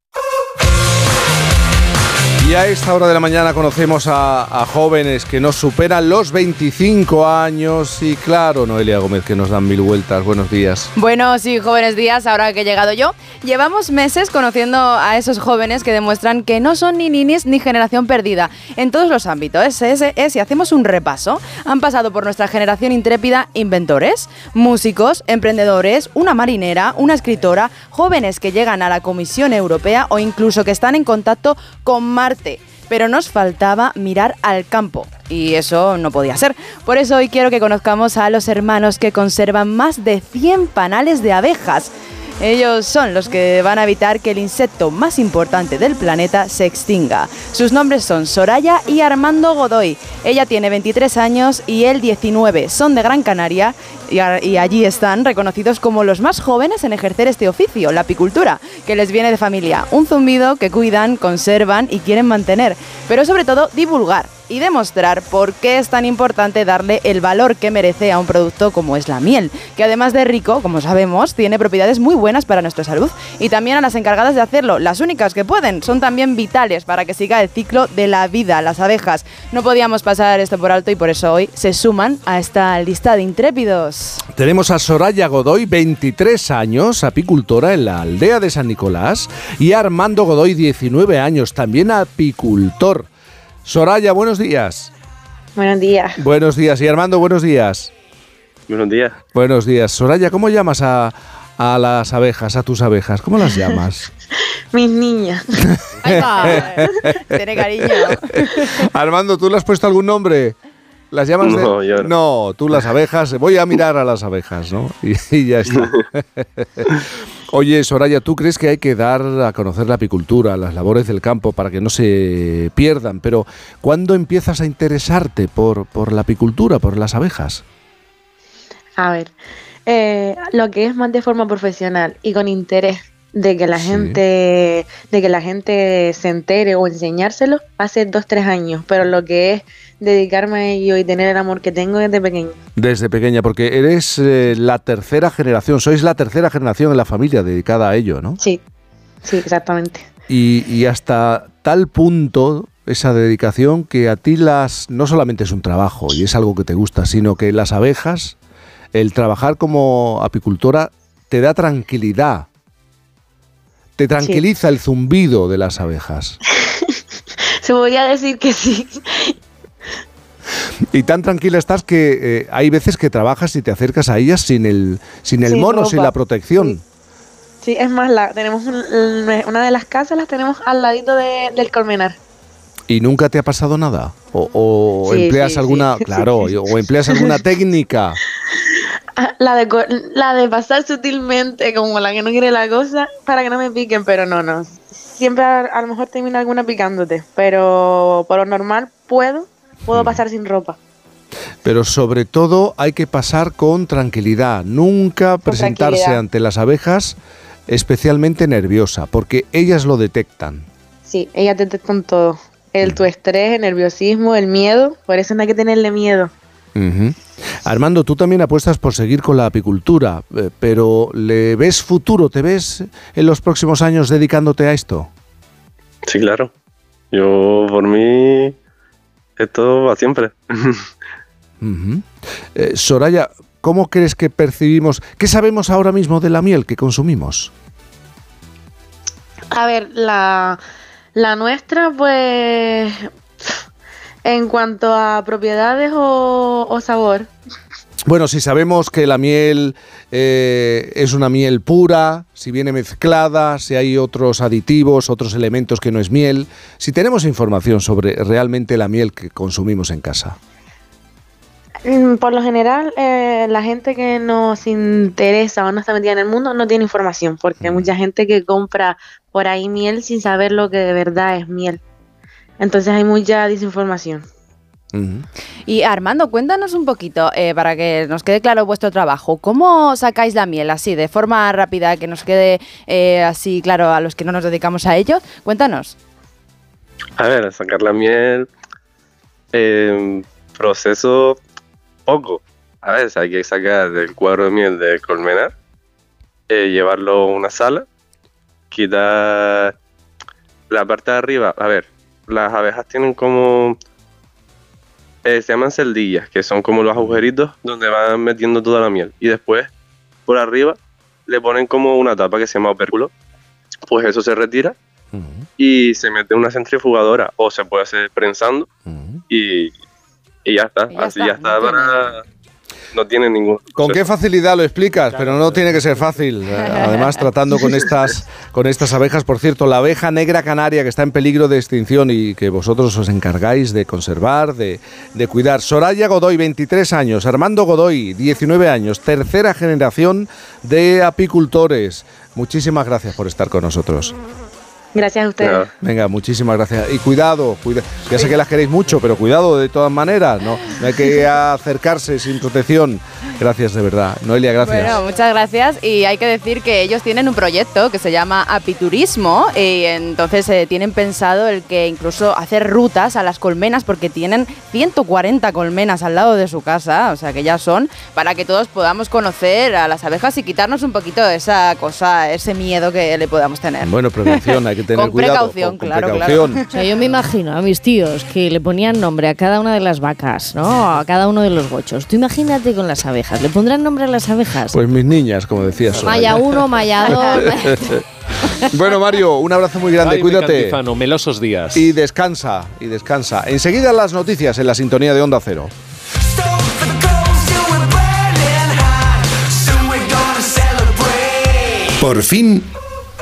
Y a esta hora de la mañana conocemos a, jóvenes que nos superan los 25 años y claro, Noelia Gómez, que nos dan mil vueltas. Buenos días. Buenos y jóvenes días, ahora que he llegado yo. Llevamos meses conociendo a esos jóvenes que demuestran que no son ni ninis ni generación perdida en todos los ámbitos. Es, es, es, y hacemos un repaso. Han pasado por nuestra generación intrépida inventores, músicos, emprendedores, una marinera, una escritora, jóvenes que llegan a la Comisión Europea o incluso que están en contacto con Pero nos faltaba mirar al campo. Y eso no podía ser. Por eso hoy quiero que conozcamos a los hermanos que conservan más de 100 panales de abejas. Ellos son los que van a evitar que el insecto más importante del planeta se extinga. Sus nombres son Soraya y Armando Godoy. Ella tiene 23 años y él 19. Son de Gran Canaria y, y, allí están reconocidos como los más jóvenes en ejercer este oficio, la apicultura, que les viene de familia. Un zumbido que cuidan, conservan y quieren mantener, pero sobre todo divulgar y demostrar por qué es tan importante darle el valor que merece a un producto como es la miel, que además de rico, como sabemos, tiene propiedades muy buenas para nuestra salud y también a las encargadas de hacerlo, las únicas que pueden, son también vitales para que siga el ciclo de la vida, las abejas. No podíamos pasar esto por alto y por eso hoy se suman a esta lista de intrépidos. Tenemos a Soraya Godoy, 23 años, apicultora en la aldea de San Nicolás, y a Armando Godoy, 19 años, también apicultor. Soraya, buenos días. Buenos días. Buenos días. Y Armando, buenos días. Buenos días. Buenos días. Soraya, ¿cómo llamas a, a las abejas, a tus abejas? ¿Cómo las llamas? [laughs] Mis niñas. [laughs] Ahí va. Tiene cariño. [laughs] Armando, ¿tú le has puesto algún nombre? ¿Las llamas No, de.? yo no. No, tú las abejas. Voy a mirar a las abejas, ¿no? Y, y ya está. Oye, Soraya, ¿tú crees que hay que dar a conocer la apicultura, las labores del campo para que no se pierdan? Pero ¿cuándo empiezas a interesarte por, por la apicultura, por las abejas? A ver, eh, lo que es más de forma profesional y con interés de que la Sí. gente de que la gente se entere o enseñárselo hace dos tres años pero lo que es dedicarme a ello y tener el amor que tengo desde pequeño Desde pequeña, porque eres eh, la tercera generación, sois la tercera generación en la familia dedicada a ello, ¿no? sí sí exactamente Y, y hasta tal punto esa dedicación que a ti las no solamente es un trabajo y es algo que te gusta, sino que las abejas, el trabajar como apicultora te da tranquilidad. Te tranquiliza el zumbido de las abejas. [laughs] se podría decir que sí Y tan tranquila estás que eh, hay veces que trabajas y te acercas a ellas sin el, sin el mono, sin la protección. sí es más la tenemos un- una de las casas las tenemos al ladito de- del colmenar ¿Y nunca te ha pasado nada? ¿O, o Sí, empleas sí, alguna, [laughs] sí. claro, o empleas alguna técnica? Ah, La de, la de pasar sutilmente, como la que no quiere la cosa, para que no me piquen, pero no, no. Siempre a, a lo mejor termina alguna picándote, pero por lo normal puedo, puedo pasar sin ropa. Pero sobre todo hay que pasar con tranquilidad, nunca presentarse tranquilidad. ante las abejas especialmente nerviosa, porque ellas lo detectan. Sí, ellas detectan todo. El tu estrés, el nerviosismo, el miedo, por eso no hay que tenerle miedo. Armando, tú también apuestas por seguir con la apicultura, eh, pero ¿le ves futuro? ¿Te ves en los próximos años dedicándote a esto? Sí, claro. Yo, por mí, esto va siempre. Eh, Soraya, ¿cómo crees que percibimos, qué sabemos ahora mismo de la miel que consumimos? A ver, la, la nuestra, pues, en cuanto a propiedades o, o sabor, Bueno, si sabemos que la miel eh, es una miel pura, si viene mezclada, si hay otros aditivos, otros elementos que no es miel, si tenemos información sobre realmente la miel que consumimos en casa. Mm, Por lo general, eh, la gente que nos interesa o no está metida en el mundo no tiene información, porque hay mucha gente que compra por ahí miel sin saber lo que de verdad es miel. Entonces hay mucha desinformación. Y Armando, cuéntanos un poquito, eh, para que nos quede claro vuestro trabajo. ¿Cómo sacáis la miel así, de forma rápida, que nos quede eh, así claro a los que no nos dedicamos a ello? Cuéntanos. A ver, sacar la miel, eh, proceso poco. A ver, hay que sacar del cuadro de miel del colmenar, eh, llevarlo a una sala, quitar la parte de arriba. A ver, las abejas tienen como... eh, se llaman celdillas, que son como los agujeritos donde van metiendo toda la miel. Y después, por arriba, le ponen como una tapa que se llama opérculo. Pues eso se retira y se mete en una centrifugadora o se puede hacer prensando y, y ya está. Así ya está para... No tiene ningún... ¿Con qué facilidad lo explicas? Pero no tiene que ser fácil. [laughs] Además, tratando con estas, con estas abejas, por cierto, la abeja negra canaria que está en peligro de extinción y que vosotros os encargáis de conservar, de, de cuidar. Soraya Godoy, 23 años. Armando Godoy, 19 años. Tercera generación de apicultores. Muchísimas gracias por estar con nosotros. Gracias a ustedes. Venga, muchísimas gracias. Y cuidado, cuida- ya sé que las queréis mucho, pero cuidado de todas maneras, ¿no? No hay que [laughs] acercarse sin protección. Gracias de verdad. Noelia, gracias. Bueno, muchas gracias. Y hay que decir que ellos tienen un proyecto que se llama Apiturismo y entonces eh, tienen pensado el que incluso hacer rutas a las colmenas porque tienen 140 colmenas al lado de su casa, o sea que ya son, para que todos podamos conocer a las abejas y quitarnos un poquito esa cosa, ese miedo que le podamos tener. Bueno, prevención, hay que [laughs] tener Con cuidado. precaución, con claro, precaución. claro. O sea, yo me imagino a mis tíos que le ponían nombre a cada una de las vacas, ¿no? A cada uno de los gochos. Tú imagínate con las abejas. ¿Le pondrán nombre a las abejas? Pues mis niñas, como decías. Maya 1, Maya 2. [laughs] bueno, Mario, un abrazo muy grande. Ay, Cuídate. Melosos días. Y descansa, y descansa. Enseguida las noticias en la sintonía de Onda Cero. Por fin,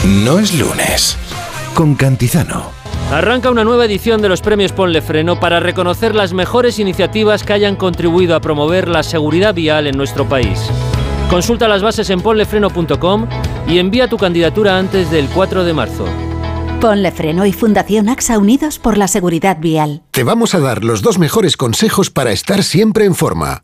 no es lunes. Con Cantizano. Arranca una nueva edición de los premios Ponle Freno para reconocer las mejores iniciativas que hayan contribuido a promover la seguridad vial en nuestro país. Consulta las bases en ponlefreno.com y envía tu candidatura antes del 4 de marzo. Ponle Freno y Fundación AXA Unidos por la Seguridad Vial. Te vamos a dar los dos mejores consejos para estar siempre en forma.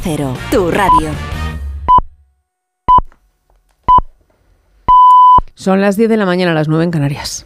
Cero, tu radio. Son las 10 de la mañana, las 9 en Canarias.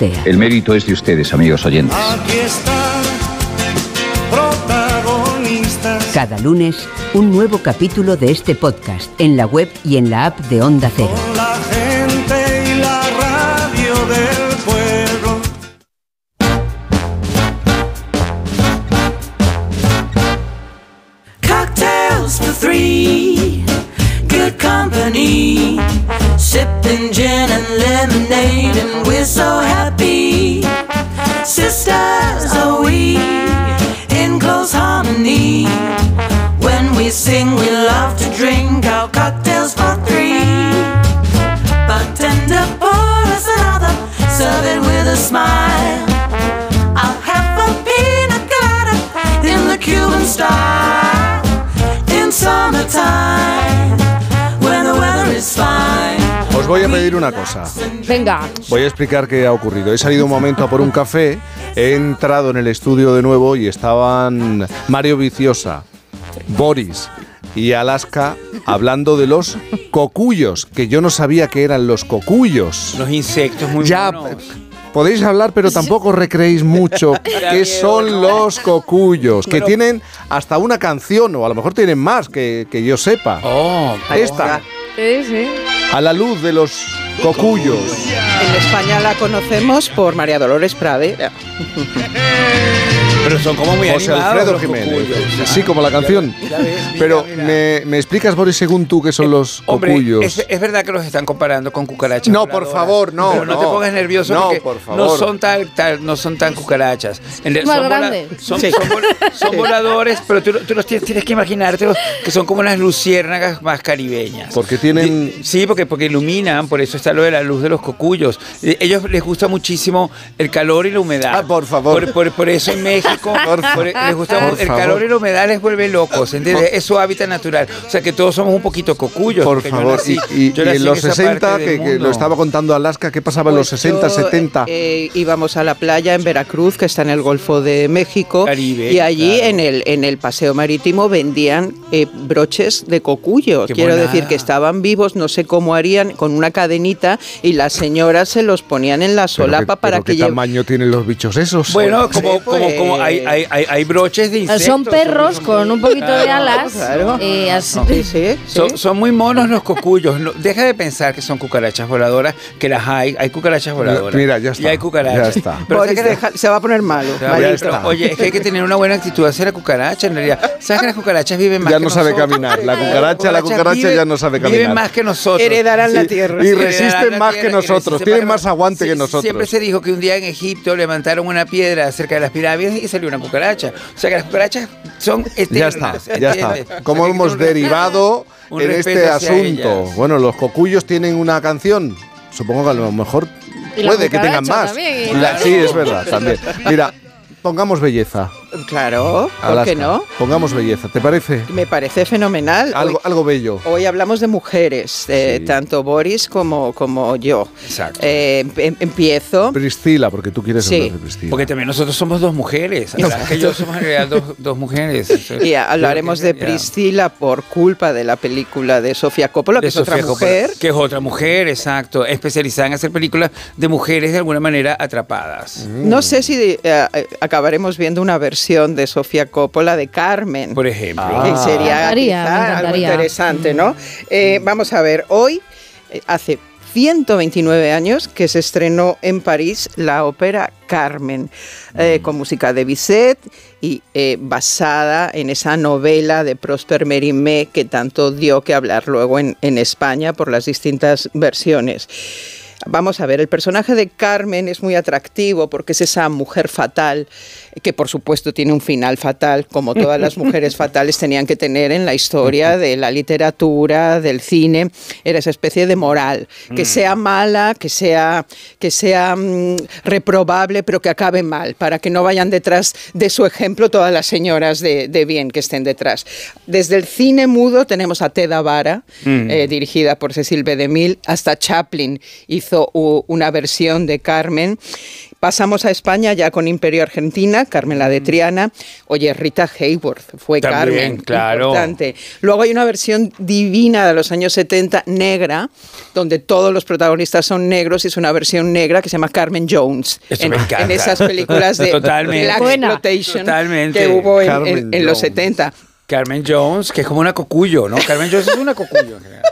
El mérito es de ustedes, amigos oyentes. Aquí están protagonistas. Cada lunes, un nuevo capítulo de este podcast en la web y en la app de Onda Cero. La gente y la radio del pueblo. Cocktails for three, company. Sipping gin and lemonade, and we're so happy. Sisters are we in close harmony. When we sing, we love to drink our cocktails for three. Bartender, pour us another, serve it with a smile. I'll have a pina colada in the Cuban style. In summertime, Os voy a pedir una cosa. Venga. Voy a explicar qué ha ocurrido. He salido un momento a por un café, he entrado en el estudio de nuevo y estaban Mario Viciosa, Boris y Alaska hablando de los cocuyos, que yo no sabía que eran los cocuyos. Los insectos muy Ya, monos. Podéis hablar, pero tampoco recreéis mucho [laughs] qué son los cocuyos, que tienen hasta una canción, o a lo mejor tienen más que, que yo sepa. Oh, Esta, Sí, sí. a la luz de los cocuyos. En España la conocemos por María Dolores Pradera. [laughs] Pero son como muy José animados Alfredo los Jiménez. cocuyos. Sí, como la canción. Ya ves, mira, Pero mira. Me, me explicas, Boris, según tú, qué son los Hombre, cocuyos. es, es verdad que los están comparando con cucarachas. No, por voladoras, favor, no, Pero no, te no. pongas nervioso No, porque por favor. no son tan, tan- no son tan cucarachas. En Más vola- grandes. son, Sí. son vol- son voladores, pero tú, tú los tienes, tienes que imaginarte que son como unas luciérnagas más caribeñas. Porque tienen... Sí, porque, porque iluminan, por eso está lo de la luz de los cocuyos. Eh, Ellos les gusta muchísimo el calor y la humedad. Ah, por favor. Por, por- por eso en México [laughs] Por por- les gusta Por el favor. calor y la humedad les vuelve locos, ¿entiendes? Es su hábitat natural. O sea que todos somos un poquito cocuyos. Por yo favor, nací- y, y- yo y nací en los esa 60, parte del que, que lo estaba contando Alaska, ¿qué pasaba en los Pues 60, yo, 70? eh, íbamos a la playa en Veracruz, que está en el Golfo de México, Caribe, y allí claro. en el en el paseo marítimo vendían eh, broches de cocuyo. Qué Quiero decir que estaban vivos, no sé cómo harían, con una cadenita y las señoras se los ponían en la Pero solapa para pero que ¿Qué lleve- tamaño tienen los bichos esos? Bueno, Sí, como, como, pues. como hay, hay, hay, hay broches de insectos. Son perros con un poquito de alas. claro. eh, así- Sí, sí, sí. Son, son muy monos los cocuyos. No, deja de pensar que son cucarachas voladoras, que las hay. Hay cucarachas voladoras. Mira, ya está, Y hay cucarachas. ya está. Pero Boris, que- deja- se va a poner malo. Ya, malito. pero, oye, es que hay que tener una buena actitud hacia la cucaracha, en realidad. ¿Sabes que las cucarachas viven más Ya que no sabe caminar. La cucaracha, la cucaracha viven- ya no sabe Viven caminar. más que nosotros. Heredarán la Sí, tierra. y resisten más que tierra nosotros, tienen más- aguante que nosotros. Siempre se dijo que un día en Egipto levantaron una piedra cerca de las pirámides y salió una cucaracha. O sea que las cucarachas son Ya eternas. está, ya está. ¿entiendes? ¿Cómo O sea, que hemos tiene un derivado en este asunto? ellas. Bueno, los cocuyos tienen una canción. Supongo que a lo mejor puede que tengan más. también. Y la- sí, es verdad, también. Mira, pongamos belleza. Claro, ¿por qué no? Pongamos belleza, ¿te parece? Me parece fenomenal. Algo, Hoy- algo bello. Hoy hablamos de mujeres, eh, Sí. tanto Boris como, como yo. Exacto. Eh, em- empiezo. Priscila, porque tú quieres Sí. hablar de Priscila. Porque también nosotros somos dos mujeres. Y yo somos en realidad dos, dos mujeres. [laughs] Y hablaremos de. Priscila por culpa de la película de Sofía Coppola, que De es otra Sofía Coppola, mujer. Que es otra mujer, exacto. Especializada en hacer películas de mujeres de alguna manera atrapadas. No sé si eh, acabaremos viendo una versión de Sofía Coppola de Carmen. Por ejemplo. que Ah. sería encantaría, quizá algo interesante, ¿no? Eh, vamos a ver, hoy eh, hace 129 años que se estrenó en París la ópera Carmen, eh, con música de Bizet y eh, basada en esa novela de Prosper Mérimée que tanto dio que hablar luego en, en España por las distintas versiones. Vamos a ver, el personaje de Carmen es muy atractivo porque es esa mujer fatal, que por supuesto tiene un final fatal, como todas las mujeres fatales tenían que tener en la historia de la literatura, del cine. Era esa especie de moral, que Mm. sea mala, que sea, que sea mm, reprobable, pero que acabe mal, para que no vayan detrás de su ejemplo todas las señoras de, de bien que estén detrás. Desde el cine mudo tenemos a Teda Vara, Mm. eh, dirigida por Cecil B. DeMille, hasta Chaplin hizo una versión de Carmen. Pasamos a España ya con Imperio Argentina, Carmen la de Triana. Oye, Rita Hayworth fue También, Carmen, claro. importante. Luego hay una versión divina de los años 70, negra, donde todos los protagonistas son negros y es una versión negra que se llama Carmen Jones. Eso en, me encanta. en esas películas de [laughs] Totalmente. Black Buena. Exploitation Totalmente. que hubo en, Carmen en- en los Jones. 70. Carmen Jones, que es como una cocuyo, ¿no? Carmen Jones es una cocuyo. en general.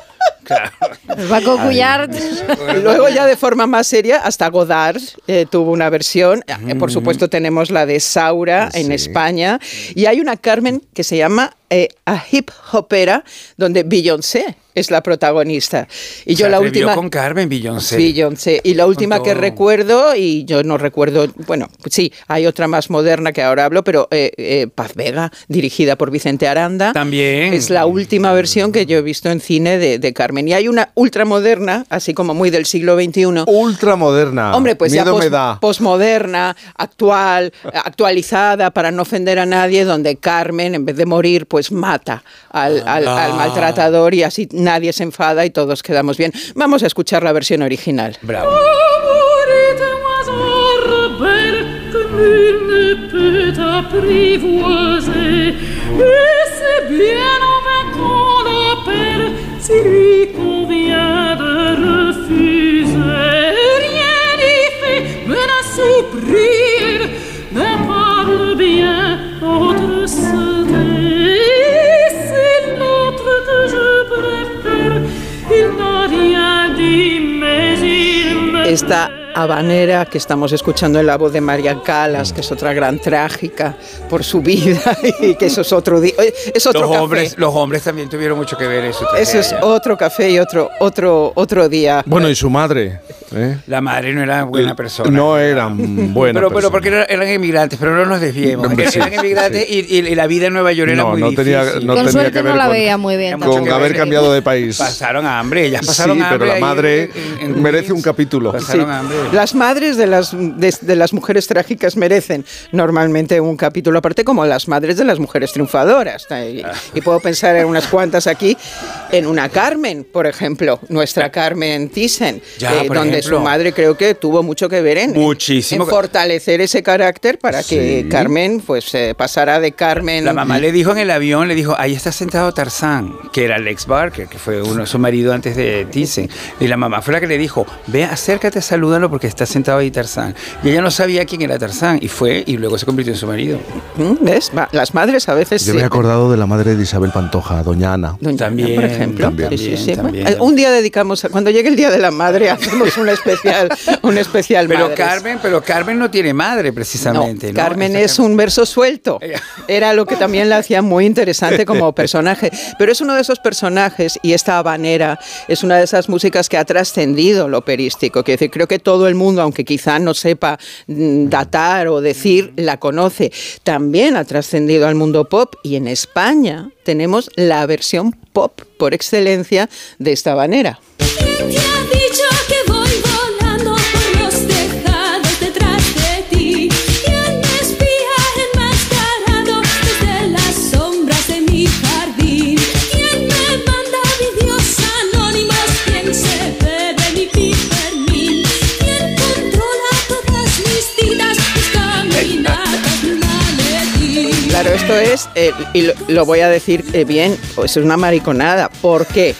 Claro. Nos va a cocuyar. Y Luego ya de forma más seria, hasta Godard eh, tuvo una versión. Eh, Por supuesto tenemos la de Saura en España. Y hay una Carmen que se llama eh, A Hip Hopera, donde Beyoncé es la protagonista. Y yo Se la última... con Carmen Beyoncé. Beyoncé. Y la última que recuerdo, y yo no recuerdo, bueno, sí, hay otra más moderna que ahora hablo, pero eh, eh, Paz Vega, dirigida por Vicente Aranda. También. Es la última versión que yo he visto en cine de, de Carmen Carmen. Y hay una ultramoderna, así como muy del siglo XXI. Ultramoderna. Hombre, pues ya Miedo pos- me da. posmoderna, actual, actualizada, para no ofender a nadie, donde Carmen, en vez de morir, pues mata al, al- Ah. al maltratador y así nadie se enfada y todos quedamos bien. Vamos a escuchar la versión original. Bravo. apprivoiser et c'est bien en l'appel s'il lui convient habanera que estamos escuchando en la voz de María Calas, que es otra gran trágica por su vida [laughs] y que eso es otro día, es otro los café. hombres, los hombres también tuvieron mucho que ver en su Eso es otro café y otro otro otro día. Bueno, y su madre. ¿Eh? La madre no era buena persona. No eran buenas pero, pero personas. porque eran, eran emigrantes, pero no nos desviemos. Hombre, eran sí, eran emigrantes y, y- y la vida en Nueva York era muy no tenía- difícil. no Con tenía suerte que ver no la con- veía muy bien. Con que haber cambiado de país. Pasaron hambre, ellas pasaron sí, hambre. pero la madre en- en merece un capítulo. Pasaron Sí. hambre. Las madres de las, de, de las mujeres trágicas merecen normalmente un capítulo aparte, como las madres de las mujeres triunfadoras. Y, y puedo pensar en unas cuantas aquí, en una Carmen, por ejemplo, nuestra Carmen Thyssen, Ya, eh, donde ejemplo. su madre creo que tuvo mucho que ver en, Muchísimo. en fortalecer ese carácter para que Sí. Carmen pues eh, pasara de Carmen. La mamá le dijo en el avión, le dijo, ahí está sentado Tarzán, que era Lex Barker, que fue uno, su marido antes de Thyssen. Y la mamá fue la que le dijo, ve, acércate, salúdalo porque está sentado ahí Tarzán. Y ella no sabía quién era Tarzán. Y fue, y luego se convirtió en su marido. ¿Mm? ¿Ves? Las madres a veces Yo sí. me he acordado de la madre de Isabel Pantoja, doña Ana. Doña Ana, También, por ejemplo. también, Sí, sí, sí. también, Bueno, Un día dedicamos, a- cuando llegue el Día de la Madre, [laughs] hacemos un especial, un especial Pero madres. Carmen, pero Carmen no tiene madre precisamente. No, ¿no? Carmen Esta es un verso suelto. Era lo que también la hacía muy interesante como [laughs] personaje. Pero es uno de esos personajes y esta habanera es una de esas músicas que ha trascendido lo operístico. Quiero decir, creo que todo el mundo, aunque quizá no sepa mm, datar o decir, la conoce. También ha trascendido al mundo pop y en España tenemos la versión pop por excelencia de esta habanera. ¿Quién te ha dicho Claro, esto es, eh, y lo, lo voy a decir eh, bien, pues es una mariconada. ¿Por qué?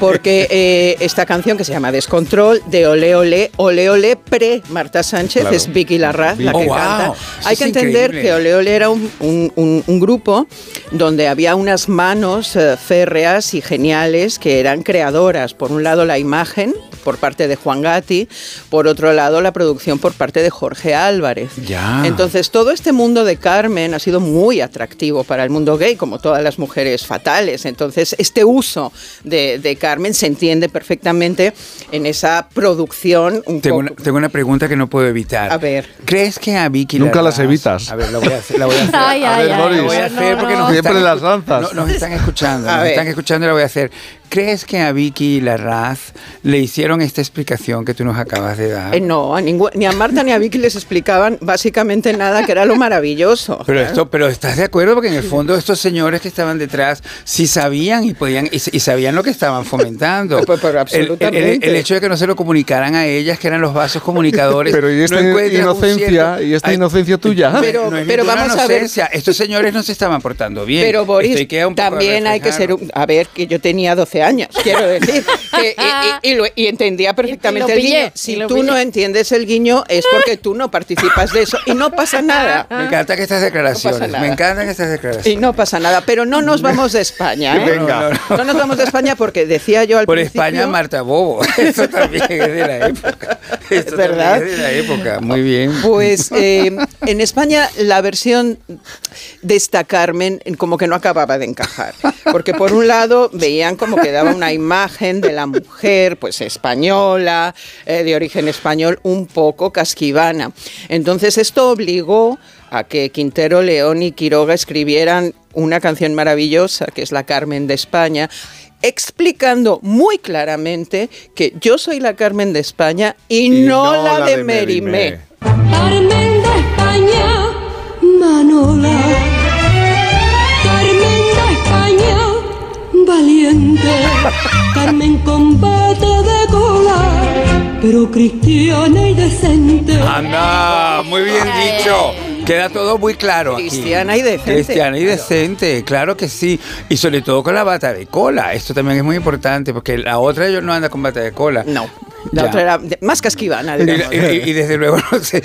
Porque eh, esta canción que se llama Descontrol, de Ole Ole, Ole Ole pre Marta Sánchez, Claro. es Vicky Larraz la Oh, que wow. canta. Hay que entender increíble. que Ole Ole era un, un- un- un grupo donde había unas manos eh, férreas y geniales que eran creadoras. Por un lado la imagen por parte de Juan Gatti, por otro lado la producción por parte de Jorge Álvarez. Ya. Entonces todo este mundo de Carmen ha sido muy atractivo para el mundo gay, como todas las mujeres fatales. Entonces este uso de, de Carmen se entiende perfectamente en esa producción un Tengo poco... una, tengo una pregunta que no puedo evitar. A ver. ¿Crees que a Vicky Nunca Larraz- las evitas. A ver, la voy a hacer. La voy a hacer. Ay, A ay, ver, ay, Boris. La voy a hacer no, porque no. nos Siempre están, las lanzas. no- nos están escuchando, A nos ver. están escuchando y la voy a hacer. ¿Crees que a Vicky Larraz le hicieron esta explicación que tú nos acabas de dar? Eh, no, a ningú- ni a Marta ni a Vicky les explicaban básicamente nada, que era lo maravilloso. Pero esto, pero estás de acuerdo porque en el fondo estos señores que estaban detrás sí sabían y podían y, y sabían lo que estaban fomentando. Pues, pero El- el, absolutamente. el hecho de que no se lo comunicaran a ellas, que eran los vasos comunicadores. Pero y esta no inocencia, cierto- y esta Ay, inocencia tuya. Pero- no pero vamos a ver-. Estos señores no se estaban portando bien. Pero Boris, también hay que ser... un- A ver, que yo tenía 12 años, quiero decir. que- y, y- y lo- y entendía perfectamente Y lo el pillé, guiño. y Si lo tú pillé. no entiendes el guiño es porque tú no participas de eso y no pasa nada. Me encantan estas declaraciones. nada. me encantan estas Y declaraciones. no pasa nada, pero no nos vamos de España. ¿eh? Venga. No, no, No nos vamos de España porque decía yo al Por principio... España, Marta Bobo. [laughs] Eso también es de la época. Eso ¿Verdad? es de la época. Muy bien. Pues eh, en España la versión de esta Carmen como que no acababa de encajar, porque por un lado veían como que daba una imagen de la mujer pues española, eh, de origen español, un poco casquivana. Entonces esto obligó a que Quintero, León y Quiroga escribieran una canción maravillosa, que es la Carmen de España, explicando muy claramente que yo soy la Carmen de España y, no, la, de, Merimé. Carmen de España, Manola. Valiente. Carmen combate de cola, pero cristiana y decente. Anda, muy bien dicho. Queda todo muy claro. aquí. Cristiana y decente. Cristiana y decente, claro que sí. Y sobre todo con la bata de cola. Esto también es muy importante porque la otra yo no anda con bata de cola. No. La Ya. otra era más casquivana, Y, y- y desde luego, no sé,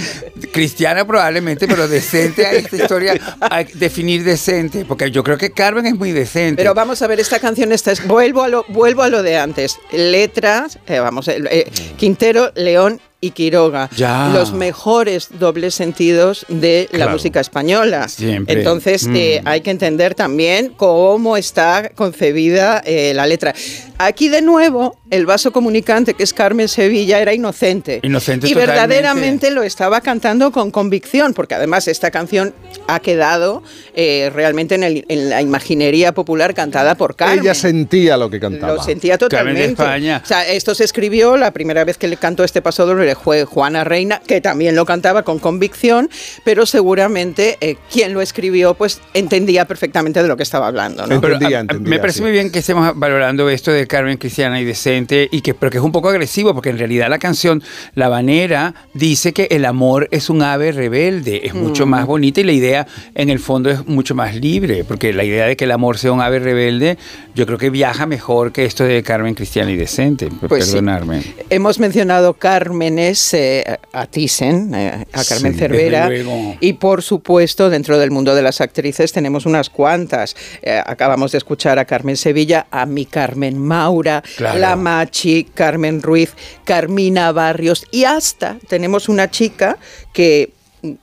cristiana probablemente, pero decente a esta historia, que definir decente, porque yo creo que Carmen es muy decente. Pero vamos a ver, esta canción está. es- Vuelvo a lo, vuelvo a lo de antes. Letras, eh, vamos, eh, eh, Quintero, León y Quiroga. Ya. Los mejores dobles sentidos de la Claro. música española. Siempre. Entonces, Mm. eh, hay que entender también cómo está concebida eh, la letra. Aquí, de nuevo, el vaso comunicante, que es Carmen Sevilla, era inocente. Inocente Y totalmente. verdaderamente lo estaba cantando con convicción, porque además esta canción ha quedado eh, realmente en, el- en la imaginería popular cantada por Carmen. Ella sentía lo que cantaba. Lo sentía Carmen de totalmente. España. O sea, esto se escribió la primera vez que le cantó este paso doble fue Juana Reina, que también lo cantaba con convicción, pero seguramente eh, quien lo escribió pues entendía perfectamente de lo que estaba hablando. Entendía, a- a- entendía, me parece sí. muy bien que estemos valorando esto de Carmen cristiana y decente y que pero que es un poco agresivo porque en realidad la canción La Banera dice que el amor es un ave rebelde, es mucho Mm. más bonita y la idea en el fondo es mucho más libre, porque la idea de que el amor sea un ave rebelde, yo creo que viaja mejor que esto de Carmen cristiana y decente, Pues sí. perdonarme. Hemos mencionado Cármenes eh, a Thyssen, eh, a Carmen Sí, Cervera, y por supuesto dentro del mundo de las actrices tenemos unas cuantas. Eh, acabamos de escuchar a Carmen Sevilla, a mi Carmen Maura, Claro. la Machi, Carmen Ruiz, Carmina Barrios y hasta tenemos una chica que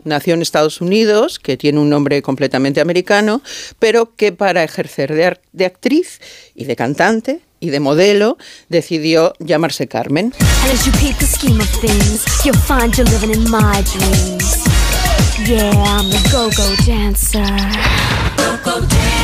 nació en Estados Unidos, que tiene un nombre completamente americano, pero que para ejercer de, ar- de actriz y de cantante y de modelo decidió llamarse Carmen. Yeah, I'm go-go dancer. Go-go dancer.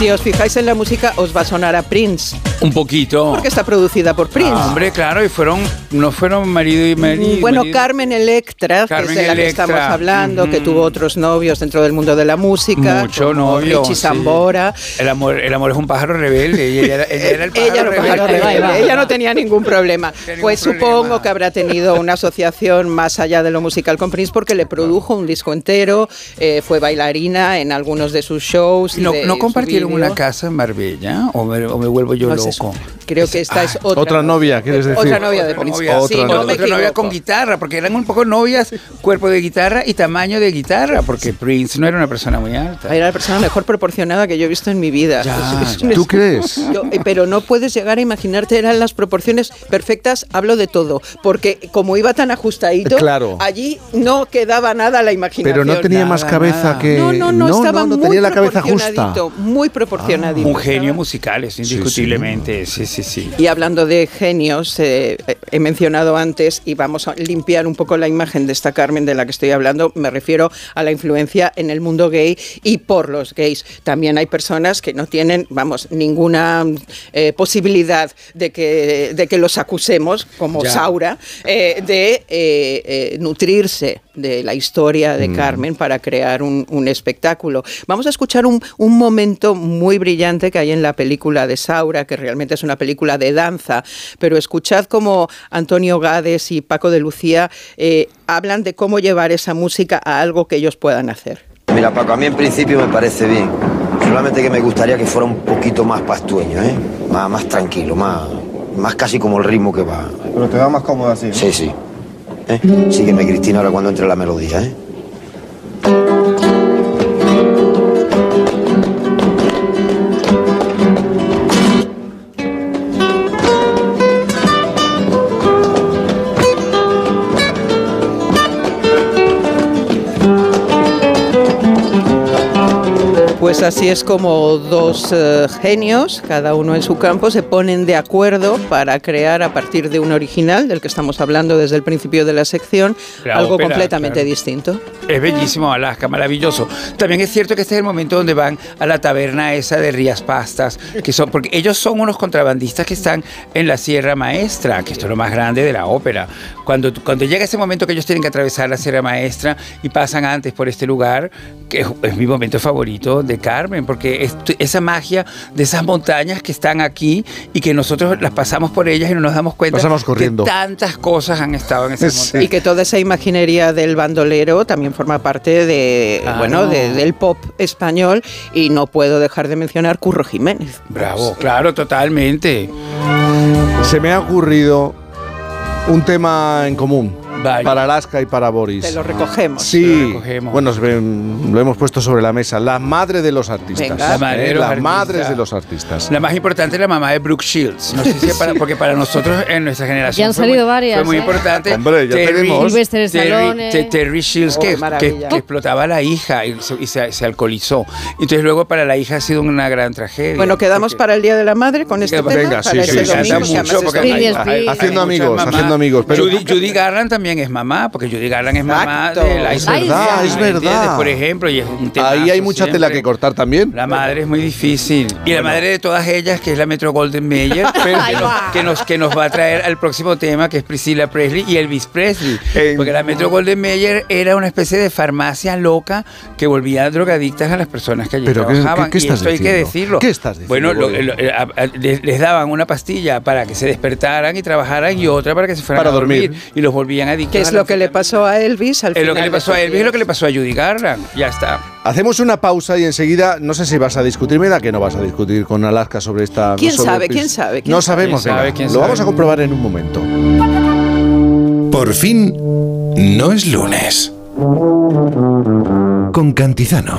Si os fijáis en la música, os va a sonar a Prince, Un poquito. porque está producida por Prince. Ah, hombre, claro, y fueron, no fueron marido y marido. Mm, Bueno, marido. Carmen Electra, Carmen que es de la que estamos hablando, que tuvo otros novios dentro del mundo de la música, Mucho novio. Richie sí. Zambora. El amor, el amor es un pájaro rebelde. Y ella, era- ella era el [laughs] pájaro Ella rebelde. pájaro rebelde, ella no tenía ningún problema. [laughs] Pues supongo que habrá tenido una asociación más allá de lo musical con Prince porque le produjo un disco entero, eh, fue bailarina en algunos de sus shows. y ¿No, de ¿no su compartieron una casa en Marbella? ¿O me, o me vuelvo yo No sé, loco? Creo que esta es otra, Otra novia, ¿quieres decir? Otra novia de Otra Prince. novia, Sí, otra no novia. me otra novia con guitarra, porque eran un poco novias, cuerpo de guitarra y tamaño de guitarra, porque Prince no era una persona muy alta. Era la persona mejor proporcionada que yo he visto en mi vida. Ya, Es- es- ya. es- ¿Tú crees? [laughs] Yo- eh, pero no puedes llegar a imaginarte, eran las proporciones perfectas, hablo de todo, porque como iba tan ajustadito, Claro. allí no quedaba nada a la imaginación. Pero no tenía más Nada, cabeza nada. que. No, no, no, estaba no muy tenía la cabeza justa. proporcionadito, Muy proporcionadito. Un genio musical, eso indiscutiblemente, sí, sí, sí. Y hablando de genios, eh, eh, he mencionado antes, y vamos a limpiar un poco la imagen de esta Carmen de la que estoy hablando, me refiero a la influencia en el mundo gay y por los gays. También hay personas que no tienen, vamos, ninguna eh, posibilidad de que, de que los acusemos, como Ya. Saura, eh, de eh, eh, nutrirse de la historia de Carmen para crear un, un espectáculo. Vamos a escuchar un, un momento muy brillante que hay en la película de Saura, que realmente es una película de danza, pero escuchad cómo Antonio Gades y Paco de Lucía eh, hablan de cómo llevar esa música a algo que ellos puedan hacer. Mira, Paco, a mí en principio me parece bien. Solamente que me gustaría que fuera un poquito más pastueño, ¿eh? Más, más tranquilo, más, más casi como el ritmo que va. Pero te va más cómodo así. ¿no? Sí, sí. ¿Eh? Sígueme, Cristina, ahora cuando entre la melodía, ¿eh? Pues así es como dos eh, genios, cada uno en su campo, se ponen de acuerdo para crear a partir de un original, del que estamos hablando desde el principio de la sección, La algo ópera, completamente claro. distinto. Es bellísimo Alaska, maravilloso. También es cierto que este es el momento donde van a la taberna esa de Rías Pastas, que son, porque ellos son unos contrabandistas que están en la Sierra Maestra, que esto es lo más grande de la ópera. Cuando, cuando llega ese momento que ellos tienen que atravesar la Sierra Maestra y pasan antes por este lugar, que es, es mi momento favorito de Carmen, porque es esa magia de esas montañas que están aquí y que nosotros las pasamos por ellas y no nos damos cuenta Pasamos corriendo. que tantas cosas han estado en esas montañas. Y que toda esa imaginería del bandolero también forma parte de, Claro. bueno, de- del pop español y no puedo dejar de mencionar Curro Jiménez. Bravo, claro, totalmente. Se me ha ocurrido un tema en común Vaya. para Alaska y para Boris. Te lo recogemos. Sí, Lo recogemos. bueno, lo hemos puesto sobre la mesa. La madre de los artistas. Venga. La madre ¿eh? de los Las artistas. madres de los artistas. La más importante es la mamá de Brooke Shields. No sé si es para, porque para nosotros en nuestra generación Ya han fue salido muy, varias, Fue muy ¿eh? importante. Hombre, ya tenemos. Terry, Stallone. Te- Terry Shields Oh, que, maravilla. que- que explotaba a la hija y, se, y se- se alcoholizó. Entonces luego para la hija ha sido una gran tragedia. Bueno, quedamos Porque- para el Día de la Madre con este Venga, tema, sí, para sí, ese sí. Haciendo amigos, haciendo amigos. Judy Garland también es mamá, porque Judy Garland es mamá Exacto. de la Es verdad, es verdad. Por ejemplo, y es un temazo ahí hay mucha tela siempre. que cortar también. La madre es muy difícil. Y la madre de todas ellas, que es la Metro Golden Mayer, [laughs] pero que, nos, que, nos, que nos va a traer al próximo tema, que es Priscilla Presley y Elvis Presley. Porque la Metro Golden Mayer era una especie de farmacia loca que volvía drogadictas a las personas que allí Pero, ¿qué- trabajaban. qué- qué y estás esto hay que diciendo? decirlo. ¿Qué estás diciendo, Bueno, lo- lo- a- a- les, les daban una pastilla para que se despertaran y trabajaran y otra para que se fueran Para a dormir. dormir. Y los volvían ¿Qué es lo que le pasó a Elvis al es lo que final le pasó a Elvis, es lo que le pasó a Judy Garland. Ya está. Hacemos una pausa y enseguida, no sé si vas a discutirme, da que no vas a discutir con Alaska sobre esta. ¿Quién sobre sabe? ¿Quién sabe? ¿Quién no sabe? sabemos, ¿Quién sabe? venga, ¿Quién Lo sabe? vamos a comprobar en un momento. Por fin, no es lunes. Con Cantizano.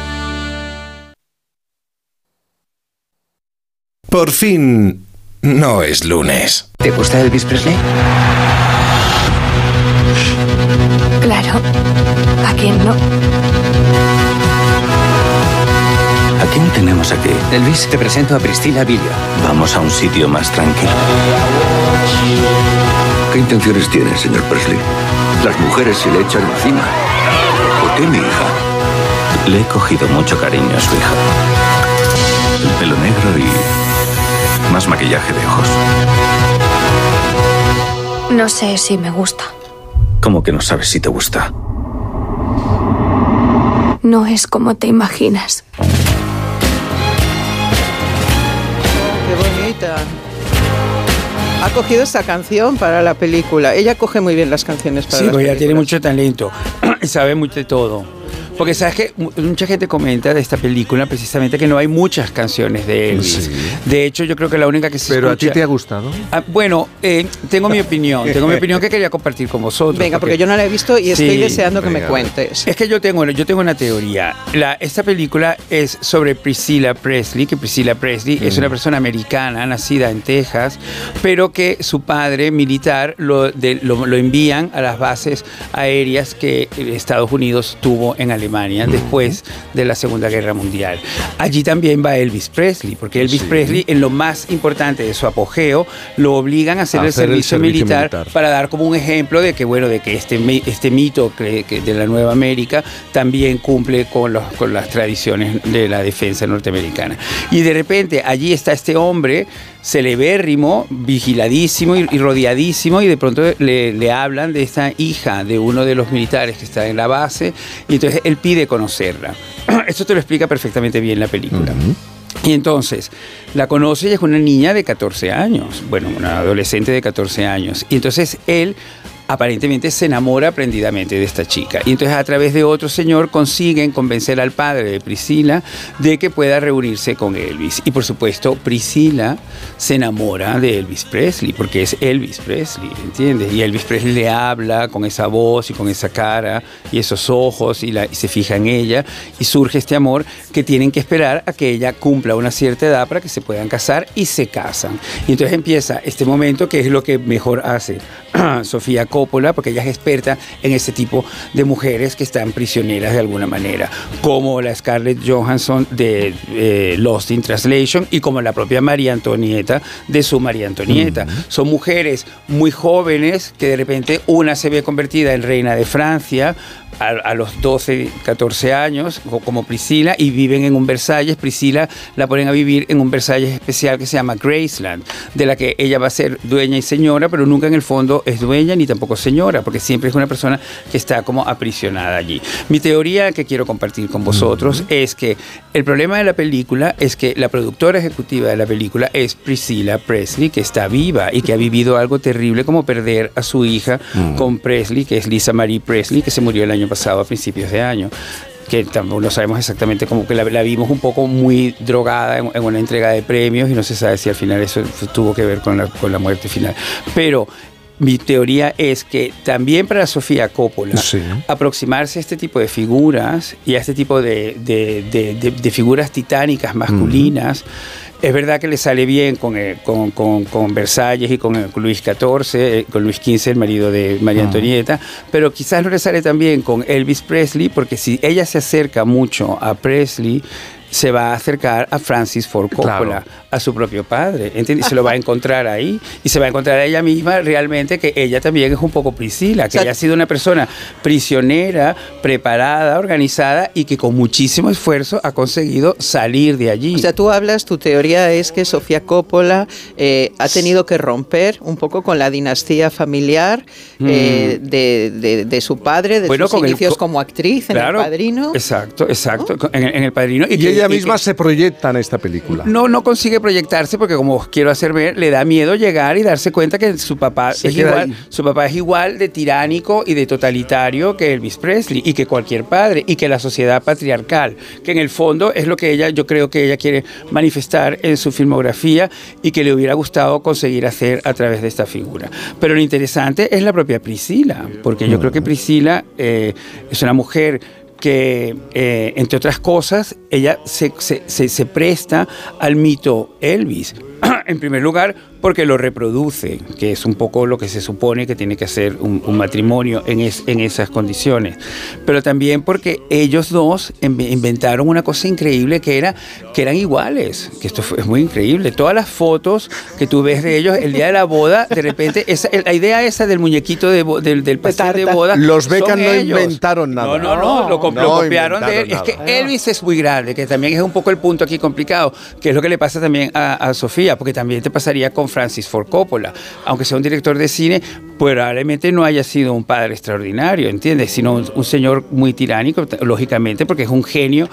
Por fin, no es lunes. ¿Te gusta Elvis Presley? Claro. ¿A quién no? ¿A quién tenemos aquí? Elvis, te presento a Priscila Villo. Vamos a un sitio más tranquilo. ¿Qué intenciones tiene, señor Presley? Las mujeres se le echan encima. ¿Por qué mi hija? Le he cogido mucho cariño a su hija. El pelo negro y más maquillaje de ojos. No sé si me gusta. ¿Cómo que no sabes si te gusta? No es como te imaginas. Qué bonita. Ha cogido esta canción para la película. Ella coge muy bien las canciones para Sí, las pues ella tiene películas. mucho talento y [clears throat] sabe mucho de todo. Porque sabes que mu- mucha gente comenta de esta película precisamente que no hay muchas canciones de Elvis. De hecho, yo creo que la única que se Pero a ti te ha gustado. Ah, bueno, eh, tengo mi opinión, tengo mi opinión que quería compartir con vosotros. Venga, porque yo no la he visto y estoy deseando que me cuentes. Es que yo tengo, yo tengo una teoría. La, esta película es sobre Priscilla Presley, que Priscilla Presley es Mm. una persona americana, nacida en Texas, pero que su padre militar lo, de- lo, lo envían a las bases aéreas que Estados Unidos tuvo en Alemania después de la Segunda Guerra Mundial. Allí también va Elvis Presley, porque Elvis Sí. Presley, en lo más importante de su apogeo, lo obligan a hacer A el, hacer el servicio, militar, militar. para dar como un ejemplo de que bueno de que este este mito de la Nueva América también cumple con los con las tradiciones de la defensa norteamericana y de repente allí está este hombre celebérrimo, vigiladísimo y, y rodeadísimo y de pronto le, le hablan de esta hija de uno de los militares que está en la base y entonces él pide conocerla. [clears throat] Esto te lo explica perfectamente bien la película. Y entonces la conoce y es una niña de 14 años, bueno, una adolescente de 14 años. Y entonces él aparentemente se enamora prendidamente de esta chica. Y entonces a través de otro señor consiguen convencer al padre de Priscila de que pueda reunirse con Elvis. Y por supuesto, Priscila se enamora de Elvis Presley, porque es Elvis Presley, ¿entiendes? Y Elvis Presley le habla con esa voz y con esa cara y esos ojos y, la- y se fija en ella y surge este amor que tienen que esperar a que ella cumpla una cierta edad para que se puedan casar y se casan. Y entonces empieza este momento que es lo que mejor hace [clears throat] Sofía Coppola, porque ella es experta en ese tipo de mujeres que están prisioneras de alguna manera, como la Scarlett Johansson de eh, Lost in Translation y como la propia María Antonieta de su María Antonieta. Son mujeres muy jóvenes que de repente una se ve convertida en reina de Francia a, a los 12, 14 años, como Priscila, y viven en un Versalles. Priscila la ponen a vivir en un Versalles especial que se llama Graceland, de la que ella va a ser dueña y señora, pero nunca en el fondo es dueña ni tampoco señora, porque siempre es una persona que está como aprisionada allí. Mi teoría que quiero compartir con vosotros es que el problema de la película es que la productora ejecutiva de la película es Priscilla Presley, que está viva y que ha vivido algo terrible como perder a su hija Mm. con Presley, que es Lisa Marie Presley, que se murió el año pasado a principios de año que tampoco no sabemos exactamente cómo que la, la vimos un poco muy drogada en, en una entrega de premios y no se sabe si al final eso tuvo que ver con la, con la muerte final. Pero mi teoría es que también para Sofía Coppola aproximarse a este tipo de figuras y a este tipo de, de- de- de- de figuras titánicas masculinas es verdad que le sale bien con, eh, con, con- con Versalles y con, con Luis XIV, eh, con Luis XV, el marido de María Ah. Antonieta, pero quizás no le sale tan bien con Elvis Presley, porque si ella se acerca mucho a Presley, se va a acercar a Francis Ford Coppola, a su propio padre, ¿entiendes? Y se lo va a encontrar ahí y se va a encontrar a ella misma realmente que ella también es un poco Priscila, que ella ha sido una persona prisionera, preparada, organizada y que con muchísimo esfuerzo ha conseguido salir de allí. O sea, tú hablas, tu teoría es que Sofía Coppola eh, ha tenido que romper un poco con la dinastía familiar eh, de, de- de su padre, de Mm. Bueno, sus con el inicios co- como actriz en Claro, El Padrino. Exacto, exacto, en, en El Padrino. Y, que- ella y misma que- se proyecta en esta película. No, no consigue proyectarse porque como quiero hacer ver, le da miedo llegar y darse cuenta que su papá Se es igual, ahí. su papá es igual de tiránico y de totalitario que Elvis Presley y que cualquier padre y que la sociedad patriarcal, que en el fondo es lo que ella, yo creo que ella quiere manifestar en su filmografía y que le hubiera gustado conseguir hacer a través de esta figura. Pero lo interesante es la propia Priscila, porque yo creo que Priscila eh, es una mujer que, eh, entre otras cosas, ella se, se- se- se presta al mito Elvis. [clears throat] en primer lugar, porque lo reproduce, que es un poco lo que se supone que tiene que hacer un, un matrimonio en, es- en esas condiciones. Pero también porque ellos dos inve- inventaron una cosa increíble que era que eran iguales, que esto fue- es muy increíble. Todas las fotos que tú ves de ellos el día de la boda, de repente, [laughs] esa, la idea esa del muñequito de del, del pastel de boda. Los Beckham no ellos. inventaron nada. No, no, no, lo, No lo copiaron de él. inventaron Es que nada. Elvis es muy grande, que también es un poco el punto aquí complicado, que es lo que le pasa también a, a Sofía, porque también te pasaría con Francis Ford Coppola. Aunque sea un director de cine, probablemente no haya sido un padre extraordinario, ¿entiendes? Sino un, señor muy tiránico, lógicamente, porque es un genio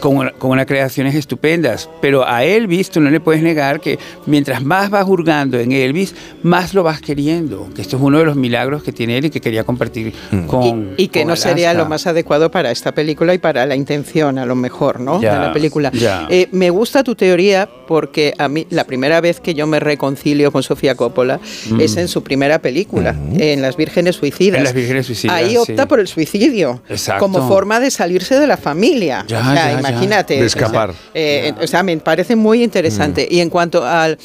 con, con unas creaciones estupendas. Pero a Elvis tú no le puedes negar que mientras más vas hurgando en Elvis, más lo vas queriendo. Que esto es uno de los milagros que tiene él y que quería compartir con Y que con no sería Alaska. lo más adecuado para esta película y para la intención, a lo mejor, ¿no? Ya, de la película. ya. Eh, me gusta tu teoría porque a mí la primera vez que yo me reconcilio con Sofía Coppola Mm. es en su primera película, en Las Vírgenes Suicidas. En Las Vírgenes Suicidas, Ahí opta sí. por el suicidio Exacto. como forma de salirse de la familia. Ya, O sea, ya, ya. Imagínate. De o sea, escapar. eh, o sea, me parece muy interesante. Mm. Y en cuanto al-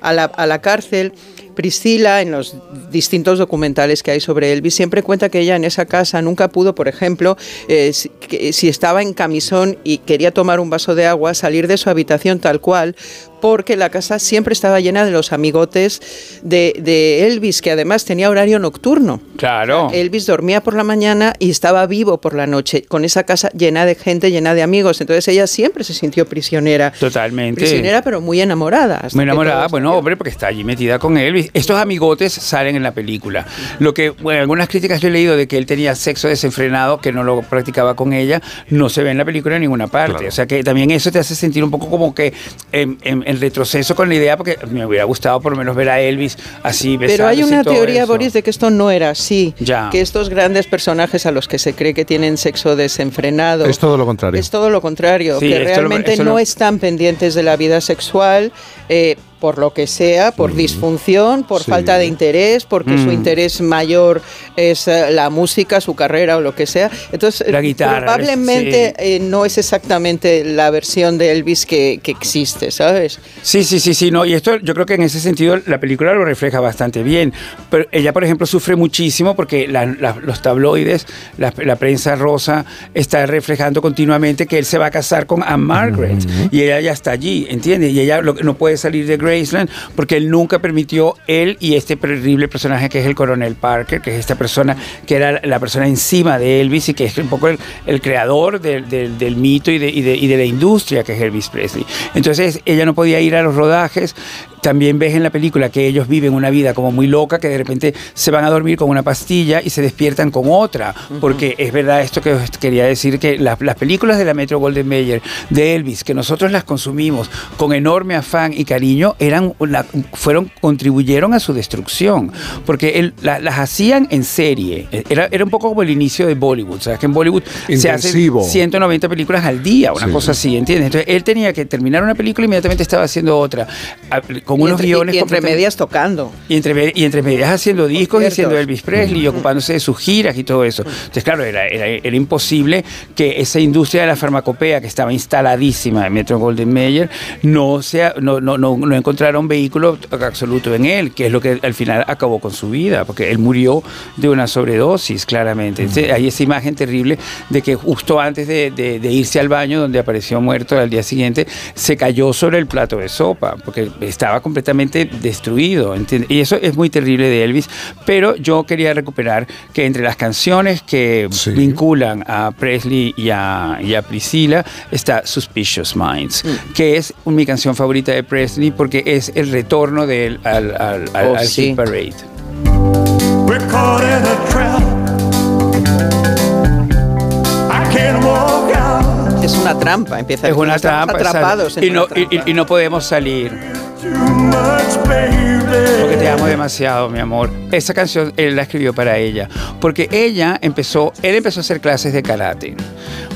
a, la, a la cárcel, Priscila, en los distintos documentales que hay sobre Elvis, siempre cuenta que ella en esa casa nunca pudo, por ejemplo, eh, si, que- si estaba en camisón y quería tomar un vaso de agua, salir de su habitación tal cual, porque la casa siempre estaba llena de los amigotes de, de Elvis, que además tenía horario nocturno. Claro. Elvis dormía por la mañana y estaba vivo por la noche, con esa casa llena de gente, llena de amigos. Entonces ella siempre se sintió prisionera. Totalmente. Prisionera, pero muy enamorada. Muy enamorada, bueno, hombre, porque está allí metida con Elvis. Estos amigotes salen en la película. Lo que, bueno, algunas críticas yo he leído de que él tenía sexo desenfrenado, que no lo practicaba con ella, no se ve en la película en ninguna parte. O sea que también eso te hace sentir un poco como que en, en- en retroceso con la idea porque me hubiera gustado por lo menos ver a Elvis así Pero hay una todo teoría, eso. Boris, de que esto no era así. Ya. Que estos grandes personajes a los que se cree que tienen sexo desenfrenado. Es todo lo contrario. Es todo lo contrario, Sí, que lo- realmente no lo- están pendientes de la vida sexual. eh, por lo que sea, por disfunción, por Sí. falta de interés, porque su Mm. interés mayor es eh, la música, su carrera o lo que sea. Entonces, La guitarra, probablemente sí. eh, no es exactamente la versión de Elvis que, que existe, ¿sabes? Sí, sí, sí, sí, no, y esto yo creo que en ese sentido la película lo refleja bastante bien. Pero ella, por ejemplo, sufre muchísimo porque la- la- los tabloides, la, la prensa rosa, está reflejando continuamente que él se va a casar con Anne Margaret y ella ya está allí, ¿entiendes? Y ella lo- no puede salir de Porque él nunca permitió, él y este terrible personaje que es el coronel Parker, que es esta persona que era la persona encima de Elvis y que es un poco el, creador del, del- del mito y de, y de- y de la industria que es Elvis Presley. Entonces ella no podía ir a los rodajes. También ves en la película que ellos viven una vida como muy loca, que de repente se van a dormir con una pastilla y se despiertan con otra. Porque es verdad esto que os quería decir, que las, las películas de la Metro Golden Mayer, de Elvis, que nosotros las consumimos con enorme afán y cariño, eran una- fueron, contribuyeron a su destrucción. Porque él, la- las hacían en serie. Era, era un poco como el inicio de Bollywood. ¿Sabes? Que en Bollywood se hacen Intensivo. 190 películas al día, una Sí. cosa así, ¿entiendes? Entonces él tenía que terminar una película y inmediatamente estaba haciendo otra, a- con Y unos entre- guiones y entre medias tocando. y entre, y entre medias haciendo discos y siendo Elvis Presley y ocupándose de sus giras y todo eso. Entonces, claro, era, era, era imposible que esa industria de la farmacopea que estaba instaladísima en Metro Golden Mayer no, sea, no, no, no, no encontrara un vehículo absoluto en él, que es lo que al final acabó con su vida, porque él murió de una sobredosis, claramente. Entonces, hay esa imagen terrible de que justo antes de, de- de irse al baño, donde apareció muerto al día siguiente, se cayó sobre el plato de sopa, porque estaba completamente destruido. ¿entiendes? Y eso es muy terrible de Elvis, pero yo quería recuperar que entre las canciones que vinculan a Presley y a, y a Priscilla está Suspicious Minds, que es mi canción favorita de Presley porque es el retorno de él al, al, al- Oh, al sí. Hit Parade. We're caught in a trap. I can't walk out. Es una trampa, empieza Es una trampa. atrapados en y, no, una trampa. y- y no podemos salir. Porque te amo demasiado, mi amor. Esa canción él la escribió para ella. Porque ella empezó, él empezó a hacer clases de karate.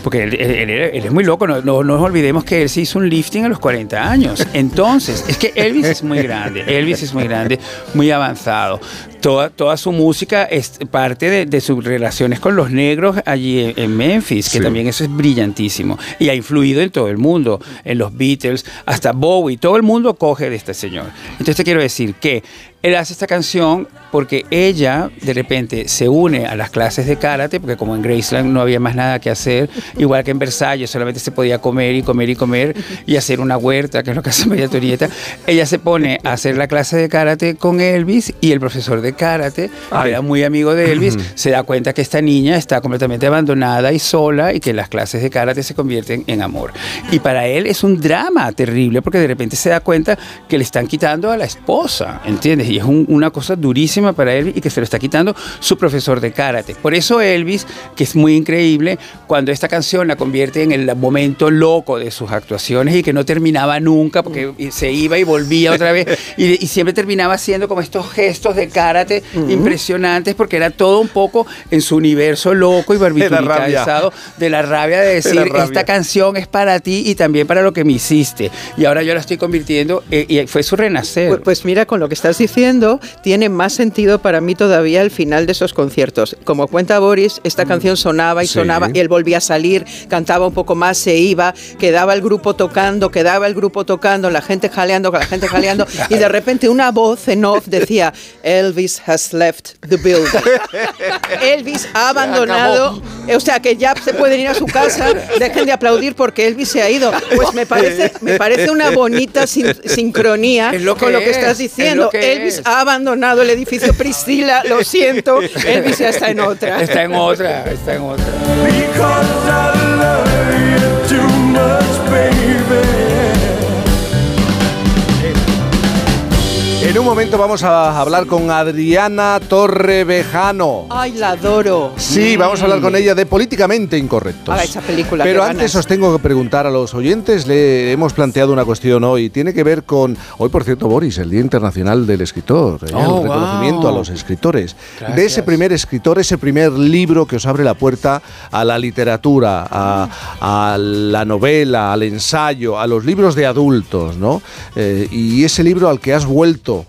Porque él, él- él él es muy loco, no, no nos olvidemos que él se hizo un lifting a los 40 años. Entonces, es que Elvis es muy grande, Elvis es muy grande, muy avanzado. Toda, toda su música es parte de, de sus relaciones con los negros allí en, en Memphis, que Sí. también eso es brillantísimo. Y ha influido en todo el mundo, en los Beatles, hasta Bowie, todo el mundo coge este señor. Entonces te quiero decir que él hace esta canción porque ella de repente se une a las clases de karate, porque como en Graceland no había más nada que hacer, [laughs] igual que en Versalles solamente se podía comer y comer y comer y hacer una huerta, que es lo que hace María Antonieta, ella se pone a hacer la clase de karate con Elvis y el profesor de karate, que era muy amigo de Elvis, se da cuenta que esta niña está completamente abandonada y sola y que las clases de karate se convierten en amor. Y para él es un drama terrible porque de repente se da cuenta que le están quitando a la esposa, ¿entiendes? Y es un- una cosa durísima para él y que se lo está quitando su profesor de karate. Por eso Elvis, que es muy increíble, cuando esta canción la convierte en el momento loco de sus actuaciones y que no terminaba nunca porque se iba y volvía otra vez [laughs] y, y siempre terminaba haciendo como estos gestos de karate impresionantes porque era todo un poco en su universo loco y [laughs] barbituricalizado de la rabia de decir De rabia. esta canción es para ti y también para lo que me hiciste y ahora yo la estoy convirtiendo eh, y fue su renacer. Pues, pues mira, con lo que estás diciendo, tiene más sentido para mí todavía el final de esos conciertos. Como cuenta Boris, esta canción sonaba y Sí. sonaba, y él volvía a salir, cantaba un poco más, se iba, quedaba el grupo tocando, quedaba el grupo tocando, la gente jaleando, la gente jaleando, [laughs] y de repente una voz en off decía, Elvis has left the building. [laughs] Elvis ha abandonado, o sea que ya se pueden ir a su casa, dejen de aplaudir porque Elvis se ha ido. Pues me [laughs] parece, me parece una bonita sin- sincronía lo con lo que es, estás es diciendo. que Elvis ha abandonado el edificio [laughs] Priscila, lo siento, Elvis ya está en otra. Está en otra, está en otra. En un momento vamos a hablar con Adriana Torrevejano. Ay, la adoro. Sí, vamos a hablar con ella de Políticamente Incorrectos. Ah, esa película. Pero antes ganas. os tengo que preguntar a los oyentes, le hemos planteado una cuestión hoy, tiene que ver con, hoy por cierto Boris, el Día Internacional del Escritor, ¿eh? Oh, el reconocimiento wow. a los escritores, Gracias. de ese primer escritor, ese primer libro que os abre la puerta a la literatura, a, a la novela, al ensayo, a los libros de adultos, ¿no? Eh, y ese libro al que has vuelto,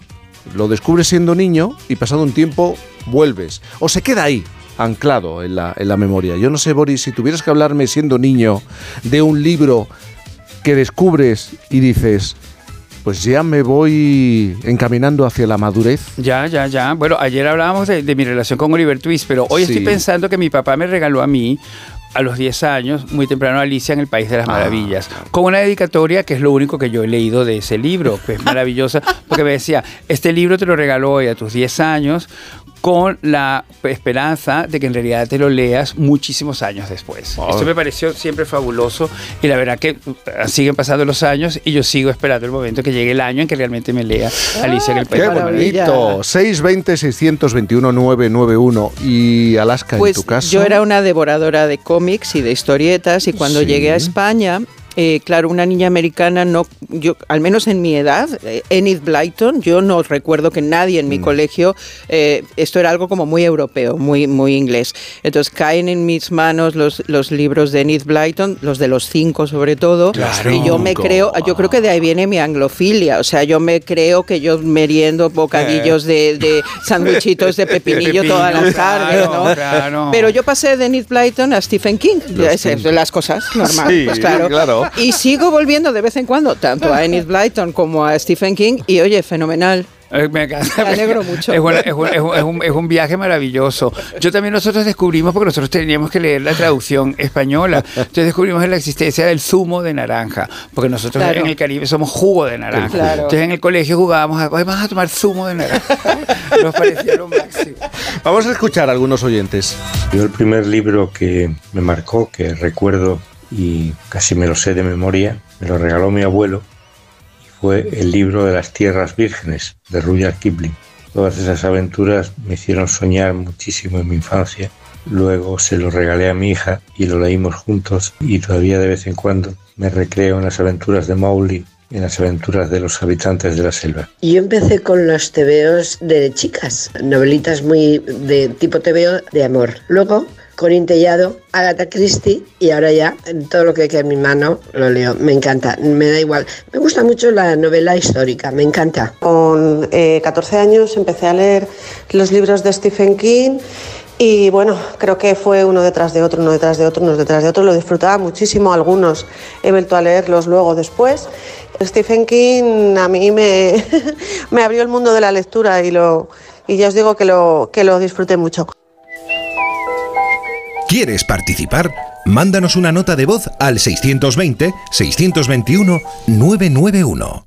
lo descubres siendo niño y pasado un tiempo vuelves, o se queda ahí anclado en la, en la memoria. Yo no sé, Boris, si tuvieras que hablarme siendo niño de un libro que descubres y dices, pues ya me voy encaminando hacia la madurez. Ya, ya, ya. Bueno, ayer hablábamos de, de mi relación con Oliver Twist, pero hoy Sí. estoy pensando que mi papá me regaló a mí a los 10 años, muy temprano, Alicia en el País de las Maravillas, con una dedicatoria que es lo único que yo he leído de ese libro, que es [laughs] maravillosa, porque me decía, este libro te lo regaló hoy a tus 10 años, con la esperanza de que en realidad te lo leas muchísimos años después. Oh. Esto me pareció siempre fabuloso y la verdad que uh, siguen pasando los años y yo sigo esperando el momento que llegue el año en que realmente me lea Alicia en el País ¡Qué de las Maravillas. bonito! 620-621-991 y Alaska, Pues en tu caso. yo era una devoradora de cómics y de historietas y cuando Sí. llegué a España, eh, claro, una niña americana no, yo al menos en mi edad, eh, Enid Blyton, yo no recuerdo que nadie en mi colegio, eh, esto era algo como muy europeo, muy muy inglés. Entonces caen en mis manos los, los libros de Enid Blyton, los de los cinco sobre todo, Claro. y yo me creo, yo creo que de ahí viene mi anglofilia, o sea, yo me creo que yo meriendo bocadillos de, de [laughs] sandwichitos de pepinillo todas las tardes, ¿no? Claro. Pero yo pasé de Enid Blyton a Stephen King, es las cosas normal, Sí, pues claro. [laughs] Y sigo volviendo de vez en cuando tanto a Enid Blyton como a Stephen King y oye, fenomenal. Eh, Me, encanta. Me alegro mucho. Es, una- es un, es un- es un- es un viaje maravilloso. Yo también nosotros descubrimos, porque nosotros teníamos que leer la traducción española, entonces descubrimos la existencia del zumo de naranja, porque nosotros Claro. en el Caribe somos jugo de naranja. Claro. Entonces en el colegio jugábamos, a, "Ay, vamos a tomar zumo de naranja. [laughs] Nos parecía lo máximo. Vamos a escuchar a algunos oyentes. Yo el primer libro que me marcó, que recuerdo y casi me lo sé de memoria, me lo regaló mi abuelo y fue el libro de las tierras vírgenes de Rudyard Kipling. Todas esas aventuras me hicieron soñar muchísimo en mi infancia. Luego se lo regalé a mi hija y lo leímos juntos y todavía de vez en cuando me recreo en las aventuras de Mowgli, en las aventuras de los habitantes de la selva. Yo empecé con los tebeos de chicas, novelitas muy de tipo tebeo de amor. Luego, Corín Tellado, Agatha Christie y ahora ya todo lo que queda en mi mano lo leo. Me encanta, me da igual. Me gusta mucho la novela histórica, me encanta. Con eh, 14 años empecé a leer los libros de Stephen King y bueno, creo que fue uno detrás de otro, uno detrás de otro, uno detrás de otro. Lo disfrutaba muchísimo, algunos he vuelto a leerlos luego después. Stephen King a mí me, [laughs] me abrió el mundo de la lectura y, lo, y ya os digo que lo, que lo disfruté mucho. ¿Quieres participar? Mándanos una nota de voz al 620-621-991.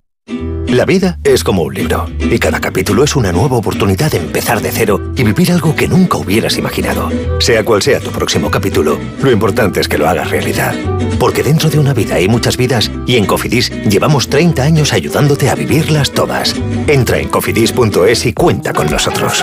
La vida es como un libro y cada capítulo es una nueva oportunidad de empezar de cero y vivir algo que nunca hubieras imaginado. Sea cual sea tu próximo capítulo, lo importante es que lo hagas realidad. Porque dentro de una vida hay muchas vidas y en Cofidis llevamos 30 años ayudándote a vivirlas todas. Entra en cofidis.es y cuenta con nosotros.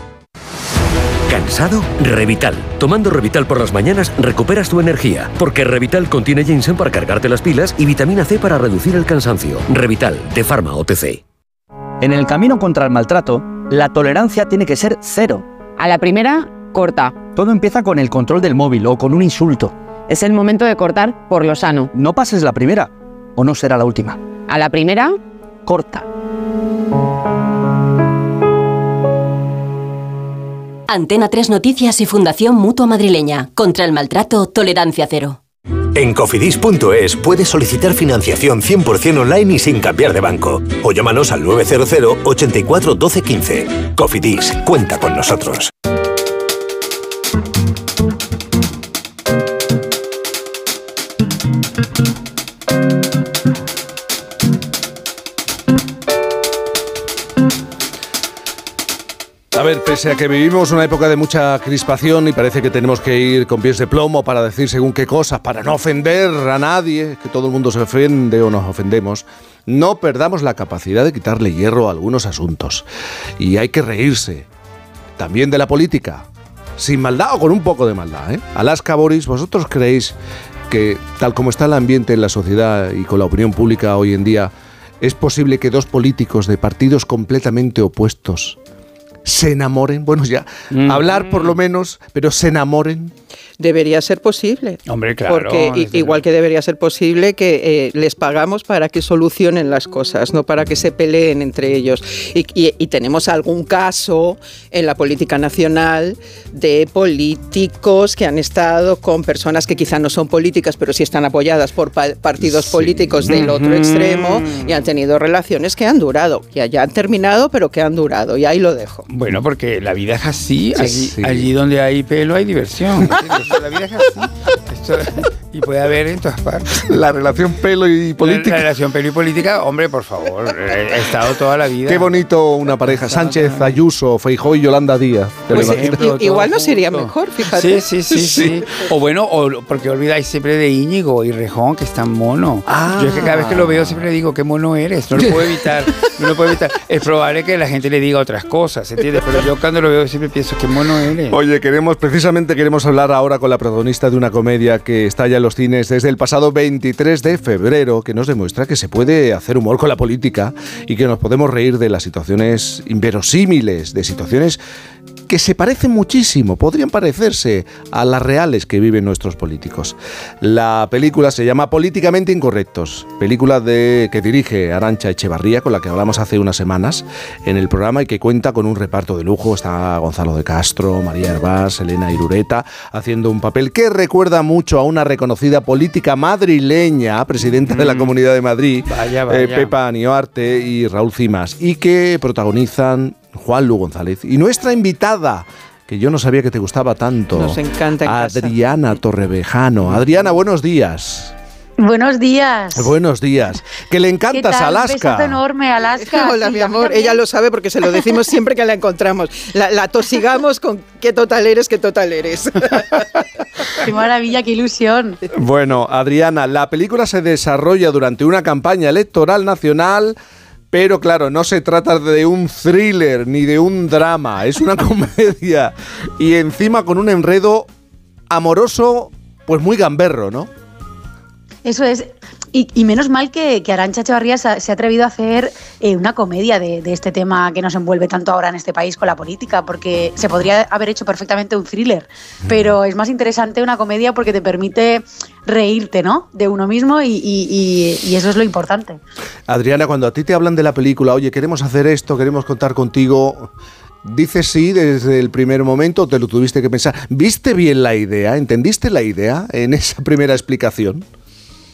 ¿Cansado? Revital. Tomando Revital por las mañanas recuperas tu energía, porque Revital contiene ginseng para cargarte las pilas y vitamina C para reducir el cansancio. Revital, de Pharma OTC. En el camino contra el maltrato, la tolerancia tiene que ser cero. A la primera, corta. Todo empieza con el control del móvil o con un insulto. Es el momento de cortar por lo sano. No pases la primera, o no será la última. A la primera, corta. Antena 3 Noticias y Fundación Mutua Madrileña. Contra el maltrato, tolerancia cero. En cofidis.es puedes solicitar financiación 100% online y sin cambiar de banco. O llámanos al 900 84 12 15. Cofidis, cuenta con nosotros. A ver, pese a que vivimos una época de mucha crispación y parece que tenemos que ir con pies de plomo para decir según qué cosas, para no ofender a nadie, que todo el mundo se ofende o nos ofendemos, no perdamos la capacidad de quitarle hierro a algunos asuntos. Y hay que reírse, también de la política, sin maldad o con un poco de maldad. ¿eh? Alaska Boris, ¿vosotros creéis que tal como está el ambiente en la sociedad y con la opinión pública hoy en día, es posible que dos políticos de partidos completamente opuestos se enamoren? Bueno, ya, hablar por lo menos, pero se enamoren. Debería ser posible. Hombre, claro. Porque i- igual que debería ser posible que eh, les pagamos para que solucionen las cosas, no para que se peleen entre ellos. Y, y- y tenemos algún caso en la política nacional de políticos que han estado con personas que quizá no son políticas, pero sí están apoyadas por pa- partidos políticos del otro extremo y han tenido relaciones que han durado. Ya, ya han terminado, pero que han durado. Y ahí lo dejo. Bueno, porque la vida es así. Sí, allí, sí. allí donde hay pelo hay diversión. [laughs] ¿entiendes? la vida es así. Esto- y puede haber en todas partes. La relación pelo y política. La, la relación pelo y política, hombre, por favor. He estado toda la vida. Qué bonito una pareja. Sánchez, Ayuso, Feijó y Yolanda Díaz. ¿Te lo Pues, igual no sería mejor, fíjate. Sí, sí, sí, [laughs] sí. O bueno, o porque olvidáis siempre de Íñigo y Rejón, que es tan mono. Yo es que cada vez que lo veo siempre le digo, qué mono eres. No lo puedo evitar. No lo puedo evitar. Es probable que la gente le diga otras cosas, Pero yo lo veo siempre pienso, mono. Oye, queremos, precisamente queremos hablar ahora con la protagonista de una comedia que está ya en los cines desde el pasado 23 de febrero, que nos demuestra que se puede hacer humor con la política y que nos podemos reír de las situaciones inverosímiles, de situaciones que se parecen muchísimo, podrían parecerse a las reales que viven nuestros políticos. La película se llama Políticamente Incorrectos, película de, que dirige Arancha Echevarría, con la que hablamos hace unas semanas en el programa y que cuenta con un reparto de lujo. Está Gonzalo de Castro, María Herbás, Elena Irureta, haciendo un papel que recuerda mucho a una reconocida política madrileña, presidenta de la Comunidad de Madrid, Vaya, vaya. eh, Pepa Nioarte y Raúl Cimas, y que protagonizan Juan Lu González y nuestra invitada, que yo no sabía que te gustaba tanto. Nos encanta en casa. Adriana Torrevejano. Adriana, buenos días. Buenos días. Buenos días. Que le ¿Qué encantas tal? Un Alaska. besazo enorme, Alaska. [laughs] Hola, Sí, mi amor. también. Ella lo sabe porque se lo decimos siempre que la encontramos. La, la tosigamos con qué total eres, qué total eres. [laughs] Qué maravilla, qué ilusión. Bueno, Adriana, la película se desarrolla durante una campaña electoral nacional, pero claro, no se trata de un thriller ni de un drama, es una [laughs] comedia y encima con un enredo amoroso, pues muy gamberro, ¿no? Eso es. Y, y menos mal que, que Arancha Echevarría se ha, se ha atrevido a hacer eh, una comedia de, de este tema que nos envuelve tanto ahora en este país con la política, porque se podría haber hecho perfectamente un thriller, pero es más interesante una comedia porque te permite reírte, ¿no? De uno mismo y, y- y- y eso es lo importante. Adriana, cuando a ti te hablan de la película, oye, queremos hacer esto, queremos contar contigo, ¿dices sí desde el primer momento te lo tuviste que pensar? ¿Viste bien la idea? ¿Entendiste la idea en esa primera explicación?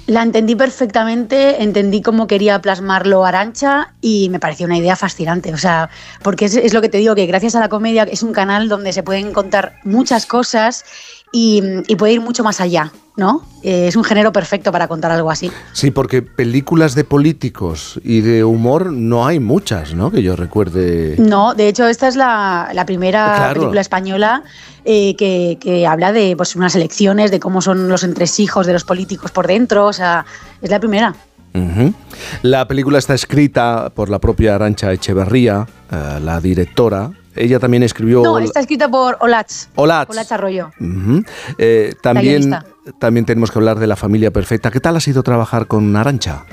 La entendí perfectamente, entendí cómo quería plasmarlo Arancha y me pareció una idea fascinante. O sea, porque es, es lo que te digo, que gracias a la comedia es un canal donde se pueden contar muchas cosas y, y puede ir mucho más allá, ¿no? Eh, es un género perfecto para contar algo así. Sí, porque películas de políticos y de humor no hay muchas, ¿no? Que yo recuerde. No, de hecho, esta es la, la primera Claro. película española eh, que, que habla de pues, unas elecciones, de cómo son los entresijos de los políticos por dentro. O sea, es la primera. La película está escrita por la propia Arancha Echeverría, eh, la directora. Ella también escribió. No, está escrita por Olach. Olach. Olach Arroyo. Ujú. Eh, también, también tenemos que hablar de la familia perfecta. ¿Qué tal ha sido trabajar con Arancha?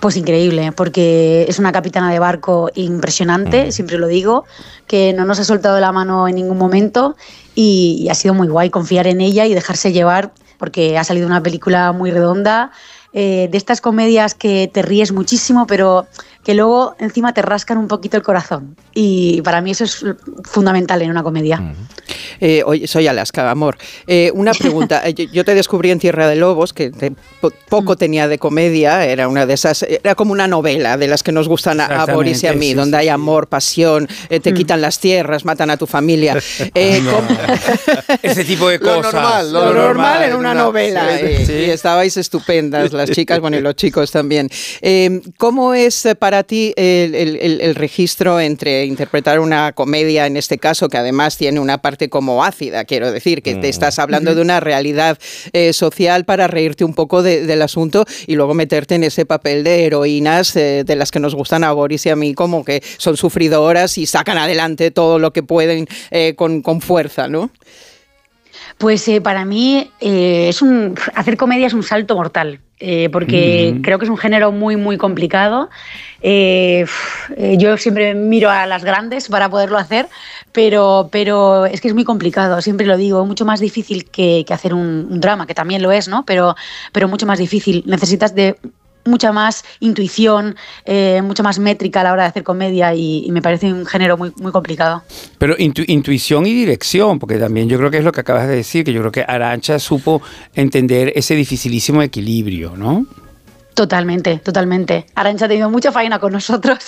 Pues increíble, porque es una capitana de barco impresionante, siempre lo digo, que no nos ha soltado la mano en ningún momento y, y ha sido muy guay confiar en ella y dejarse llevar, porque ha salido una película muy redonda, eh, de estas comedias que te ríes muchísimo, pero que luego encima te rascan un poquito el corazón. Y para mí eso es fundamental en una comedia. Eh, oye, soy Alaska, amor. Eh, una pregunta. [laughs] Eh, yo, yo te descubrí en Tierra de Lobos, que te- po- poco tenía de comedia, era una de esas, era como una novela de las que nos gustan a, a Boris y a mí, sí, donde hay amor, pasión, eh, te quitan las tierras, matan a tu familia. [laughs] Eh, No. ¿cómo- [laughs] Ese tipo de Lo cosas. normal, lo normal en una novela. Sí, eh, sí. Y estabais estupendas, las chicas, bueno, y los chicos también. Eh, ¿Cómo es eh, para ti el, el- el- el registro entre interpretar una comedia, en este caso, que además tiene una parte como ácida, quiero decir, que te estás hablando de una realidad eh, social para reírte un poco de- del asunto y luego meterte en ese papel de heroínas eh, de las que nos gustan a Boris y a mí, como que son sufridoras y sacan adelante todo lo que pueden eh, con, con fuerza, ¿no? Pues eh, para mí eh, es un, hacer comedia es un salto mortal, eh, porque creo que es un género muy, muy complicado. Eh, eh, yo siempre miro a las grandes para poderlo hacer, pero, pero es que es muy complicado, siempre lo digo, mucho más difícil que, que hacer un, un drama, que también lo es, ¿no? Pero, pero mucho más difícil. Necesitas de mucha más intuición, eh, mucha más métrica a la hora de hacer comedia y, me parece un género muy, muy complicado. Pero intu- intuición y dirección, porque también yo creo que es lo que acabas de decir, que yo creo que Arancha supo entender ese dificilísimo equilibrio, ¿no? Totalmente, totalmente. Arancha ha tenido mucha faena con nosotros.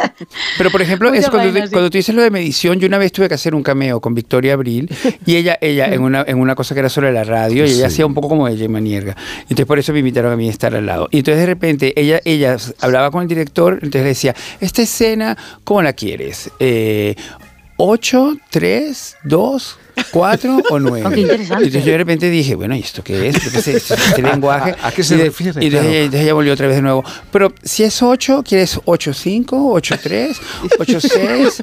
[laughs] Pero por ejemplo, es cuando, faena, sí. cuando tú dices lo de medición, yo una vez tuve que hacer un cameo con Victoria Abril y ella, ella en, una, en una cosa que era sobre la radio, y ella hacía un poco como ella, Manierga. Entonces por eso me invitaron a mí a estar al lado. Y entonces de repente ella, ella hablaba con el director, entonces le decía, esta escena, ¿cómo la quieres? Eh, ¿Ocho, tres, dos, cuatro o nueve? Oh, qué interesante. Y entonces yo de repente dije, bueno, ¿y esto qué es? Qué sé, este, este lenguaje. ¿A- a qué se Y de- refiere? Y entonces, Claro. ella, entonces ella volvió otra vez de nuevo. Pero si es 8, ¿quieres 8, 5, 8, 3, 8, 6,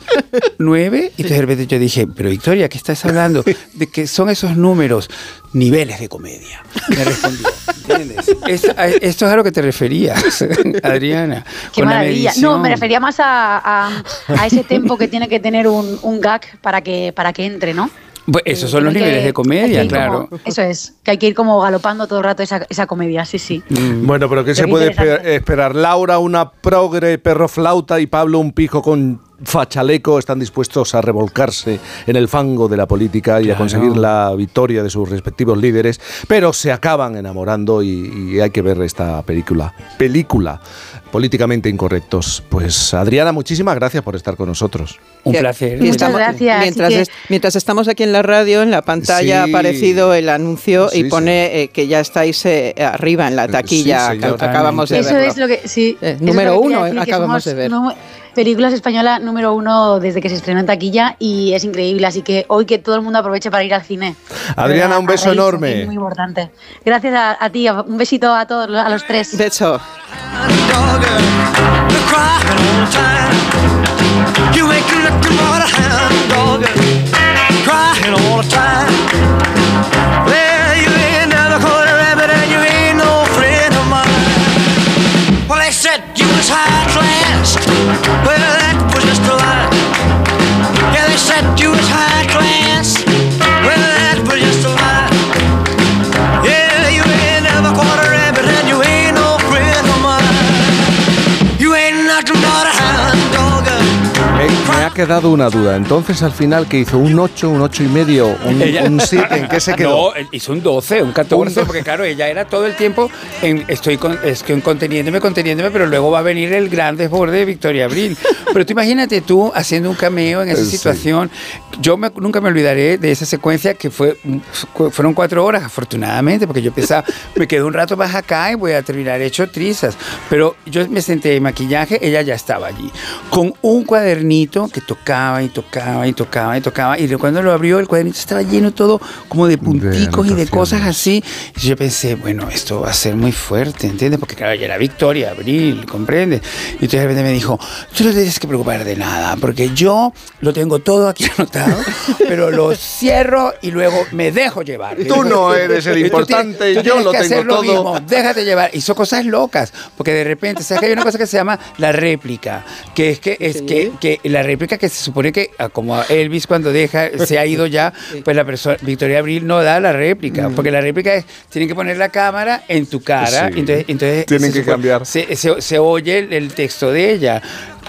9? Y entonces de repente yo dije, pero Victoria, ¿qué estás hablando? ¿De qué son esos números? Niveles de comedia. Me respondió. ¿Entiendes? Esto, a- esto es a lo que te referías, [laughs] Adriana. Qué con la maravilla. medición. No, me refería más a, a- a ese tempo que tiene que tener un, un gag para que, para que entre, ¿no? Pues esos son los Tiene que- niveles de comedia, claro. como- eso es, que hay que ir como galopando todo el rato esa, esa comedia, sí, sí. Bueno, pero ¿qué se puede esper- esperar? Laura, una progre perro flauta y Pablo, un pijo con fachaleco, están dispuestos a revolcarse en el fango de la política y a conseguir la victoria de sus respectivos líderes, pero se acaban enamorando y, y hay que ver esta película. Película, políticamente incorrectos. Pues Adriana, muchísimas gracias por estar con nosotros. Un placer. estamos- gracias, Mientras, así que- es- mientras estamos aquí en la radio, en la pantalla Sí. ha aparecido el anuncio Sí, y sí. pone eh, que ya estáis eh, arriba en la taquilla. sí, señor. Ac- acabamos de Eso verlo. es lo que, sí. Eh, eso número uno, decir, acabamos somos de ver. Películas española número uno desde que se estrenó en taquilla y es increíble, así que hoy que todo el mundo aproveche para ir al cine. Adriana, un beso enorme. Muy importante. Gracias a, a ti, un besito a todos, a los tres. Beso. Yeah, they said you ha quedado una duda. Entonces, al final, que hizo? ¿Un 8, un 8 y medio, un, Ella- un 7? ¿En qué se quedó? No, hizo un 12, un 14, porque claro, ella era todo el tiempo en estoy con, es que conteniéndome, conteniéndome, pero luego va a venir el gran desborde de Victoria Abril. Pero tú imagínate tú haciendo un cameo en esa sí. situación. Yo me- nunca me olvidaré de esa secuencia que fue fu- fueron cuatro horas, afortunadamente, porque yo pensaba, me quedo un rato más acá y voy a terminar hecho trizas. Pero yo me senté en maquillaje, ella ya estaba allí, con un cuadernito que que tocaba y tocaba y tocaba y tocaba. Y cuando lo abrió, el cuadernito estaba lleno todo como de punticos y de cosas así. Y yo pensé, bueno, esto va a ser muy fuerte, ¿entiendes? Porque claro, ya era Victoria, Abril, ¿comprende? Y entonces de repente me dijo, tú no tienes que preocupar de nada, porque yo lo tengo todo aquí [laughs] anotado, pero lo cierro y luego me dejo llevar. Tú no eres el Y tú importante, tienes- tú yo lo que tengo hacer lo todo. mismo, déjate llevar. Y son cosas locas, porque de repente, ¿sabes que hay una cosa que se llama la réplica? Que es que es que, que la réplica que se supone que, ah, como a Elvis cuando deja, se ha ido ya, [laughs] pues la persona, Victoria Abril no da la réplica, Mm. porque la réplica es, tienen que poner la cámara en tu cara, Sí. entonces, entonces Tienen se que supone- cambiar. Se, se- se oye el, el texto de ella.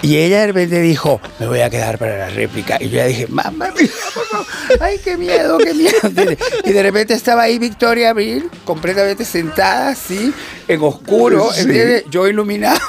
Y ella de repente dijo, me voy a quedar para la réplica. Y yo ya dije, mamá mía, ay, qué miedo, qué miedo. [laughs] Y de repente estaba ahí Victoria Abril, completamente sentada así, en oscuro, Sí. ¿entiendes? Yo iluminado,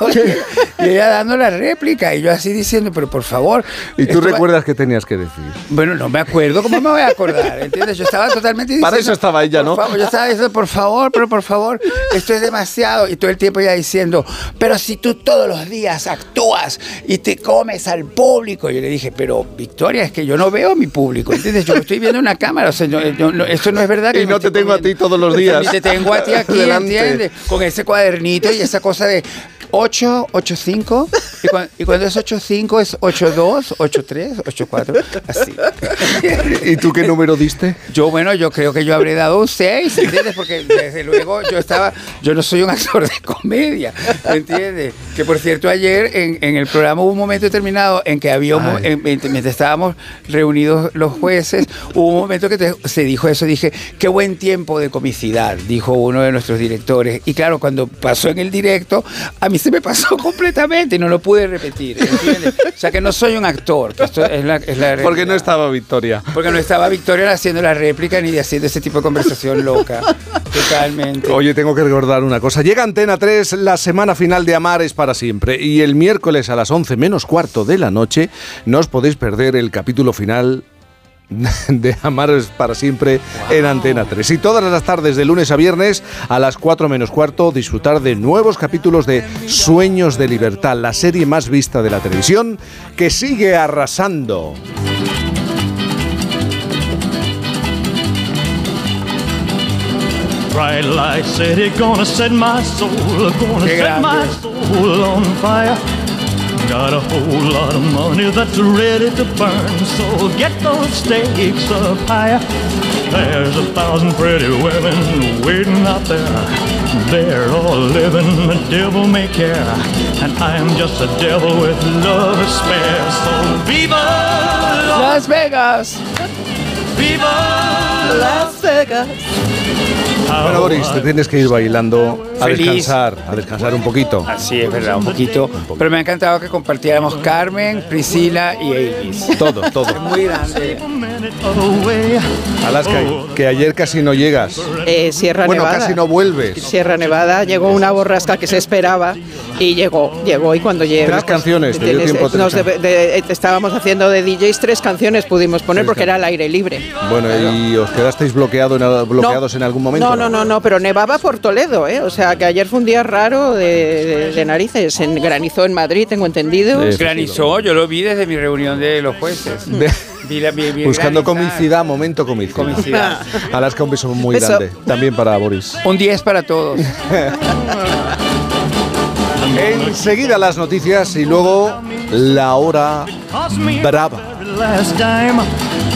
y ella dando la réplica. Y yo así diciendo, pero por favor. ¿Y tú esto va- recuerdas qué tenías que decir? Bueno, no me acuerdo, ¿cómo me voy a acordar? ¿Entiendes? Yo estaba totalmente Para diciendo, eso estaba ella, ¿no? favor, yo estaba diciendo, por favor, pero por favor, esto es demasiado. Y todo el tiempo ya diciendo, pero si tú todos los días actúas y te comes al público. Yo le dije, pero Victoria, es que yo no veo a mi público, ¿entiendes? Yo estoy viendo en una cámara, o sea, yo- yo- no, esto no es verdad. que Y no te tengo a ti todos los días. Ni te tengo a ti [laughs] aquí, Delante. ¿entiendes? Con ese cuadernito y esa cosa de 8, 8, 5. Y, cuan- y cuando es 8, 5 es 8, 2, 8, 3, 8, 4. Así. ¿Y tú qué número diste? Yo, bueno, yo creo que yo habré dado un 6, ¿entiendes? Porque desde luego yo estaba, yo no soy un actor de comedia, ¿entiendes? Que por cierto, ayer en, en el programa hubo un momento determinado en que había, un en- en- mientras estábamos reunidos los jueces, hubo un momento que te- se dijo eso, dije, qué buen tiempo de comicidad, dijo uno de nuestros directores. Y claro, cuando pasó en el directo, a mí se me pasó [laughs] completamente y no lo pude repetir, ¿entiendes? O sea que no soy un actor, que esto es la, es la Porque no estaba Victoria. Porque no estaba Victoria haciendo la réplica ni haciendo ese tipo de conversación loca. Totalmente. Oye, tengo que recordar una cosa. Llega Antena 3 la semana final de Amar es para siempre. Y el miércoles a las 11 menos cuarto de la noche no os podéis perder el capítulo final [laughs] de Amar es para siempre en Antena 3. Y todas las tardes de lunes a viernes a las 4 menos cuarto disfrutar de nuevos capítulos de Sueños de Libertad, la serie más vista de la televisión que sigue arrasando. Bright light city gonna set my soul, gonna Qué set my grande. Soul on fire. Got a whole lot of money that's ready to burn, so get those stakes up higher. There's a thousand pretty women waiting out there. They're all living the devil may care, and I'm just a devil with love to spare. So viva Las Vegas. Viva Las Vegas. Bueno, Boris, te tienes que ir bailando a Feliz. descansar, a descansar un poquito. Así es verdad, un poquito. Pero me ha encantado que compartiéramos Carmen, Priscila y Elvis. Todo, todo. Es muy grande. Alaska, que ayer casi no llegas. Eh, Sierra Bueno, Nevada. casi no vuelves. Sierra Nevada llegó una borrasca que se esperaba y llegó, llegó y cuando llega. Tres canciones, te dio tiempo nos de- eh, estábamos haciendo de DJs tres canciones pudimos poner Tres porque era al aire libre. Bueno, ¿y os quedasteis bloqueado en- bloqueados en algún momento? No, no, no, no, pero nevaba por Toledo, ¿eh? O sea que ayer fue un día raro de, de- de narices. En granizó en Madrid, tengo entendido. Granizó, yo lo vi desde mi reunión de los jueces. [laughs] Vi la- vi- vi Buscando granizar. comicidad, momento comicidad. Comicidad. Alaska, un beso muy Beso. grande. También para Boris. Un 10 para todos. [laughs] Enseguida las noticias y luego la hora brava.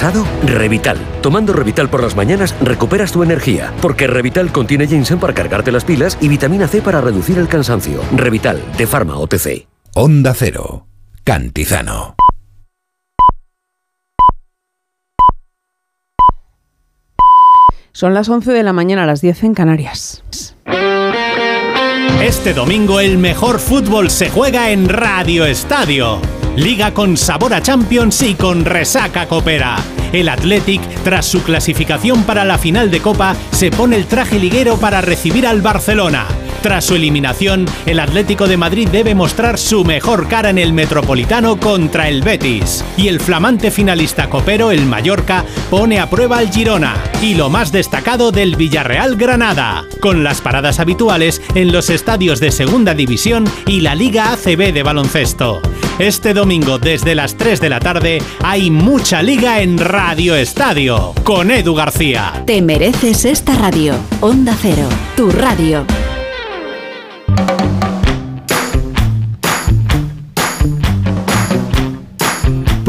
¿Cansado? Revital. Tomando Revital por las mañanas recuperas tu energía, porque Revital contiene ginseng para cargarte las pilas y vitamina C para reducir el cansancio. Revital, de Pharma OTC. Onda Cero. Cantizano. Son las 11 de la mañana, a las 10 en Canarias. Este domingo el mejor fútbol se juega en Radio Estadio. Liga con sabor a Champions y con resaca copera. El Athletic, tras su clasificación para la final de Copa, se pone el traje liguero para recibir al Barcelona. Tras su eliminación, el Atlético de Madrid debe mostrar su mejor cara en el Metropolitano contra el Betis. Y el flamante finalista copero, el Mallorca, pone a prueba al Girona. Y lo más destacado del Villarreal Granada, con las paradas habituales en los estadios de Segunda División y la Liga ACB de baloncesto. Este domingo desde las 3 de la tarde hay mucha liga en Radio Estadio con Edu García. Te mereces esta radio. Onda Cero, tu radio.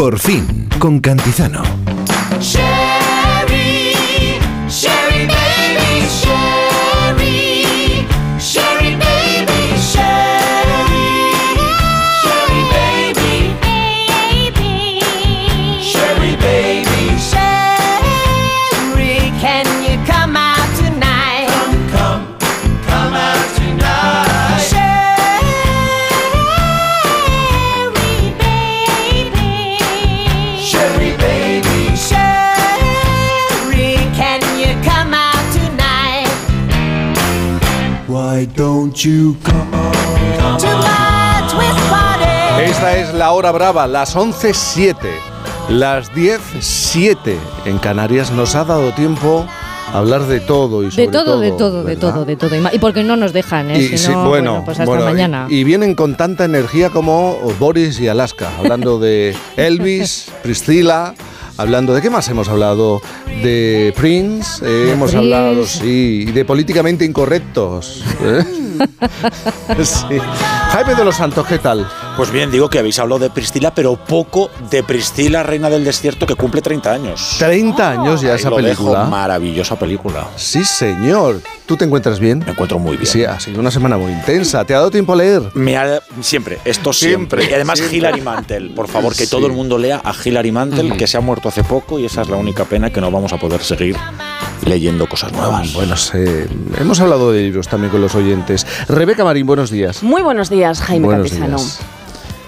Por fin, con Cantizano. Why don't you come To my twist party. Esta es la hora brava, las 11.07, las 10.07 en Canarias. Nos ha dado tiempo a hablar de todo y sobre De todo, de todo, de todo, de todo. Y porque no nos dejan, ¿eh? Y, Si sí, no, bueno, pues hasta bueno, y- mañana. Y, vienen con tanta energía como Boris y Alaska, hablando de [laughs] Elvis, Priscila, hablando de qué más hemos hablado, de Prince, eh, hemos Prince. hablado, sí, y de políticamente incorrectos. ¿eh? [laughs] [laughs] sí. Jaime de los Santos, ¿qué tal? Pues bien, digo que habéis hablado de Priscila, pero poco de Priscila, reina del desierto, que cumple 30 años. 30 años ya Ahí esa lo dejo, película. maravillosa película. Sí, señor. ¿Tú te encuentras bien? Me encuentro muy bien. Sí, ha sido una semana muy intensa. ¿Te ha dado tiempo a leer? Me ha- siempre, esto siempre. Siempre, Y además siempre. Hilary Mantel, por favor, que Sí. todo el mundo lea a Hilary Mantel, que se ha muerto hace poco y esa es la única pena que no vamos a poder seguir leyendo cosas nuevas. Bueno, sé, hemos hablado de libros también con los oyentes. Rebeca Marín, buenos días. Muy buenos días, Jaime buenos días.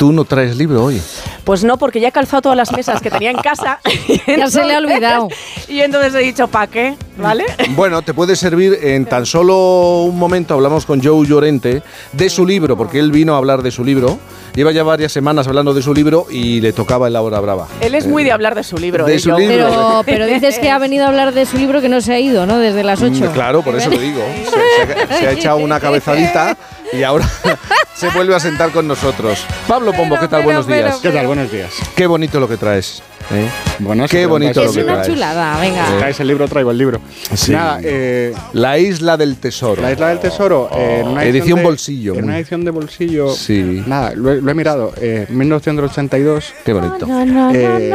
Tú no traes libro hoy. Pues no, porque ya he calzado todas las mesas que tenía en casa. [laughs] [laughs] Ya se le ha olvidado. Y entonces he dicho, ¿para qué? ¿Vale? [laughs] Bueno, te puede servir en tan solo un momento. Hablamos con Joe Llorente de su libro, porque él vino a hablar de su libro. Lleva ya varias semanas hablando de su libro y le tocaba en la hora brava. Él es muy de hablar de su libro. de ¿eh, su libro. Pero, pero dices que ha venido a hablar de su libro que no se ha ido, ¿no? Desde las 8. Mm, Claro, por eso lo digo. Se, se ha, se ha echado una cabezadita y ahora [laughs] se vuelve a sentar con nosotros. Pablo Pombo, ¿qué tal? Buenos días. ¿Qué tal? Buenos días. Qué bonito lo que traes. ¿Eh? Bueno, Qué bonito lo Es que una traes. chulada, venga. Si traes el libro, traigo el libro. Sí. Nada, eh, La isla del tesoro. La Isla del Tesoro, eh, en una Edición de- bolsillo. En una edición de bolsillo. Sí. Nada, lo, he- lo he mirado. Eh, 1982. Qué bonito. eh,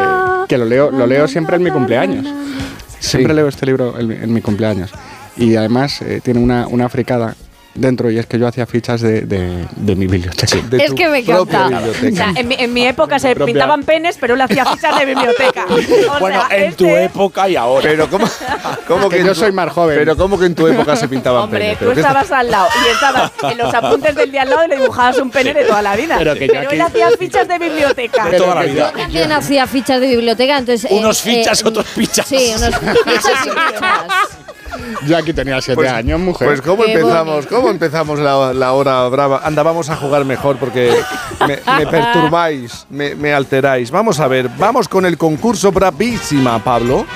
que lo leo, lo leo siempre en mi cumpleaños. Siempre leo este libro en, mi- en mi cumpleaños. Y además eh, tiene una, una fricada dentro y es que yo hacía fichas de, de- de mi biblioteca. Es que me encanta. O sea, en, mi, en mi época se Propia. pintaban penes, pero él hacía fichas de biblioteca. [laughs] O Bueno, sea, en tu época y ahora. Pero ¿cómo, cómo Que yo tu- soy más joven. Pero ¿cómo que en tu época se pintaban Hombre, penes? tú ¿Pero qué está- estabas al lado y estabas en los apuntes del de al lado y le dibujabas un pene de toda la vida. Pero que yo aquí- él hacía fichas de biblioteca. De toda la vida. También hacía fichas de biblioteca, entonces... Unos eh, fichas, eh, otros pichas. Sí, unos fichas y fichas. Yo aquí tenía siete Pues- años, mujer. Pues cómo Qué empezamos, cómo empezamos la, la hora brava. Anda, vamos a jugar mejor porque me, me perturbáis, me, me alteráis. Vamos a ver, vamos con el concurso bravísima, Pablo.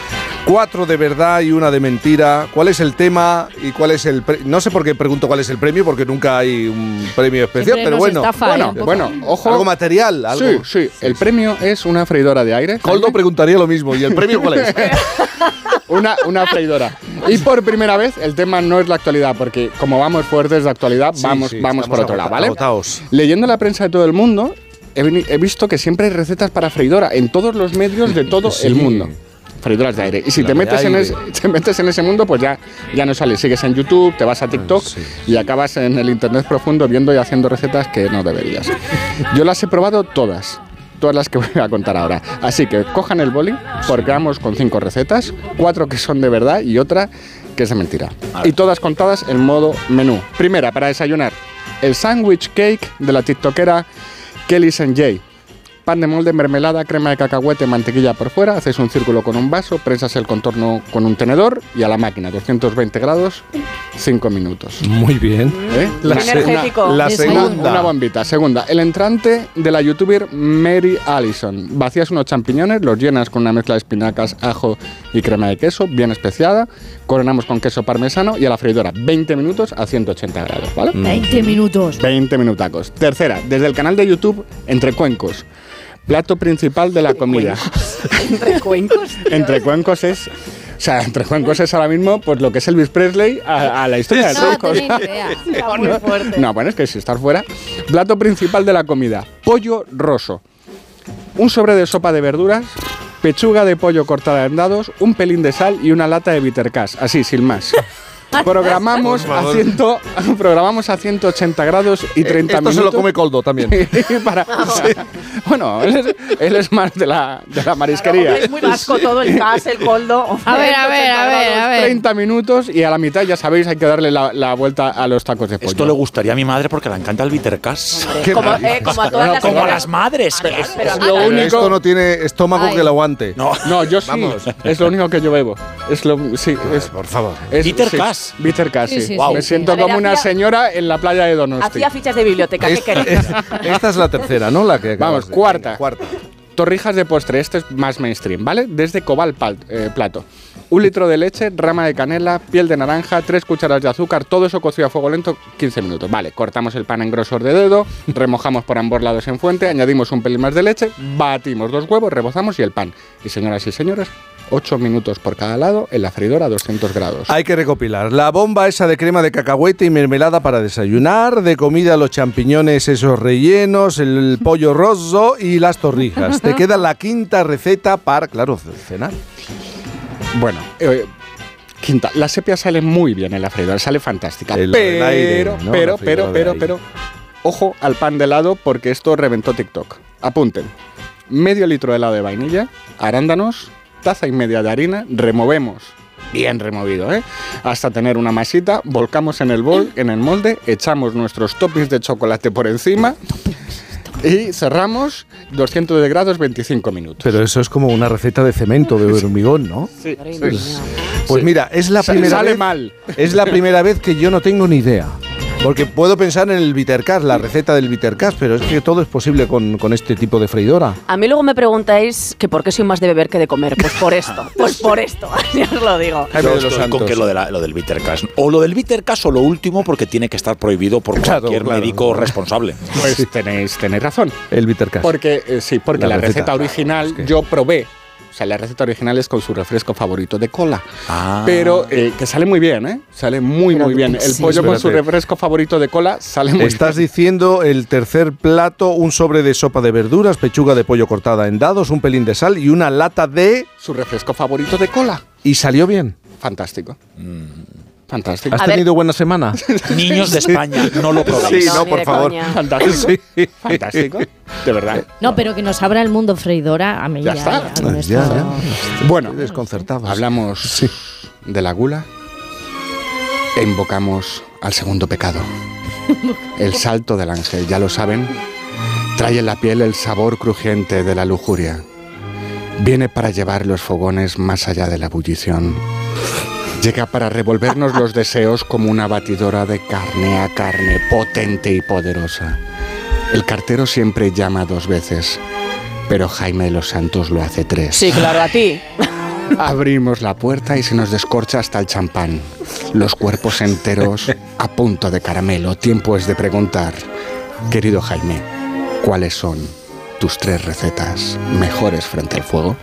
Cuatro de verdad y una de mentira. ¿Cuál es el tema y cuál es el pre- No sé por qué pregunto cuál es el premio, porque nunca hay un premio especial, Siempre pero bueno. estafa, ¿eh? bueno, poco. bueno, ojo. Algo material, algo. Sí, sí. El premio es una freidora de aire. Coldo preguntaría lo mismo. ¿Y el premio cuál es? [laughs] Una, una freidora. Y por primera vez el tema no es la actualidad, porque como vamos fuertes de actualidad, Sí, vamos, sí, vamos por estamos otro lado, ¿vale? agotados. Leyendo la prensa de todo el mundo, he, veni- he visto que siempre hay recetas para freidora en todos los medios de todo Sí. el mundo. Freidoras de aire. Y si La te de metes, en aire. ese, te metes en ese mundo, pues ya, ya no sales. Sigues en YouTube, te vas a TikTok sí. y acabas en el Internet profundo viendo y haciendo recetas que no deberías. Yo las he probado todas. Todas las que voy a contar ahora. Así que cojan el boli, porque vamos con cinco recetas, cuatro que son de verdad y otra que es de mentira. Y todas contadas en modo menú. Primera, para desayunar, el sandwich cake de la tiktokera Kelly Jay. Pan de molde, mermelada, crema de cacahuete, mantequilla por fuera, haces un círculo con un vaso, prensas el contorno con un tenedor y a la máquina, 220 grados, 5 minutos. Muy bien. ¿Eh? se- Energético. La segunda. Una bombita. Segunda, el entrante de la youtuber Mary Allison. Vacías unos champiñones, los llenas con una mezcla de espinacas, ajo y crema de queso, bien especiada. Coronamos con queso parmesano y a la freidora 20 minutos a 180 grados, ¿vale? 20 minutos. 20 minutacos. Tercera, desde el canal de YouTube Entre Cuencos. Plato principal de la comida. Entre cuencos. [laughs] Entre Cuencos es... O sea, entre cuencos es ahora mismo pues lo que es Elvis Presley a, a la historia de No Cuencos. [laughs] fuerte. No, bueno, es que si estás fuera. Plato principal de la comida: pollo roso. Un sobre de sopa de verduras, pechuga de pollo cortada en dados, un pelín de sal y una lata de bitter cash. Así, sin más. [laughs] [laughs] [laughs] Programamos a, favor. 100, programamos a 180 grados y 30 Eh, Esto minutos. se lo come Coldo también. [laughs] para, sí. Bueno, él es, él es más de la, de la marisquería. Es muy vasco todo, el gas, el coldo. A ver, a ver, a ver, a ver. 30 minutos y a la mitad, ya sabéis, hay que darle la, la vuelta a los tacos de pollo. Esto le gustaría a mi madre porque le encanta el bittercast. Como, eh, como a todas las Como a las madres. Pero Es lo Pero único- Esto no tiene estómago Ay. que lo aguante. No, No, yo sí. Vamos. Es lo único que yo bebo. Es lo, sí, es, Por favor. es Bitter sí, Cash. Bitter Cash, Sí, sí. sí, Wow. Me sí, siento A ver, como una hacía- señora en la playa de Donosti. Hacía fichas de biblioteca, ¿qué Es- queréis? es- esta es la tercera, ¿no? La que Vamos, de- cuarta. Venga, cuarta. Torrijas de postre, este es más mainstream, ¿vale? Desde Cobal pal- eh, plato. Un litro de leche, rama de canela, piel de naranja, tres cucharas de azúcar, todo eso cocido a fuego lento 15 minutos. Vale, cortamos el pan en grosor de dedo, [laughs] remojamos por ambos lados en fuente, añadimos un pelín más de leche, batimos dos huevos, rebozamos y el pan. Y señoras y señores, 8 minutos por cada lado en la freidora a 200 grados. Hay que recopilar la bomba esa de crema de cacahuete y mermelada para desayunar, de comida los champiñones esos rellenos, el pollo rosso y las torrijas. Te queda la quinta receta para, claro, cenar. Bueno, eh, quinta, la sepia sale muy bien en la freidora, sale fantástica. El- pero, pero, pero, pero, pero, ojo al pan de helado porque esto reventó TikTok. Apunten. Medio litro de helado de vainilla, arándanos, taza y media de harina, removemos. Bien removido, ¿eh? Hasta tener una masita, volcamos en el bol, en el molde, echamos nuestros toppings de chocolate por encima y cerramos 200 de grados 25 minutos. Pero eso es como una receta de cemento, de hormigón, ¿no? Sí, Pues, pues mira, es la primera sale vez, mal. Es la primera vez que yo no tengo ni idea. Porque puedo pensar en el bittercast, la receta del bittercast, pero es que todo es posible con, con este tipo de freidora. A mí luego me preguntáis que por qué soy más de beber que de comer. Pues por esto, pues por esto, [laughs] ya os lo digo. Yo de los con que lo, de la- lo del bittercast. O lo del bittercast o lo último porque tiene que estar prohibido por Claro, cualquier claro. médico responsable. Pues tenéis, tenéis razón. El bittercast. Porque, eh, sí, porque La la, receta. receta, original yo probé. O sea, la receta original es con su refresco favorito de cola. Ah. Pero eh, que sale muy bien, ¿eh? Sale muy, muy bien. El sí, pollo con su refresco favorito de cola sale muy Estás bien. diciendo el tercer plato, un sobre de sopa de verduras, pechuga de pollo cortada en dados, un pelín de sal y una lata de... Su refresco favorito de cola. ¿Y salió bien? Fantástico. Fantástico. ¿Has A ver. tenido buena semana? [laughs] Niños de España, no lo probéis. Sí, No, por favor. coña. Fantástico. Sí. Fantástico. De verdad. No, pero que nos abra el mundo freidora a mí Ya ya. está. ya, Ya, ya. Bueno, Estoy desconcertado. hablamos de la gula e invocamos al segundo pecado. El salto del ángel, ya lo saben, trae en la piel el sabor crujiente de la lujuria. Viene para llevar los fogones más allá de la ebullición. Llega para revolvernos los deseos como una batidora de carne a carne, potente y poderosa. El cartero siempre llama dos veces, pero Jaime de los Santos lo hace tres. Sí, claro, a ti. [laughs] Abrimos la puerta y se nos descorcha hasta el champán. Los cuerpos enteros a punto de caramelo. Tiempo es de preguntar, querido Jaime, ¿cuáles son tus tres recetas mejores frente al fuego?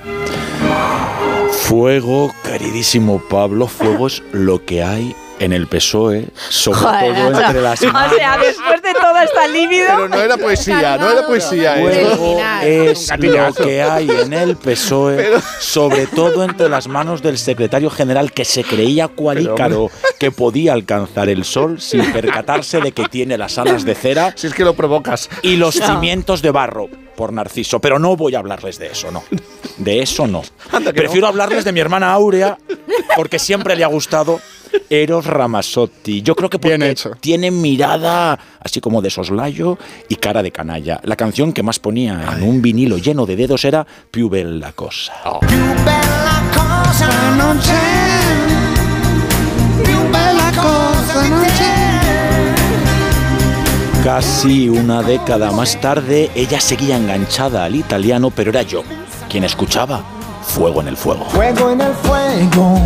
Fuego, queridísimo Pablo, fuego es lo que hay en el PSOE, sobre Joder, todo entre las [laughs] O sea, después de toda esta líbido. Pero no era poesía, no era poesía. esto. Fuego es lo que hay en el PSOE, sobre todo entre las manos del secretario general que se creía cualícaro que podía alcanzar el sol sin percatarse de que tiene las alas de cera Si es que lo provocas. y los cimientos de barro por Narciso. Pero no voy a hablarles de eso, no. De eso no. Prefiero hablarles de mi hermana Áurea porque siempre le ha gustado Eros Ramazzotti. Yo creo que porque tiene mirada así como de soslayo y cara de canalla. La canción que más ponía en un vinilo lleno de dedos era Più bella cosa. cosa non c'è, più bella cosa non c'è. Casi una década más tarde, ella seguía enganchada al italiano, pero era yo quien escuchaba Fuego en el Fuego. Fuego en el fuego.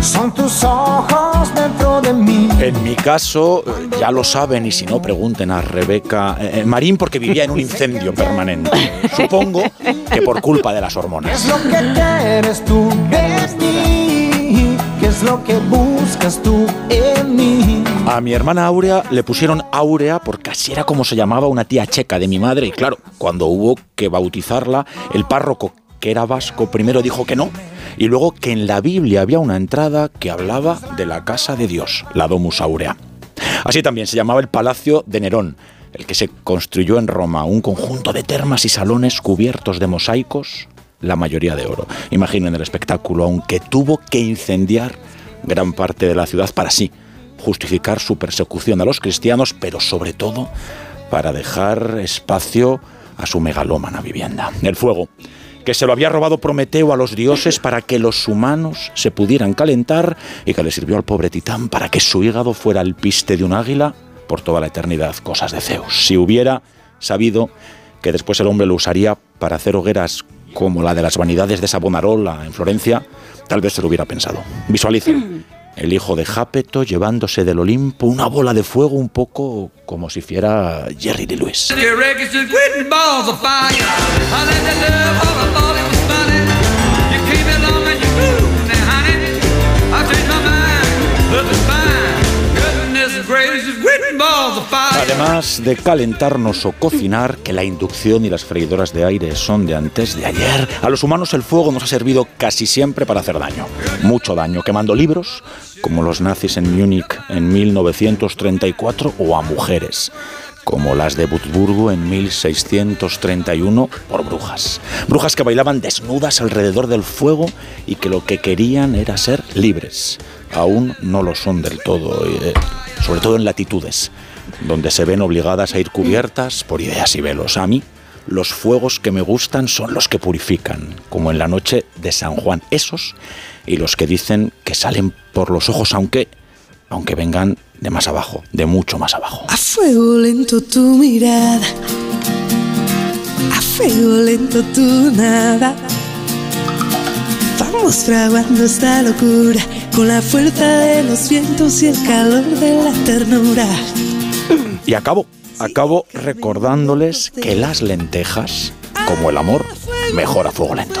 Son tus ojos dentro de mí. En mi caso, eh, ya lo saben, y si no, pregunten a Rebeca eh, Marín, porque vivía en un incendio permanente. Supongo que por culpa de las ¿Qué hormonas. es lo que quieres tú de mí? ¿Qué es lo que buscas tú en mí? A mi hermana Áurea le pusieron Áurea porque así era como se llamaba una tía checa de mi madre. Y claro, cuando hubo que bautizarla, el párroco, que era vasco, primero dijo que no. Y luego que en la Biblia había una entrada que hablaba de la casa de Dios, la Domus Áurea. Así también se llamaba el Palacio de Nerón, el que se construyó en Roma, un conjunto de termas y salones cubiertos de mosaicos, la mayoría de oro. Imaginen el espectáculo, aunque tuvo que incendiar gran parte de la ciudad para sí justificar su persecución a los cristianos, pero sobre todo para dejar espacio a su megalómana vivienda. El fuego, que se lo había robado Prometeo a los dioses para que los humanos se pudieran calentar y que le sirvió al pobre Titán para que su hígado fuera el piste de un águila por toda la eternidad, cosas de Zeus. Si hubiera sabido que después el hombre lo usaría para hacer hogueras como la de las vanidades de Savonarola en Florencia, tal vez se lo hubiera pensado. Visualicen el hijo de Jápeto llevándose del Olimpo una bola de fuego un poco como si fuera Jerry Lee Lewis. Además de calentarnos o cocinar, que la inducción y las freidoras de aire son de antes de ayer, a los humanos el fuego nos ha servido casi siempre para hacer daño. Mucho daño, quemando libros, como los nazis en Múnich en 1934, o a mujeres, como las de Würzburgo en 1631, por brujas. Brujas que bailaban desnudas alrededor del fuego y que lo que querían era ser libres. Aún no lo son del todo, eh, sobre todo en latitudes donde se ven obligadas a ir cubiertas por ideas y velos. A mí, los fuegos que me gustan son los que purifican, como en la noche de San Juan, esos y los que dicen que salen por los ojos, aunque, aunque vengan de más abajo, de mucho más abajo. A fuego lento tu mirada, a fuego lento tu nada. Vamos fraguando esta locura con la fuerza de los vientos y el calor de la ternura. Y acabo, acabo recordándoles que las lentejas, como el amor, mejora a fuego lento.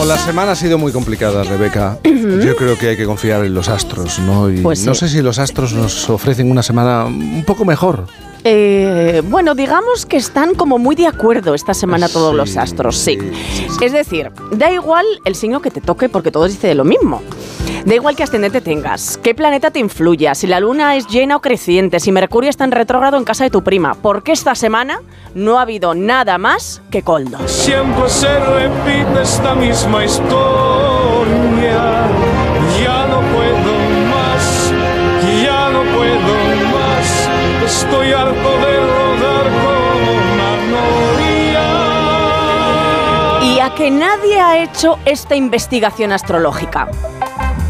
Como la semana ha sido muy complicada, Rebeca, yo creo que hay que confiar en los astros, ¿no? Y Pues no sé si los astros nos ofrecen una semana un poco mejor. Eh, bueno, digamos que están como muy de acuerdo esta semana todos los astros, sí. Es decir, da igual el signo que te toque porque todos dicen lo mismo. Da igual qué ascendente tengas, qué planeta te influya, si la luna es llena o creciente, si Mercurio está en retrógrado en casa de tu prima, porque esta semana no ha habido nada más que coldo. Siempre se repite esta misma historia. Ya no puedo más, ya no puedo más. Estoy rodar. Y a que nadie ha hecho esta investigación astrológica.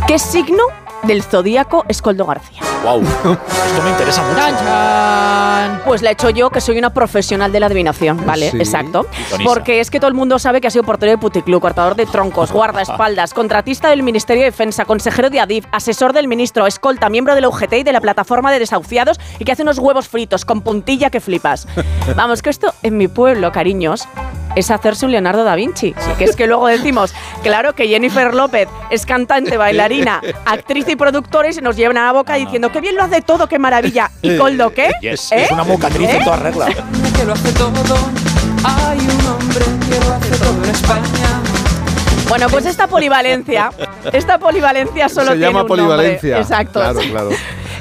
¿Qué signo del zodíaco es Coldo García? Wow, esto me interesa mucho. Pues la he hecho yo, que soy una profesional de la adivinación, ¿vale? Sí. Exacto. Pitonisa. Porque es que todo el mundo sabe que ha sido portero de puticlub, cortador de troncos, [laughs] guardaespaldas, contratista del Ministerio de Defensa, consejero de Adif, asesor del ministro, escolta, miembro de la UGT y de la plataforma de desahuciados y que hace unos huevos fritos con puntilla que flipas. [laughs] Vamos, que esto en mi pueblo, cariños, es hacerse un Leonardo da Vinci. Que es que luego decimos, claro que Jennifer López es cantante, bailarina, [laughs] actriz y productora y se nos llevan a la boca diciendo que bien lo hace todo, qué maravilla. ¿Y Coldo qué? Yes, ¿Eh? Es una mocatriz en ¿Eh? toda regla. [laughs] que lo hace todo. Hay un hombre que lo hace todo en España. Bueno, pues esta polivalencia, esta polivalencia solo Se tiene llama un polivalencia. nombre. Exacto. Claro, claro.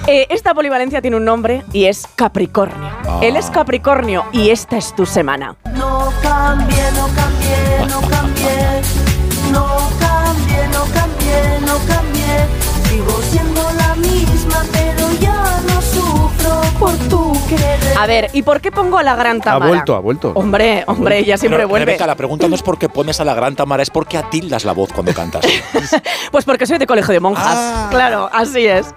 Eh, esta polivalencia tiene un nombre y es Capricornio. Ah. Él es Capricornio y esta es tu semana. No cambié, no cambié, no cambié. No cambié, no cambié, no cambié. Sigo siendo por tu querer. A ver, ¿y por qué pongo a la gran Ha Tamara? vuelto, ha vuelto. Hombre, hombre, ella siempre Pero, vuelve. Rebeca, la pregunta no es por qué pones a la gran Tamara, es porque atildas la voz cuando cantas. [laughs] Pues porque soy de colegio de monjas. Ah. Claro, así es.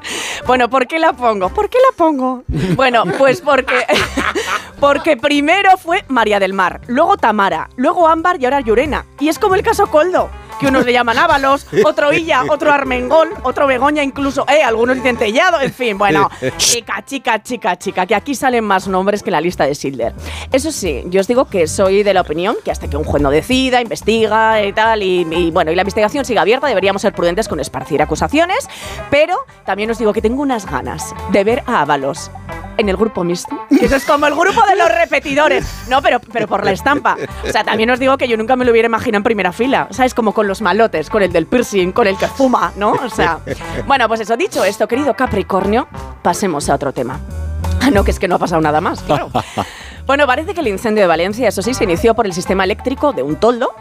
Bueno, ¿por qué la pongo? ¿Por qué la pongo? Bueno, pues porque, [laughs] porque primero fue María del Mar, luego Tamara, luego Ámbar y ahora Llurena. Y es como el caso Coldo, que unos le llaman Ábalos, [laughs] otro Illa, otro Armengol, otro Begoña incluso, eh, algunos dicen Tellado, en fin, bueno, [laughs] chica, chica, chica, chica, que aquí salen más nombres que la lista de Schindler. Eso sí, yo os digo que soy de la opinión que hasta que un juez no decida, investiga y tal, y, y bueno, y la investigación sigue abierta, deberíamos ser prudentes con esparcir acusaciones, pero también os digo que tengo unas ganas de ver a Ábalos en el grupo mixto, que eso es como el grupo de los repetidores. No, pero, pero por la estampa. O sea, también os digo que yo nunca me lo hubiera imaginado en primera fila, ¿sabes? Como con los malotes, con el del piercing, con el que fuma, ¿no? O sea, bueno, pues eso dicho esto, querido Capricornio, pasemos a otro tema. Ah, no, que es que no ha pasado nada más, claro. Bueno, parece que el incendio de Valencia, eso sí, se inició por el sistema eléctrico de un toldo.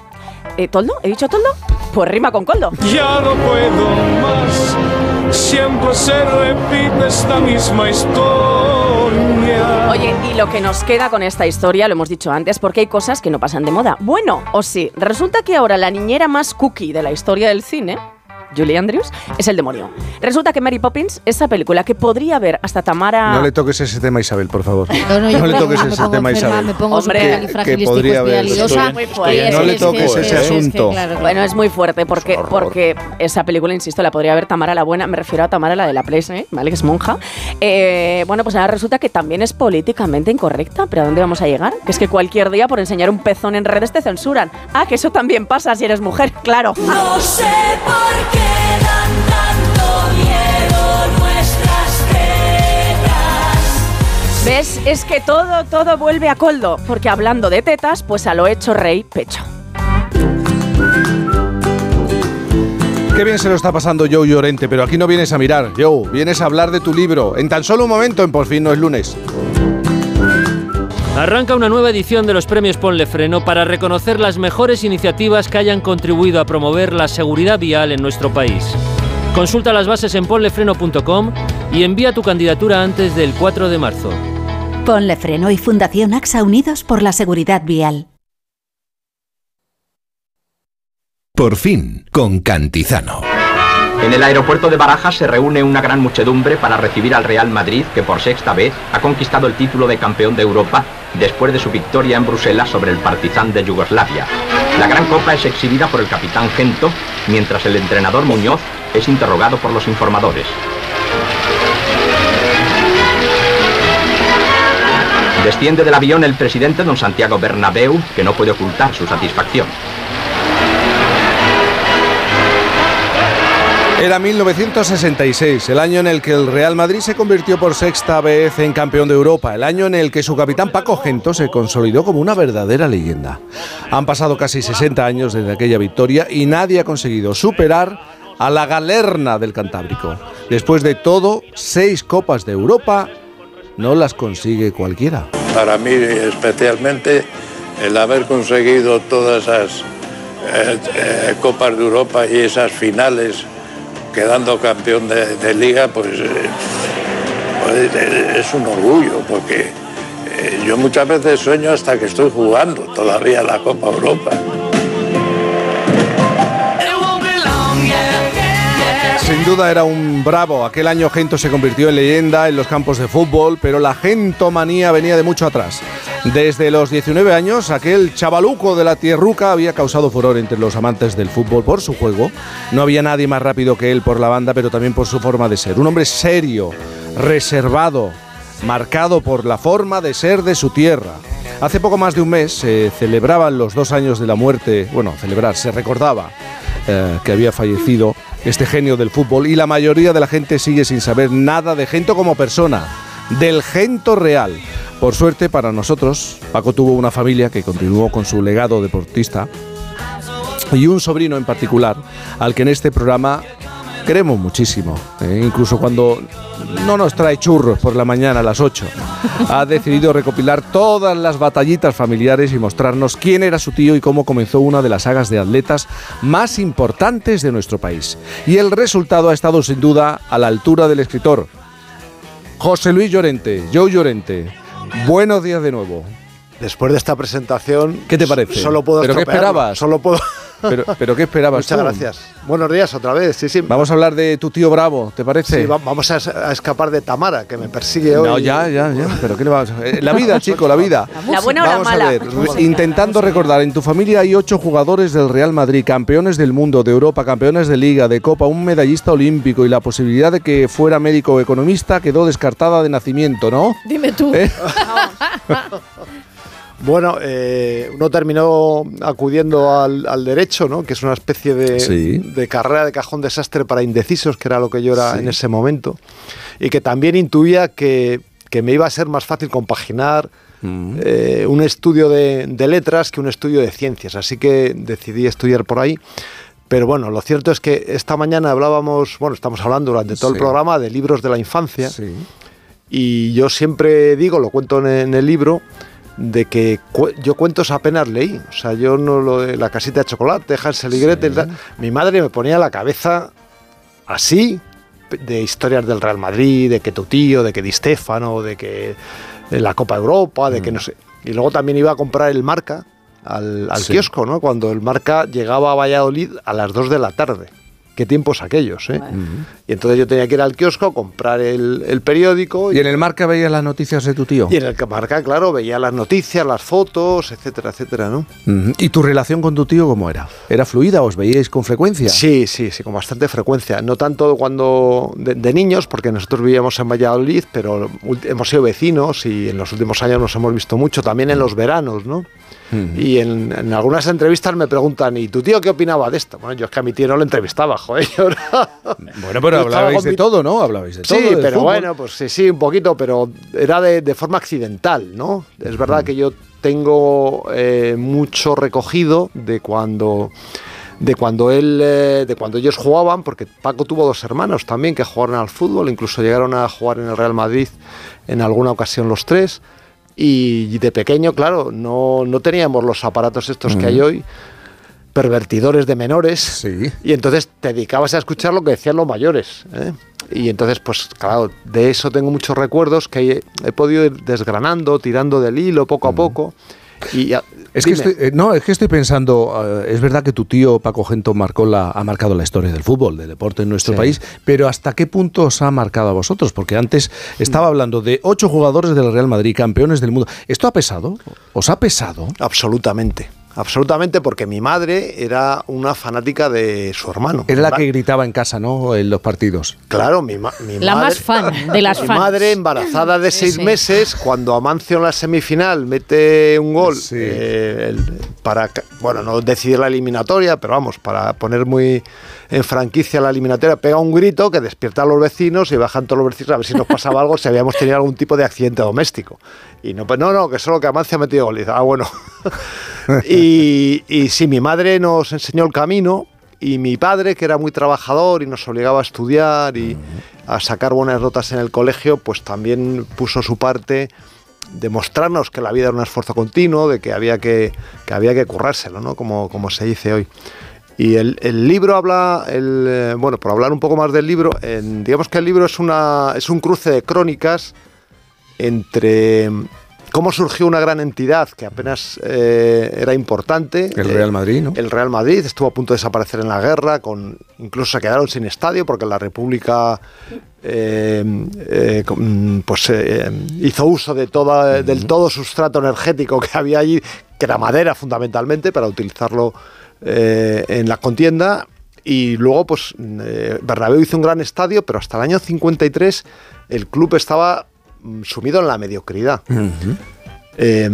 Eh, ¿Toldo? ¿He dicho toldo? Pues rima con coldo. Ya no puedo más. Siempre se repite esta misma historia. Oye, y lo que nos queda con esta historia, lo hemos dicho antes, porque hay cosas que no pasan de moda. Bueno, o sí, resulta que ahora la niñera más cookie de la historia del cine, Julie Andrews, es el demonio. Resulta que Mary Poppins, esa película que podría ver hasta Tamara... No le toques ese tema a Isabel, por favor. No, le toques ese tema a Isabel. me pongo Hombre, supercalifragilístico que podría fuerte. No le es toques que- ese es que, asunto. claro, Bueno, es muy fuerte porque, porque esa película, insisto, la podría ver Tamara la Buena. Me refiero a Tamara la de la Place, ¿eh? ¿vale? Que es monja. Eh, bueno, pues ahora resulta que también es políticamente incorrecta. ¿Pero a dónde vamos a llegar? Que es que cualquier día por enseñar un pezón en redes te censuran. Ah, que eso también pasa si eres mujer, claro. No sé por qué dan tanto miedo nuestras tetas. ¿Ves? Es que todo, todo vuelve a coldo. Porque hablando de tetas, pues a lo hecho rey, pecho. Qué bien se lo está pasando Joe Llorente, pero aquí no vienes a mirar, Joe, vienes a hablar de tu libro. En tan solo un momento, en Por fin no es lunes. Arranca una nueva edición de los premios Ponle Freno para reconocer las mejores iniciativas que hayan contribuido a promover la seguridad vial en nuestro país. Consulta las bases en ponlefreno.com y envía tu candidatura antes del 4 de marzo. Ponle Freno y Fundación AXA Unidos por la Seguridad Vial. Por fin, con Cantizano. En el aeropuerto de Barajas se reúne una gran muchedumbre para recibir al Real Madrid, que por sexta vez ha conquistado el título de campeón de Europa después de su victoria en Bruselas sobre el Partizan de Yugoslavia. La Gran Copa es exhibida por el capitán Gento, mientras el entrenador Muñoz es interrogado por los informadores. Desciende del avión el presidente don Santiago Bernabeu, que no puede ocultar su satisfacción. Era 1966, el año en el que el Real Madrid se convirtió por sexta vez en campeón de Europa, el año en el que su capitán Paco Gento se consolidó como una verdadera leyenda. Han pasado casi 60 años desde aquella victoria y nadie ha conseguido superar a la galerna del Cantábrico. Después de todo, seis copas de Europa no las consigue cualquiera. Para mí especialmente el haber conseguido todas esas eh, eh, copas de Europa y esas finales quedando campeón de, liga, pues, eh, pues, eh, es un orgullo, porque eh, yo muchas veces sueño hasta que estoy jugando todavía la Copa Europa. Sin duda era un bravo. Aquel año Gento se convirtió en leyenda en los campos de fútbol, pero la gentomanía venía de mucho atrás. Desde los 19 años, aquel chavaluco de la tierruca había causado furor entre los amantes del fútbol por su juego. No había nadie más rápido que él por la banda, pero también por su forma de ser. Un hombre serio, reservado, marcado por la forma de ser de su tierra. Hace poco más de un mes se celebraban los dos años de la muerte, bueno, celebrar, se recordaba eh, que había fallecido este genio del fútbol y la mayoría de la gente sigue sin saber nada de Gento como persona, del Gento real. Por suerte para nosotros, Paco tuvo una familia que continuó con su legado deportista y un sobrino en particular al que en este programa queremos muchísimo, ¿eh? incluso cuando no nos trae churros por la mañana a las 8. Ha decidido recopilar todas las batallitas familiares y mostrarnos quién era su tío y cómo comenzó una de las sagas de atletas más importantes de nuestro país. Y el resultado ha estado sin duda a la altura del escritor. José Luis Llorente, Joe Llorente, buenos días de nuevo. Después de esta presentación, ¿Qué te parece? Solo puedo ¿Pero qué esperabas? Solo puedo. [laughs] Pero, pero ¿qué esperabas Muchas tú? gracias. Buenos días otra vez. Sí, sí. Vamos a hablar de tu tío Bravo, ¿te parece? Sí, va- vamos a, es- a escapar de Tamara, que me persigue hoy. No, ya, ya, ya. Pero ¿qué le vamos a- eh, La vida, chico, la vida. ¿La buena o la Vamos mala? a ver, intentando recordar, en tu familia hay ocho jugadores del Real Madrid, campeones del mundo, de Europa, campeones de Liga, de Copa, un medallista olímpico y la posibilidad de que fuera médico o economista quedó descartada de nacimiento, ¿no? Dime tú. ¿Eh? [laughs] Bueno, eh, uno terminó acudiendo al, al derecho, ¿no? que es una especie de, Sí. de carrera de cajón desastre para indecisos, que era lo que yo era Sí. en ese momento, y que también intuía que, que me iba a ser más fácil compaginar Mm. eh, un estudio de, de letras que un estudio de ciencias, así que decidí estudiar por ahí. Pero bueno, lo cierto es que esta mañana hablábamos, bueno, estamos hablando durante todo el programa de libros de la infancia. Y yo siempre digo, lo cuento en, en el libro, de que cu- yo cuentos apenas leí. O sea, yo no lo de la casita de chocolate, Hansel y Gretel. tal. Mi madre me ponía la cabeza así de historias del Real Madrid, de que tu tío, de que Di Stefano, de que eh, la Copa Europa, de que no sé. Y luego también iba a comprar el Marca al, al Sí. kiosco, ¿no? Cuando el Marca llegaba a Valladolid a las 2 de la tarde. Qué tiempos aquellos, ¿eh? Y entonces yo tenía que ir al kiosco, comprar el, el periódico. Y en el marca veías las noticias de tu tío. Y en el marca, claro, veía las noticias, las fotos, etcétera, etcétera, ¿no? ¿Y tu relación con tu tío cómo era? ¿Era fluida? ¿Os veíais con frecuencia? Sí, sí, sí, con bastante frecuencia. No tanto cuando de, de niños, porque nosotros vivíamos en Valladolid, pero hemos sido vecinos y en los últimos años nos hemos visto mucho, también en los veranos, ¿no? Y en, en algunas entrevistas me preguntan, ¿y tu tío qué opinaba de esto? Bueno, yo es que a mi tío no lo entrevistaba, [laughs] joder. yo no- Bueno, pero hablabais de mi- todo, ¿no? Hablabais de todo. Sí, pero fútbol. bueno, pues sí, sí, un poquito, pero era de, de forma accidental, ¿no? Es verdad que yo tengo eh, mucho recogido de cuando de cuando él eh, de cuando ellos jugaban porque Paco tuvo dos hermanos también que jugaron al fútbol incluso llegaron a jugar en el Real Madrid en alguna ocasión los tres y de pequeño claro no, no teníamos los aparatos estos que hay hoy pervertidores de menores y entonces te dedicabas a escuchar lo que decían los mayores ¿eh? y entonces pues claro de eso tengo muchos recuerdos que he, he podido ir desgranando tirando del hilo poco a poco y ya- Es que estoy, eh, no, es que estoy pensando, eh, es verdad que tu tío Paco Gento marcó la, ha marcado la historia del fútbol, del deporte en nuestro Sí. país, pero ¿hasta qué punto os ha marcado a vosotros? Porque antes estaba hablando de ocho jugadores del Real Madrid, campeones del mundo. ¿Esto ha pesado? ¿Os ha pesado? Absolutamente. Absolutamente, porque mi madre era una fanática de su hermano. Era la que gritaba en casa, ¿no? En los partidos. Claro, mi, ma- mi La madre. más fan de las mi fans. madre, embarazada de seis Sí. meses, cuando Amancio en la semifinal mete un gol eh, el- para, bueno, no decidir la eliminatoria, pero vamos, para poner muy en franquicia la eliminatoria, pega un grito que despierta a los vecinos y bajan todos los vecinos a ver si nos pasaba algo, si habíamos tenido algún tipo de accidente doméstico. Y no, pues no, no, que solo que Amancio ha metido gol. Y dice, ah, bueno. y, [laughs] y sí, mi madre nos enseñó el camino y mi padre, que era muy trabajador y nos obligaba a estudiar y a sacar buenas notas en el colegio, pues también puso su parte de mostrarnos que la vida era un esfuerzo continuo, de que había que, que había que currárselo, ¿no? Como, como se dice hoy. Y el, libro habla, el, eh, bueno, por hablar un poco más del libro, digamos que el libro es, una, es un cruce de crónicas entre cómo surgió una gran entidad que apenas eh, era importante. El Real Madrid, ¿no? El Real Madrid estuvo a punto de desaparecer en la guerra, con, incluso se quedaron sin estadio porque la República eh, eh, pues, eh, hizo uso de toda, del todo sustrato energético que había allí, que era madera fundamentalmente, para utilizarlo en la contienda. Y luego, pues, Bernabéu hizo un gran estadio, pero hasta el año 53 el club estaba sumido en la mediocridad. Eh,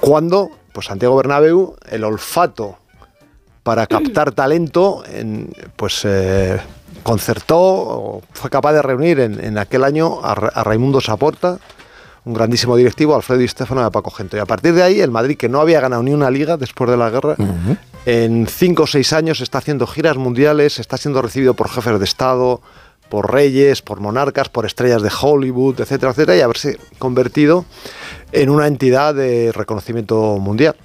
cuando, pues Santiago Bernabéu, el olfato para captar [clears throat] talento, en, pues eh, concertó, o fue capaz de reunir en, en aquel año a, Ra- a Raimundo Saporta, un grandísimo directivo, Alfredo y Stefano de Paco Gento. Y a partir de ahí, el Madrid, que no había ganado ni una liga después de la guerra, en cinco o seis años está haciendo giras mundiales, está siendo recibido por jefes de Estado, por reyes, por monarcas, por estrellas de Hollywood, etcétera, etcétera, y haberse convertido en una entidad de reconocimiento mundial.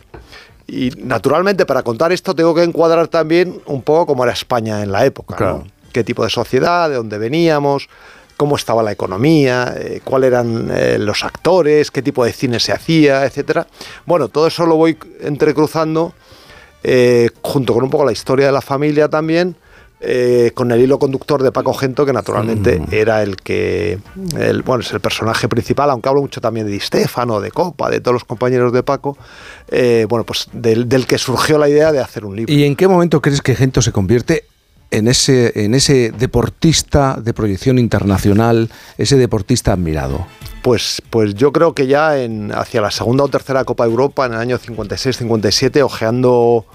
Y naturalmente para contar esto tengo que encuadrar también un poco cómo era España en la época. ¿no? Qué tipo de sociedad, de dónde veníamos, cómo estaba la economía, eh, cuáles eran eh, los actores, qué tipo de cine se hacía, etcétera. Bueno, todo eso lo voy entrecruzando eh, junto con un poco la historia de la familia también. Eh, con el hilo conductor de Paco Gento, que naturalmente era el que, el, bueno, es el personaje principal, aunque hablo mucho también de Di Stefano, de Copa, de todos los compañeros de Paco, eh, bueno, pues del, del que surgió la idea de hacer un libro. ¿Y en qué momento crees que Gento se convierte en ese, en ese deportista de proyección internacional, ese deportista admirado? Pues, pues yo creo que ya en, hacia la segunda o tercera Copa de Europa, en el año 56-57, ojeando,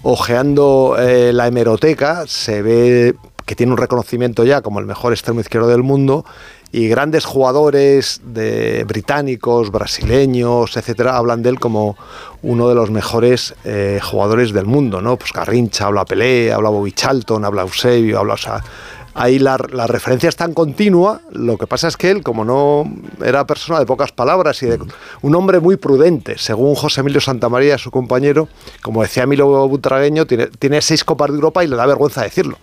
ojeando eh, la hemeroteca, se ve que tiene un reconocimiento ya como el mejor extremo izquierdo del mundo y grandes jugadores de británicos, brasileños, etcétera, hablan de él como uno de los mejores eh, jugadores del mundo, ¿no? Pues Garrincha, habla Pelé, habla Bobby Charlton, habla Eusebio, habla, o sea, ahí la, la referencia es tan continua, lo que pasa es que él, como no era persona de pocas palabras y de, un hombre muy prudente, según José Emilio Santamaría, su compañero, como decía Emilio Butragueño, tiene, tiene seis Copas de Europa y le da vergüenza decirlo.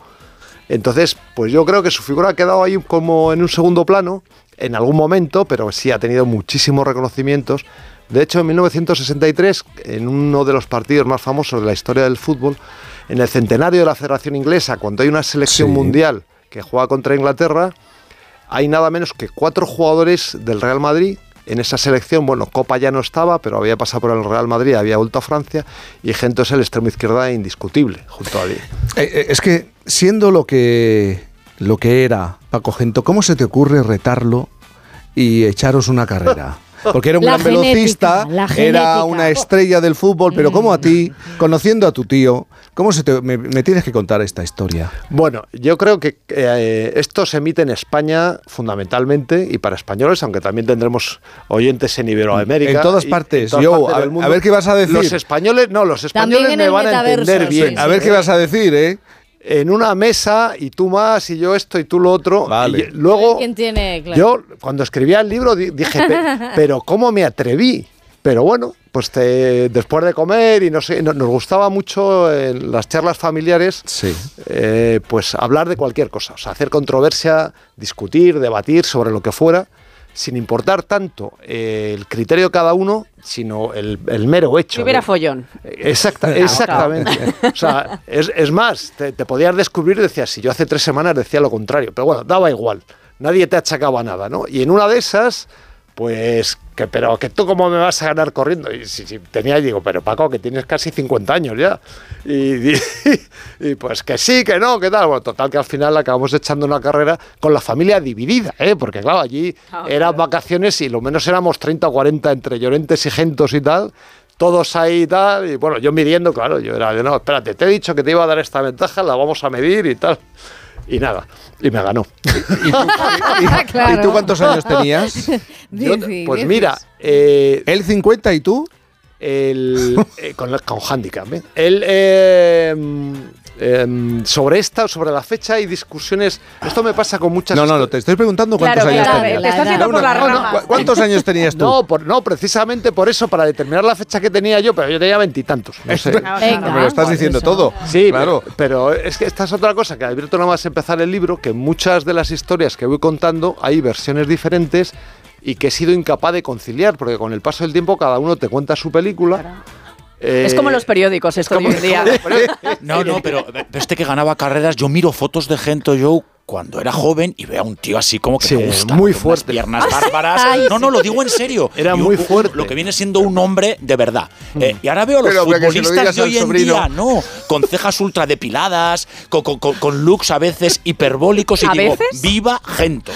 Entonces, pues yo creo que su figura ha quedado ahí como en un segundo plano, en algún momento, pero sí ha tenido muchísimos reconocimientos. De hecho, en 1963, en uno de los partidos más famosos de la historia del fútbol, en el centenario de la Federación Inglesa, cuando hay una selección mundial que juega contra Inglaterra, hay nada menos que cuatro jugadores del Real Madrid. En esa selección, bueno, Copa ya no estaba, pero había pasado por el Real Madrid, había vuelto a Francia, y Gento es el extremo izquierda indiscutible, junto a Di. Eh, eh, es que siendo lo que, lo que era Paco Gento, ¿cómo se te ocurre retarlo y echaros una carrera? [laughs] Porque era un La gran genética, velocista, era una estrella del fútbol, pero como a ti, conociendo a tu tío, ¿cómo se te, me, me tienes que contar esta historia? Bueno, yo creo que eh, esto se emite en España fundamentalmente y para españoles, aunque también tendremos oyentes en Iberoamérica. En todas y- partes. todas Yo, partes a- del mundo. a ver qué vas a decir. Los españoles, no, los españoles en me van a entender sí, bien. sí. A ver qué vas a decir, ¿eh? En una mesa y tú más y yo esto y tú lo otro. Vale. Y luego ¿Quién tiene? Claro. yo cuando escribía el libro di- dije, "Pe- [laughs] pero ¿cómo me atreví? Pero bueno, pues te- después de comer y no sé, no- nos gustaba mucho en las charlas familiares, eh, pues hablar de cualquier cosa, o sea, hacer controversia, discutir, debatir sobre lo que fuera, sin importar tanto eh, el criterio de cada uno, sino el, el mero hecho. ¿no? follón. Exacta, exactamente. O sea, es, es más, te, te podías descubrir y decías, si yo hace tres semanas decía lo contrario, pero bueno, daba igual, nadie te achacaba nada, ¿no? Y en una de esas, pues, que, pero que tú cómo me vas a ganar corriendo. Y si, si tenía, digo, pero Paco, que tienes casi 50 años ya. Y, y- [laughs] y pues que sí, que no, que tal. Bueno, total, que al final acabamos echando una carrera con la familia dividida, ¿eh? porque claro, allí Ah, eran vacaciones y lo menos éramos 30 o 40 entre llorentes y gentos y tal. Todos ahí y tal, y bueno, yo midiendo, claro, yo era de no, espérate, te he dicho que te iba a dar esta ventaja, la vamos a medir y tal. Y nada, y me ganó. [laughs] [laughs] ¿Y tú cuántos años [laughs] tenías? Yo- pues mira, eh, ¿El 50 y tú? el, eh, con, el- con handicap. ¿eh? El, eh, sobre esta, sobre la fecha hay discusiones. Esto me pasa con muchas. No, no, no, te estoy preguntando cuántos Claro, años claro, tenías. te estás yendo por las ramas. ¿Cu- ¿Cuántos años tenías tú? No, por- no, precisamente por eso, para determinar la fecha que tenía yo, pero yo tenía veintitantos. No sé. Venga, me lo estás diciendo todo. Sí, claro. Pero, pero es que esta es otra cosa, que advierto nada más empezar el libro, que muchas de las historias que voy contando hay versiones diferentes y que he sido incapaz de conciliar, porque con el paso del tiempo cada uno te cuenta su película. Es Eh, como los periódicos esto de hoy en día. [laughs] No, no, pero, este que ganaba carreras, yo miro fotos de Gento Joe cuando era joven y veo a un tío así como que Sí, me gusta, muy con unas fuerte. piernas bárbaras. Ay, no, no, lo digo en serio. Era muy fuerte. Lo que viene siendo un hombre de verdad. Eh, y ahora veo a los Pero futbolistas de hoy en sobrino. día, no, con cejas ultra depiladas, con, con- con- con looks a veces hiperbólicos y ¿A digo, veces? viva Gento.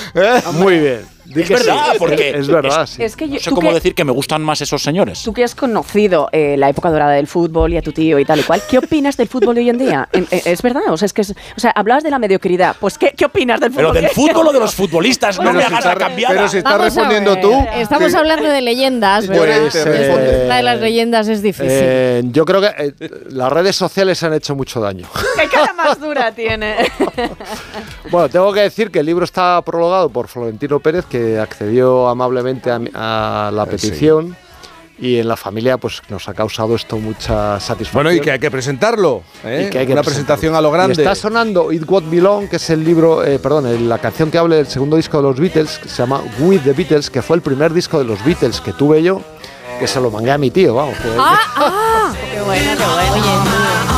Muy bien. Di Es que sí. verdad, porque Es verdad, sí. Es que yo, No sé cómo que- decir que me gustan más esos señores. Tú que has conocido eh, la época dorada del fútbol y a tu tío y tal y cual, ¿qué opinas del fútbol de hoy en día? En- eh, ¿Es verdad? O sea, es que es- o sea, hablabas de la mediocridad. Pues, ¿qué, qué opinas del Pero fútbol? del fútbol o de los futbolistas, no Pero me si hagas está la cambiada. pero si estás Vamos respondiendo tú. Estamos Sí. hablando de leyendas, ¿verdad? Pues, eh. La de las leyendas es difícil. Eh, yo creo que eh, las redes sociales han hecho mucho daño. ¿Qué cara más dura tiene? [laughs] Bueno, tengo que decir que el libro está prologado por Florentino Pérez, que accedió amablemente a, a la Eh, sí. petición. Y en la familia, pues nos ha causado esto mucha satisfacción. Bueno, y que hay que presentarlo. ¿eh? Y que hay que Una presentarlo. presentación a lo grande. Y está sonando It What Belong, que es el libro, eh, perdón, la canción que habla del segundo disco de los Beatles, que se llama With the Beatles, que fue el primer disco de los Beatles que tuve yo, que se lo mangué a mi tío, vamos. que- ¡Ah! ¡Ah! ¡Qué bueno, qué bueno! Oye,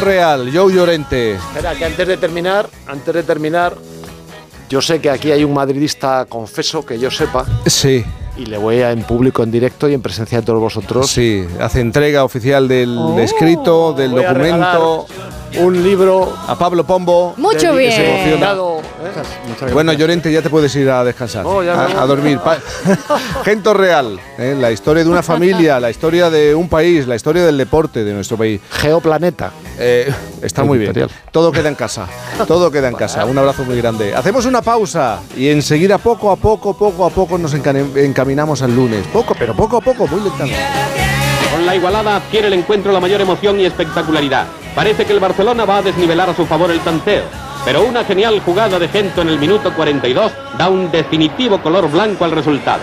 Real, Joe Llorente. Espera, que antes de terminar, antes de terminar, yo sé que aquí hay un madridista confeso que yo sepa Sí, y le voy a en público, en directo y en presencia de todos vosotros. sí. Hace entrega oficial del Oh. escrito, del documento. Un libro A Pablo Pombo. Mucho bien. emocionado, ¿eh? Bueno, Llorente, ya te puedes ir a descansar, No, ya a, dormir. [laughs] Gento Real, ¿eh? la historia de una familia, la historia de un país, la historia del deporte de nuestro país. Geoplaneta. Eh, está muy bien. Todo queda en casa. Todo queda en casa. Un abrazo muy grande. Hacemos una pausa y enseguida, poco a poco, poco a poco, nos encaminamos al lunes. Poco, pero poco a poco, muy lentamente. Con la igualada adquiere el encuentro la mayor emoción y espectacularidad. Parece que el Barcelona va a desnivelar a su favor el tanteo. Pero una genial jugada de Gento en el minuto 42 da un definitivo color blanco al resultado.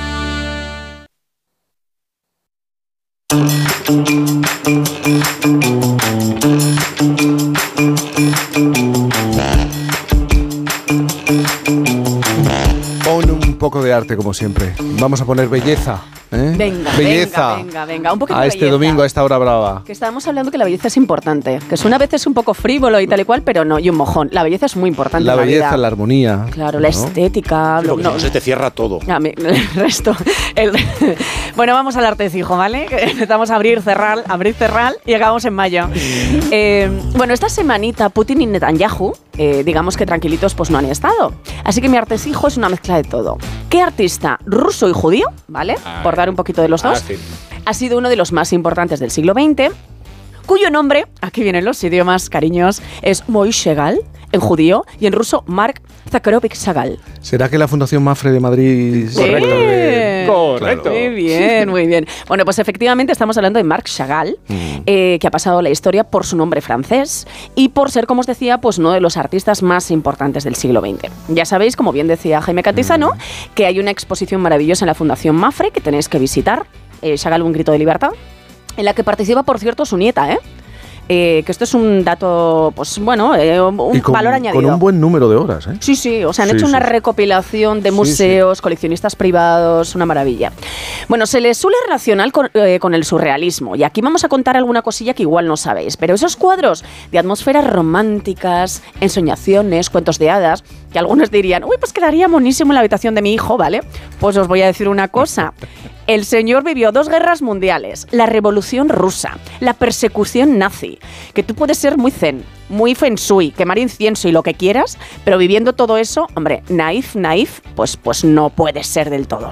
Pon un poco de arte, como siempre. Vamos a poner belleza. ¿Eh? Venga, belleza. venga, venga, venga. Un poquito a de este belleza. domingo, a esta hora brava. Que estábamos hablando que la belleza es importante. Que suena a veces un poco frívolo y tal y cual, pero no, y un mojón. La belleza es muy importante. La en la belleza, vida. la armonía. Claro, la estética. lo- no, no se te cierra todo. a mí- [laughs] el resto. el- [laughs] bueno, vamos al artesijo, ¿vale? [laughs] Empezamos a abrir, cerrar, abrir, cerrar y acabamos en mayo. Eh, bueno, esta semanita Putin y Netanyahu, eh, digamos que tranquilitos, pues no han estado. Así que mi artesijo es una mezcla de todo. ¿Qué artista ruso y judío, ¿vale? Por un poquito de los dos, ha sido uno de los más importantes del siglo XX, cuyo nombre, aquí vienen los idiomas cariños, es Moishe Gal, en judío, y en ruso Mark Zakharovic Chagall. ¿Será que la Fundación Mafre de Madrid... Bien. Correcto. Muy bien, muy bien. Bueno, pues efectivamente estamos hablando de Marc Chagall, eh, que ha pasado a la historia por su nombre francés y por ser, como os decía, pues uno de los artistas más importantes del siglo XX. Ya sabéis, como bien decía Jaime Cantizano, que hay una exposición maravillosa en la Fundación Mafre que tenéis que visitar, eh, Chagall, un grito de libertad, en la que participa, por cierto, su nieta, ¿eh? Eh, que esto es un dato, pues bueno, eh, un Y con, valor añadido. con un buen número de horas, ¿eh? Sí, sí, o sea, han Sí, hecho una recopilación de Sí, museos, coleccionistas privados, una maravilla. Bueno, se le suele relacionar con, eh, con el surrealismo, y aquí vamos a contar alguna cosilla que igual no sabéis, pero esos cuadros de atmósferas románticas, ensoñaciones, cuentos de hadas, que algunos dirían, uy, pues quedaría monísimo en la habitación de mi hijo, ¿vale? Pues os voy a decir una cosa. [laughs] El señor vivió dos guerras mundiales, la revolución rusa, la persecución nazi, que tú puedes ser muy zen, muy feng shui, quemar incienso y lo que quieras, pero viviendo todo eso, hombre, naif, naif, pues, pues no puedes ser del todo.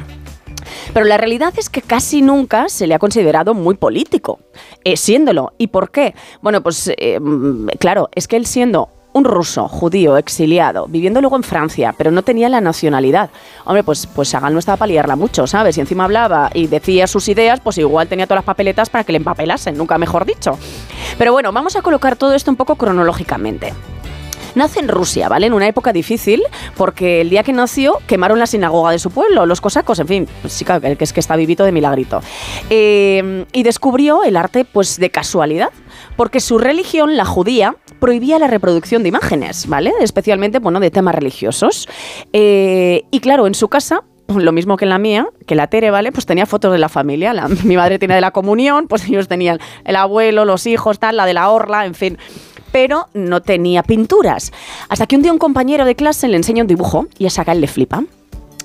Pero la realidad es que casi nunca se le ha considerado muy político, eh, siéndolo. ¿Y por qué? Bueno, pues eh, mm, claro, es que él siendo un ruso, judío, exiliado, viviendo luego en Francia, pero no tenía la nacionalidad. Hombre, pues, pues Sagan no estaba para liarla mucho, ¿sabes? Y encima hablaba y decía sus ideas, pues igual tenía todas las papeletas para que le empapelasen, nunca mejor dicho. Pero bueno, vamos a colocar todo esto un poco cronológicamente. Nace en Rusia, ¿vale? En una época difícil, porque el día que nació quemaron la sinagoga de su pueblo, los cosacos, en fin, pues sí, claro, que es que está vivito de milagrito. Eh, y descubrió el arte, pues de casualidad, porque su religión, la judía, prohibía la reproducción de imágenes, ¿vale? Especialmente, bueno, de temas religiosos. Eh, y claro, en su casa [laughs] lo mismo que la mía, que la Tere, ¿vale? Pues tenía fotos de la familia. La- [laughs] mi madre tiene de la comunión, pues ellos tenían el abuelo, los hijos, tal, la de la orla, en fin. Pero no tenía pinturas. Hasta que un día un compañero de clase le enseña un dibujo y a Sagal le flipa.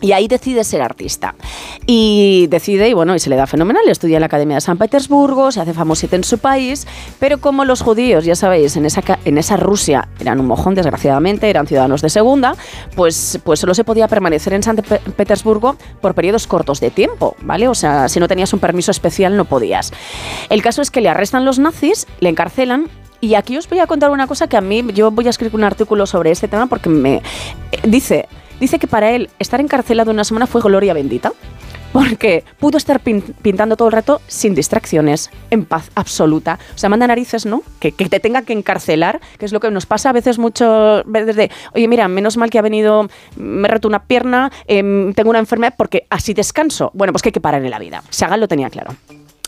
Y ahí decide ser artista. Y decide, y bueno, y se le da fenomenal. Estudia en la Academia de San Petersburgo, se hace famosito en su país, pero como los judíos, ya sabéis, en esa, en esa Rusia eran un mojón, desgraciadamente, eran ciudadanos de segunda, pues, pues solo se podía permanecer en San Pe- Petersburgo por periodos cortos de tiempo, ¿vale? O sea, si no tenías un permiso especial no podías. El caso es que le arrestan los nazis, le encarcelan y aquí os voy a contar una cosa que a mí, yo voy a escribir un artículo sobre este tema porque me eh, dice, dice que para él estar encarcelado una semana fue gloria bendita. Porque pudo estar pin- pintando todo el rato sin distracciones, en paz absoluta. O sea, manda narices, ¿no? Que, que te tenga que encarcelar, que es lo que nos pasa a veces mucho, veces de, oye, mira, menos mal que ha venido, me he roto una pierna, em, tengo una enfermedad, porque así descanso. Bueno, pues que hay que parar en la vida. Sagan lo tenía claro.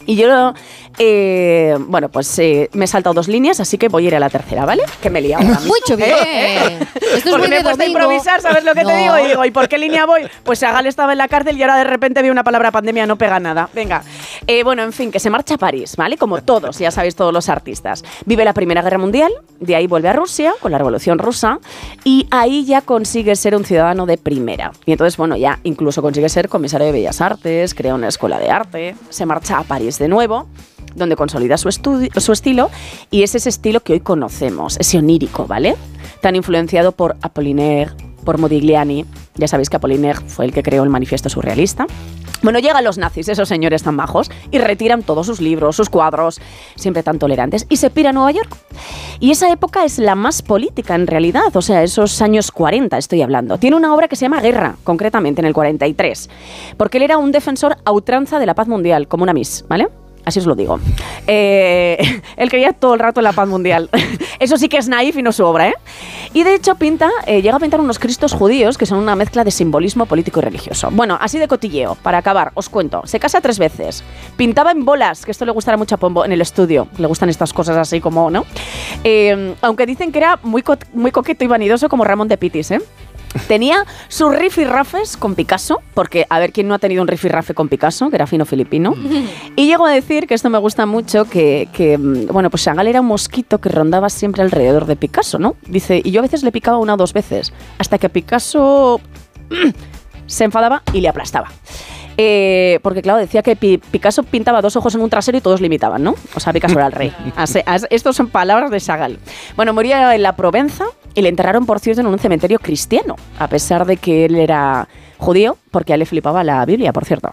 Y yo, eh, bueno, pues eh, me he saltado dos líneas, así que voy a ir a la tercera, ¿vale? Que me he liado. ahora mismo. Mucho bien. [laughs] Esto es Porque muy me he puesto a improvisar, ¿sabes lo que te digo? Y digo, ¿y por qué línea voy? Pues Sagal estaba en la cárcel y ahora de repente vi una palabra pandemia, no pega nada. Venga. Eh, bueno, en fin, que se marcha a París, ¿vale? Como todos, ya sabéis, todos los artistas. Vive la Primera Guerra Mundial, de ahí vuelve a Rusia, con la Revolución Rusa, y ahí ya consigue ser un ciudadano de primera. Y entonces, bueno, ya incluso consigue ser comisario de Bellas Artes, crea una escuela de arte, se marcha a París de nuevo donde consolida su, su estilo y es ese estilo que hoy conocemos, ese onírico, ¿vale? Tan influenciado por Apollinaire, por Modigliani. Ya sabéis que Apollinaire fue el que creó el manifiesto surrealista. Bueno, llegan los nazis, esos señores tan bajos, y retiran todos sus libros, sus cuadros, siempre tan tolerantes, y se pira a Nueva York. Y esa época es la más política en realidad, o sea, esos años 40 estoy hablando. Tiene una obra que se llama Guerra, concretamente en el 43, porque él era un defensor a ultranza de la paz mundial, como una Miss, ¿vale? Así os lo digo. Eh, [laughs] él creía todo el rato en la paz mundial. [laughs] Eso sí que es naif y no su obra, ¿eh? Y de hecho pinta, eh, llega a pintar unos cristos judíos que son una mezcla de simbolismo político y religioso. Bueno, así de cotilleo, para acabar, os cuento. Se casa tres veces. Pintaba en bolas, que esto le gustará mucho a Pombo en el estudio. Le gustan estas cosas así como, ¿no? Eh, aunque dicen que era muy, co- muy coqueto y vanidoso como Ramón de Pitis, ¿eh? Tenía sus rifirrafes con Picasso, porque a ver quién no ha tenido un rifirrafe con Picasso, que era fino filipino. Y llego a decir, que esto me gusta mucho, que, que, mm, bueno, pues Chagall era un mosquito que rondaba siempre alrededor de Picasso, ¿no? Dice, y yo a veces le picaba una o dos veces, hasta que Picasso se enfadaba y le aplastaba. Eh, porque claro, decía que Pi- Picasso pintaba dos ojos en un trasero y todos le imitaban, ¿no? O sea, Picasso era el rey. [laughs] Así- as- Estos son palabras de Chagall. Bueno, moría en la Provenza y le enterraron, por cierto, en un cementerio cristiano, a pesar de que él era judío, porque a él le flipaba la Biblia, por cierto.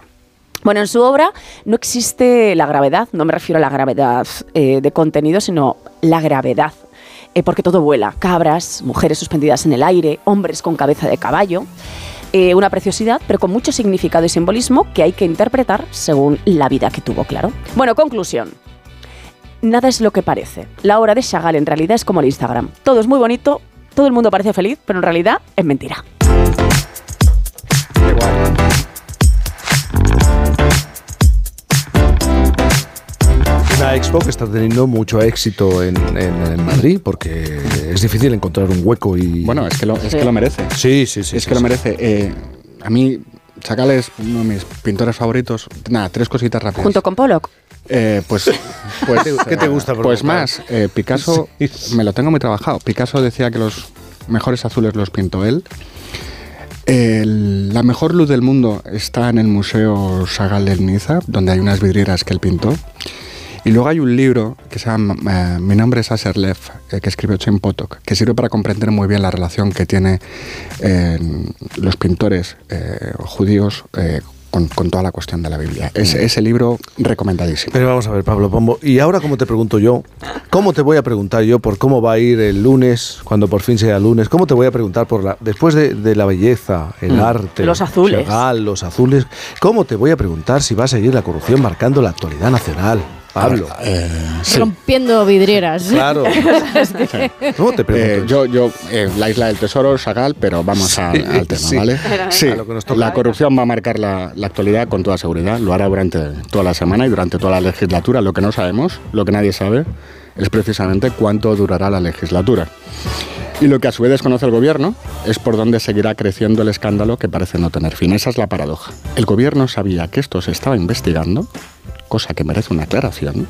Bueno, en su obra no existe la gravedad, no me refiero a la gravedad eh, de contenido, sino la gravedad. eh, porque todo vuela. Cabras, mujeres suspendidas en el aire, hombres con cabeza de caballo. Eh, una preciosidad, pero con mucho significado y simbolismo que hay que interpretar según la vida que tuvo, claro. Bueno, conclusión. Nada es lo que parece. La obra de Chagall en realidad es como el Instagram. Todo es muy bonito, todo el mundo parece feliz, pero en realidad es mentira. Una expo que está teniendo mucho éxito en, en- en Madrid porque es difícil encontrar un hueco y... Bueno, es que lo, es que lo merece. Sí, sí, sí. es sí, que lo merece. Eh, a mí, Chagall es uno de mis pintores favoritos. Nada, tres cositas rápidas. Junto con Pollock. Eh, pues, [laughs] pues, ¿Qué te- gusta Pues más, eh, Picasso [laughs] me lo tengo muy trabajado. Picasso decía que los mejores azules los pintó él. El- la mejor luz del mundo está en el Museo Chagall de Niza, donde hay unas vidrieras que él pintó. Y luego hay un libro que se llama eh, Mi nombre es Lev, eh, que escribió Chen Potok, que sirve para comprender muy bien la relación que tienen los pintores judíos con, con toda la cuestión de la Biblia. Es- ese libro recomendadísimo. Pero vamos a ver, Pablo Pombo. Y ahora, como te pregunto yo, ¿cómo te voy a preguntar yo por cómo va a ir el lunes, cuando por fin sea lunes? ¿Cómo te voy a preguntar por la. Después de, de la belleza, el Mm. arte. Los azules. Chagall, los azules. ¿Cómo te voy a preguntar si va a seguir la corrupción marcando la actualidad nacional? Pablo. Eh, Rompiendo vidrieras. Claro. [laughs] Es que- ¿Cómo te pregunto? Eh, yo, yo eh, la isla del tesoro, Chagall, pero vamos a- Sí, al tema, sí. ¿vale? Sí, A lo que nos toca. la corrupción va a marcar la, la actualidad con toda seguridad. Lo hará durante toda la semana y durante toda la legislatura. Lo que no sabemos, lo que nadie sabe, es precisamente cuánto durará la legislatura. Y lo que a su vez desconoce el gobierno es por dónde seguirá creciendo el escándalo que parece no tener fin. Esa es la paradoja. El gobierno sabía que esto se estaba investigando, cosa que merece una aclaración,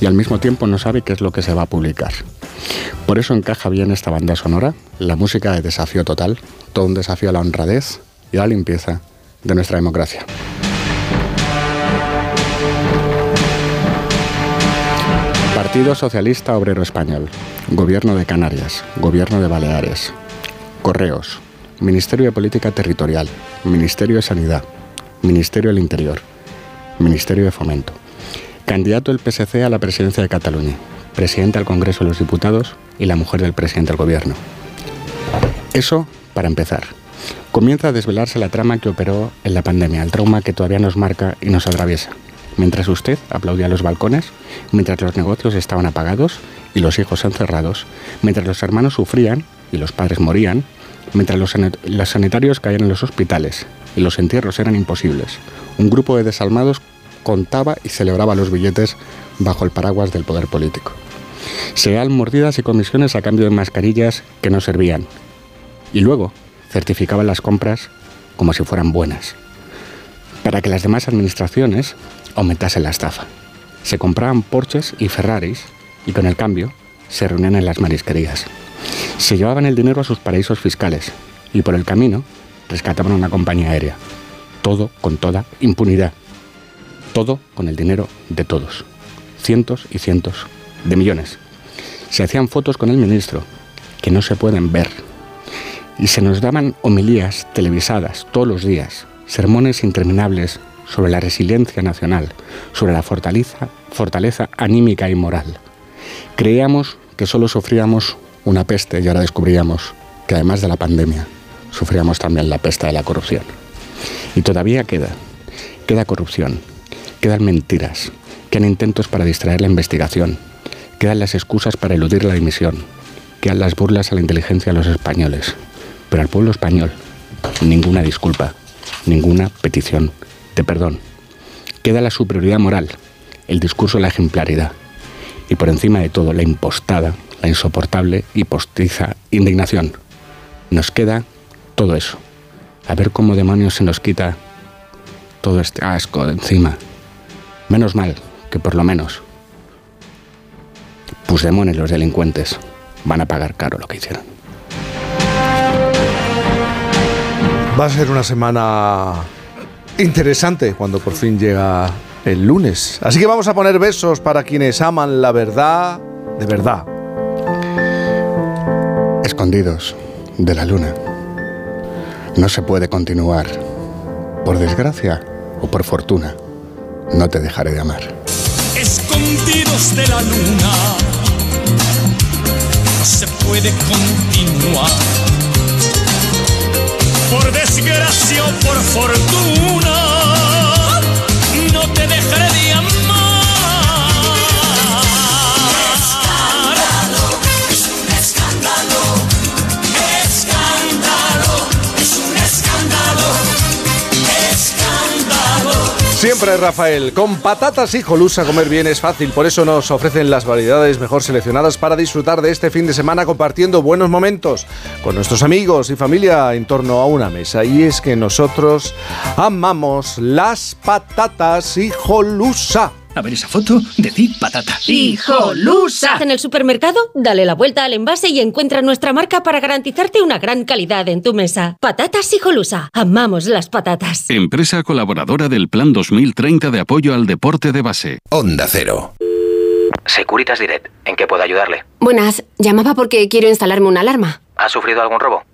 y al mismo tiempo no sabe qué es lo que se va a publicar. Por eso encaja bien esta banda sonora, la música de desafío total, todo un desafío a la honradez y a la limpieza de nuestra democracia. Partido Socialista Obrero Español, Gobierno de Canarias, Gobierno de Baleares, Correos, Ministerio de Política Territorial, Ministerio de Sanidad, Ministerio del Interior, Ministerio de Fomento, candidato del PSC a la presidencia de Cataluña, presidente al Congreso de los Diputados y la mujer del presidente del Gobierno. Eso para empezar. Comienza a desvelarse la trama que operó en la pandemia, el trauma que todavía nos marca y nos atraviesa. Mientras usted aplaudía los balcones, mientras los negocios estaban apagados y los hijos encerrados, mientras los hermanos sufrían y los padres morían, mientras los, los sanitarios caían en los hospitales y los entierros eran imposibles, un grupo de desalmados contaba y celebraba los billetes bajo el paraguas del poder político. Se dan mordidas y comisiones a cambio de mascarillas que no servían. Y luego certificaban las compras como si fueran buenas. Para que las demás administraciones aumentasen la estafa. Se compraban Porsches y Ferraris y con el cambio se reunían en las marisquerías. Se llevaban el dinero a sus paraísos fiscales y por el camino rescataban una compañía aérea. Todo con toda impunidad. Todo con el dinero de todos. Cientos y cientos de millones. Se hacían fotos con el ministro que no se pueden ver. Y se nos daban homilías televisadas todos los días, sermones interminables sobre la resiliencia nacional, sobre la fortaleza, fortaleza anímica y moral. Creíamos que solo sufríamos una peste y ahora descubríamos que además de la pandemia, sufríamos también la peste de la corrupción. Y todavía queda, queda corrupción, quedan mentiras, quedan intentos para distraer la investigación, quedan las excusas para eludir la dimisión, quedan las burlas a la inteligencia de los españoles. Pero al pueblo español, ninguna disculpa, ninguna petición de perdón. Queda la superioridad moral, el discurso de la ejemplaridad y por encima de todo la impostada, la insoportable y postiza indignación. Nos queda todo eso. A ver cómo demonios se nos quita todo este asco de encima. Menos mal que por lo menos Puigdemont y los delincuentes van a pagar caro lo que hicieron. Va a ser una semana interesante cuando por fin llega el lunes. Así que vamos a poner besos para quienes aman la verdad de verdad. Escondidos de la luna. No se puede continuar. Por desgracia o por fortuna, no te dejaré de amar. escondidos de la luna. Nos puede continuar. Por desgracia o por fortuna, Siempre Rafael, con patatas y jolusa comer bien es fácil, por eso nos ofrecen las variedades mejor seleccionadas para disfrutar de este fin de semana compartiendo buenos momentos con nuestros amigos y familia en torno a una mesa. Y es que nosotros amamos las patatas y jolusa. A ver esa foto, decid patata. ¡Hijolusa! En el supermercado, dale la vuelta al envase y encuentra nuestra marca para garantizarte una gran calidad en tu mesa. Patatas Hijolusa. Amamos las patatas. Empresa colaboradora del Plan 2030 de apoyo al deporte de base. Onda Cero. Securitas Direct, ¿en qué puedo ayudarle? Buenas, llamaba porque quiero instalarme una alarma. ¿Ha sufrido algún robo?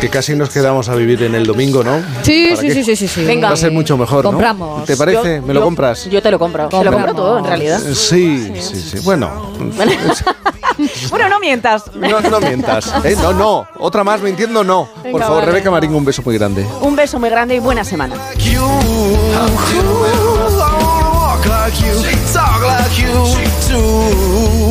que casi nos quedamos a vivir en el domingo, ¿no? Sí, ¿Para sí, sí, sí, sí, sí. Venga. Va a ser mucho mejor, ¿no? Compramos. ¿Te parece? Yo- ¿Me lo yo- compras? Yo te lo compro. Te lo compro todo, en realidad. Sí, sí, sí. Bueno, [laughs] bueno, no mientas. no, no mientas. ¿eh? No, no. Otra más mintiendo, no. Por favor, vale. Rebeca Marín, un beso muy grande. Un beso muy grande y buena semana.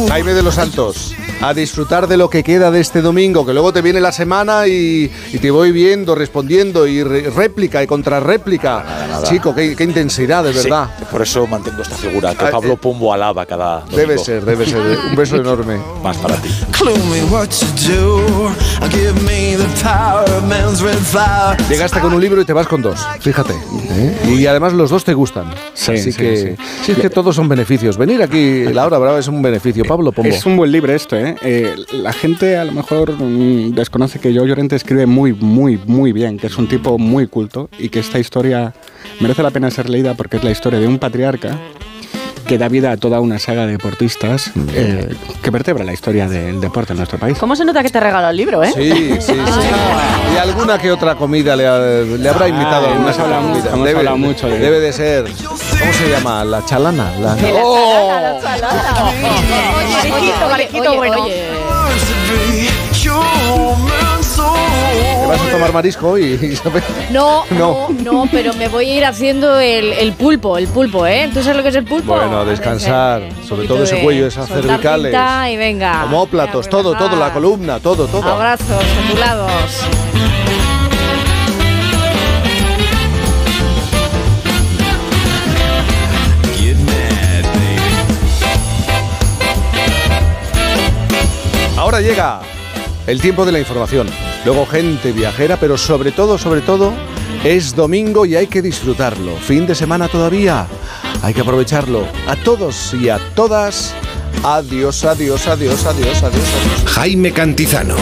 Jaime de los Santos, a disfrutar de lo que queda de este domingo, que luego te viene la semana y, y te voy viendo, respondiendo y re- réplica y contrarréplica. Chico, qué, qué intensidad, de Sí, verdad. por eso mantengo esta figura, que Ah, Pablo eh, Pombo alaba cada domingo. Debe ser, debe ser. Un beso enorme. Más para ti. Clue me what to do. Give me the power of man's red flower. Llegaste con un libro y te vas con dos, fíjate. ¿eh? Y además los dos te gustan. Sí, Así sí, que, sí, es que todos son beneficios. Venir aquí, la hora brava, es un beneficio. Pablo Pombo. Es un buen libro esto, ¿eh? Eh, La gente a lo mejor mm, desconoce que Joe Llorente escribe muy, muy, muy bien, que es un tipo muy culto y que esta historia merece la pena ser leída porque es la historia de un patriarca que da vida a toda una saga de deportistas eh, que vertebra la historia del deporte en nuestro país. ¿Cómo se nota que te regaló el libro, eh? Sí, sí, sí. Y alguna que otra comida le, ha- le habrá invitado. Ah, hemos hablado- comida. hemos debe, hablado mucho de- debe de ser. ¿Cómo se llama? La chalana. La... La ¡Oh! chalada, la marisquito bueno. ¿Te vas a tomar marisco y, Isabel? No, No. no, pero me voy a ir haciendo el, el pulpo, el pulpo, ¿eh? ¿Tú sabes lo que es el pulpo? Bueno, a descansar. Sobre todo ese cuello, esas cervicales. Y venga. Homóplatos, todo, todo, la columna, todo, todo. Abrazos, ondulados. Ahora llega el tiempo de la información. Luego gente viajera, pero sobre todo, sobre todo, es domingo y hay que disfrutarlo. Fin de semana todavía. Hay que aprovecharlo. A todos y a todas. Adiós, adiós, adiós, adiós, adiós. adiós. Jaime Cantizano.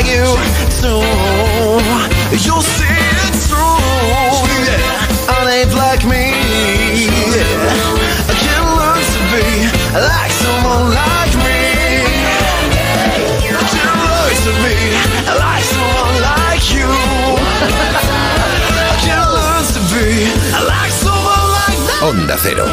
I Onda Cero.